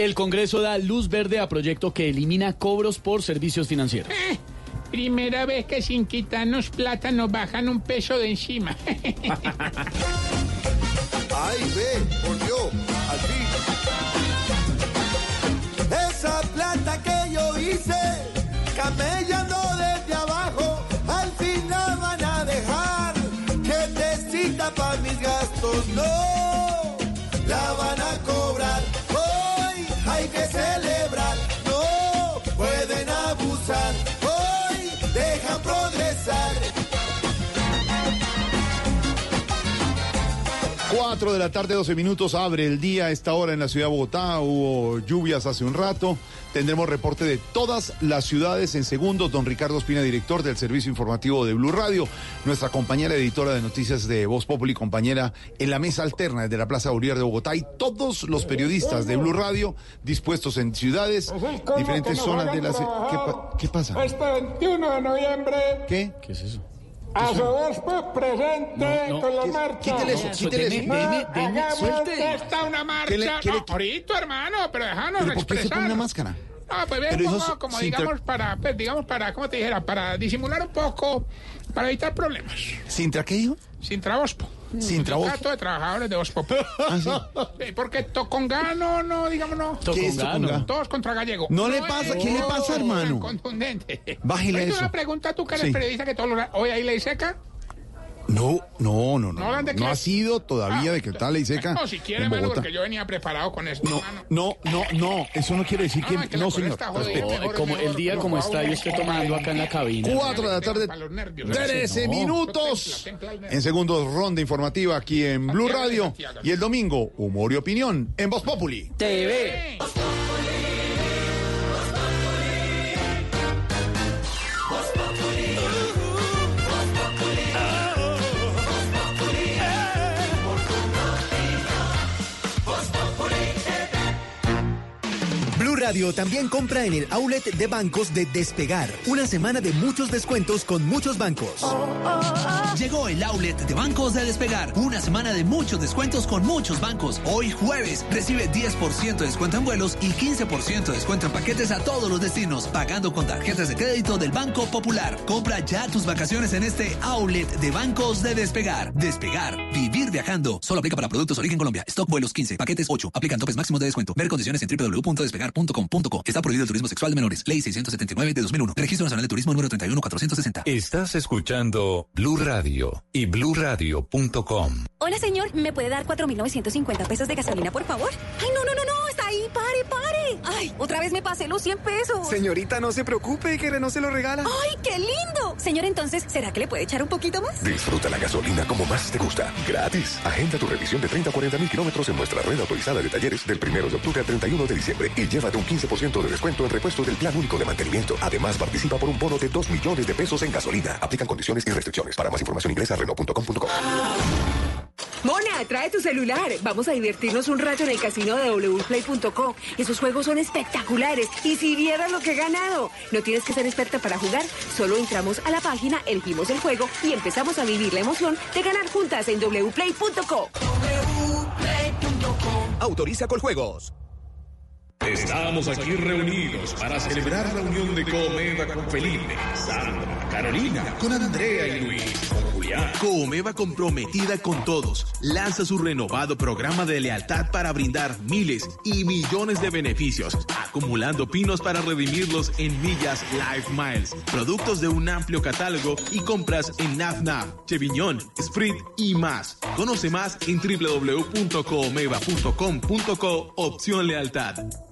El Congreso da luz verde a proyecto que elimina cobros por servicios financieros. Eh, primera vez que sin quitarnos plata nos bajan un peso de encima. Ay, ve, por Dios, al fin. Esa plata que yo hice, camellando desde abajo, al fin la van a dejar. Quietecita para mis gastos, no, 4 de la tarde, 12 minutos, abre el día a esta hora en la ciudad de Bogotá. Hubo lluvias hace un rato. Tendremos reporte de todas las ciudades en segundos. Don Ricardo Espina, director del servicio informativo de Blue Radio. Nuestra compañera editora de noticias de Voz Populi, compañera en la mesa alterna de la Plaza Bolívar de Bogotá. Y todos los periodistas de Blue Radio dispuestos en ciudades, diferentes zonas de la ciudad. ¿Qué, pa- qué pasa? Este 21 de noviembre, ¿Qué? ¿Qué es eso? A su obispo presente No, no. con la ¿Qué- marcha. quítele eso, No, quítele eso. no, deme, deme, suelte. esta una marcha. ¿Qué le- le- no, ahorita, hermano, pero déjanos ¿Pero por qué se expresar. pone una máscara? Ah, pues hijo, como, como sin tra- digamos para, pues, digamos para, ¿cómo te dijera? Para disimular un poco, para evitar problemas. ¿Sintra qué dijo? Sintra Ospo. Sintra Ospo. Sindicato de trabajadores de Ospo. Sí, Porque Tocongano, no, digamos no. ¿Qué es Tocongano? Todos contra Gallego. No le pasa, ¿qué le pasa, tan hermano? Contundente. Bájele eso. una pregunta, tú que eres Sí. periodista que todos los... Hoy hay ley seca. No, no, no, ¿No no. ha sido todavía de que tal ley seca No, si quiere, en mano, porque yo venía preparado con esto, mano. No, no, no, eso no quiere decir que No, que no, señor. mejor, como el día como está, yo estoy tomando acá en la cabina. 4 de la tarde, 13 minutos. En segundos, ronda informativa aquí en Blue Radio. Y el domingo, humor y opinión en Voz Populi. TV. Radio también compra en el outlet de bancos de Despegar. Una semana de muchos descuentos con muchos bancos. Llegó el outlet de bancos de despegar. Una semana de muchos descuentos con muchos bancos. Hoy jueves recibe 10% de descuento en vuelos y 15% de descuento en paquetes a todos los destinos, pagando con tarjetas de crédito del Banco Popular. Compra ya tus vacaciones en este outlet de bancos de despegar. Despegar, vivir viajando. Solo aplica para productos origen Colombia. Stock vuelos 15, paquetes 8. Aplican topes máximos de descuento. Ver condiciones en Está prohibido el turismo sexual de menores. Ley 679 de 2001. Registro Nacional de Turismo número 31460. Estás escuchando Blue Radio y bluradio.com. Hola, señor. ¿Me puede dar 4.950 pesos de gasolina, por favor? Ay, no, no, no, no. Está ahí. Pare, pare. Ay, otra vez me pasé los 100 pesos. Señorita, no se preocupe, que no se lo regala. Ay, qué lindo. Señor, entonces, ¿será que le puede echar un poquito más? Disfruta la gasolina como más te gusta. Gratis. Agenda tu revisión de 30 a 40 mil kilómetros en nuestra red autorizada de talleres del 1 de octubre al 31 de diciembre y llévate un 15% de descuento en repuesto del plan único de mantenimiento. Además, participa por un bono de 2 millones de pesos en gasolina. Aplican condiciones y restricciones. Para más información ingresa a renault.com.co. Mona, trae tu celular. Vamos a divertirnos un rato en el casino de wplay.co. Esos juegos son espectaculares. Y si vieras lo que he ganado. No tienes que ser experta para jugar. Solo entramos a la página, elegimos el juego y empezamos a vivir la emoción de ganar juntas en wplay.co. Autoriza con juegos. Estamos aquí reunidos para celebrar la unión de Comeda con Felipe, Sandra, Carolina, con Andrea y Luis, con Julián. Coomeva comprometida con todos lanza su renovado programa de lealtad para brindar miles y millones de beneficios, acumulando pinos para redimirlos en millas Life Miles, productos de un amplio catálogo y compras en NavNav, Cheviñón, Sprit y más. Conoce más en www.coomeva.com.co opción lealtad.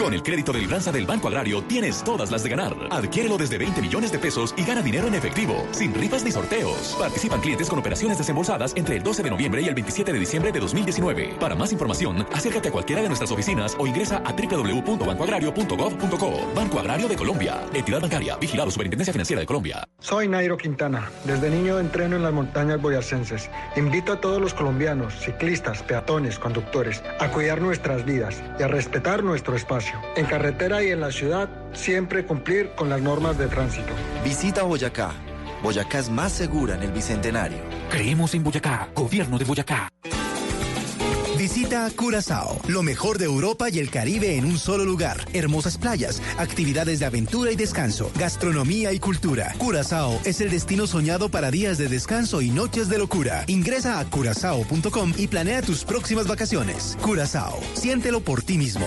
Con el crédito de libranza del Banco Agrario tienes todas las de ganar. Adquiérelo desde 20 millones de pesos y gana dinero en efectivo, sin rifas ni sorteos. Participan clientes con operaciones desembolsadas entre el 12 de noviembre y el 27 de diciembre de 2019. Para más información, acércate a cualquiera de nuestras oficinas o ingresa a www.bancoagrario.gov.co. Banco Agrario de Colombia. Entidad bancaria. Vigilado Superintendencia Financiera de Colombia. Soy Nairo Quintana. Desde niño entreno en las montañas boyacenses. Invito a todos los colombianos, ciclistas, peatones, conductores, a cuidar nuestras vidas y a respetar nuestro espacio. En carretera y en la ciudad, siempre cumplir con las normas de tránsito. Visita Boyacá. Boyacá es más segura en el Bicentenario. Creemos en Boyacá, Gobierno de Boyacá. Visita Curazao, lo mejor de Europa y el Caribe en un solo lugar. Hermosas playas, actividades de aventura y descanso, gastronomía y cultura. Curazao es el destino soñado para días de descanso y noches de locura. Ingresa a curazao.com y planea tus próximas vacaciones. Curazao, siéntelo por ti mismo.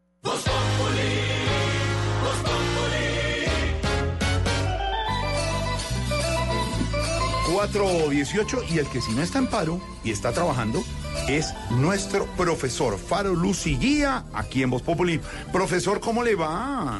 418 y el que si no está en paro y está trabajando es nuestro profesor Faro Luz y Guía aquí en Voz Populi. Profesor, ¿cómo le va?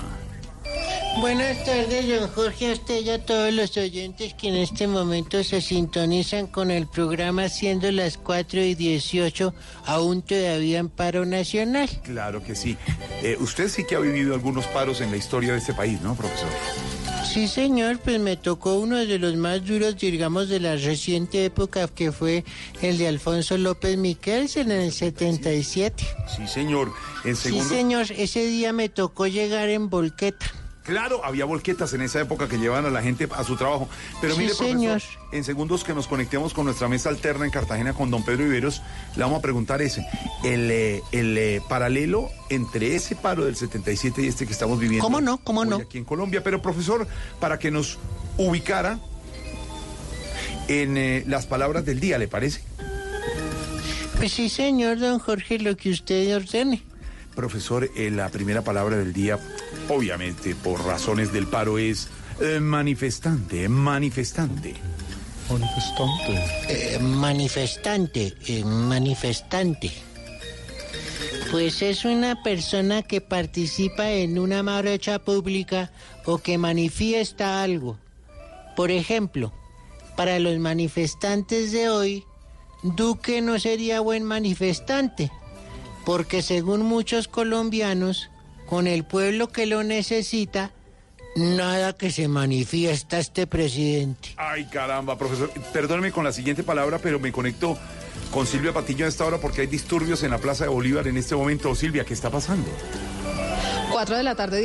Buenas tardes, don Jorge, a usted y a todos los oyentes que en este momento se sintonizan con el programa siendo las 4 y 18, aún todavía en paro nacional. Claro que sí. Eh, usted sí que ha vivido algunos paros en la historia de este país, ¿no, profesor? Sí, señor, pues me tocó uno de los más duros, digamos, de la reciente época, que fue el de Alfonso López Miquels en el 77. Sí, señor. En Sí, segundo... señor, ese día me tocó llegar en volqueta. Claro, había volquetas en esa época que llevaban a la gente a su trabajo. Pero Sí, mire, profesor, señor. en segundos que nos conectemos con nuestra mesa alterna en Cartagena con don Pedro Iberos, le vamos a preguntar ese, el, eh, el eh, paralelo entre ese paro del 77 y este que estamos viviendo. ¿Cómo no? ¿Cómo no? Aquí en Colombia. Pero, profesor, para que nos ubicara en eh, las palabras del día, ¿le parece? Pues sí, señor, don Jorge, lo que usted ordene. Profesor, eh, la primera palabra del día, obviamente por razones del paro, es eh, manifestante, manifestante. Manifestante. Eh, manifestante, eh, manifestante. Pues es una persona que participa en una marcha pública o que manifiesta algo. Por ejemplo, para los manifestantes de hoy, Duque no sería buen manifestante, porque según muchos colombianos, con el pueblo que lo necesita, nada que se manifiesta este presidente. Ay, caramba, profesor. Perdóneme con la siguiente palabra, pero me conecto con Silvia Patiño a esta hora porque hay disturbios en la Plaza de Bolívar en este momento. Silvia, ¿qué está pasando? 4 de la tarde.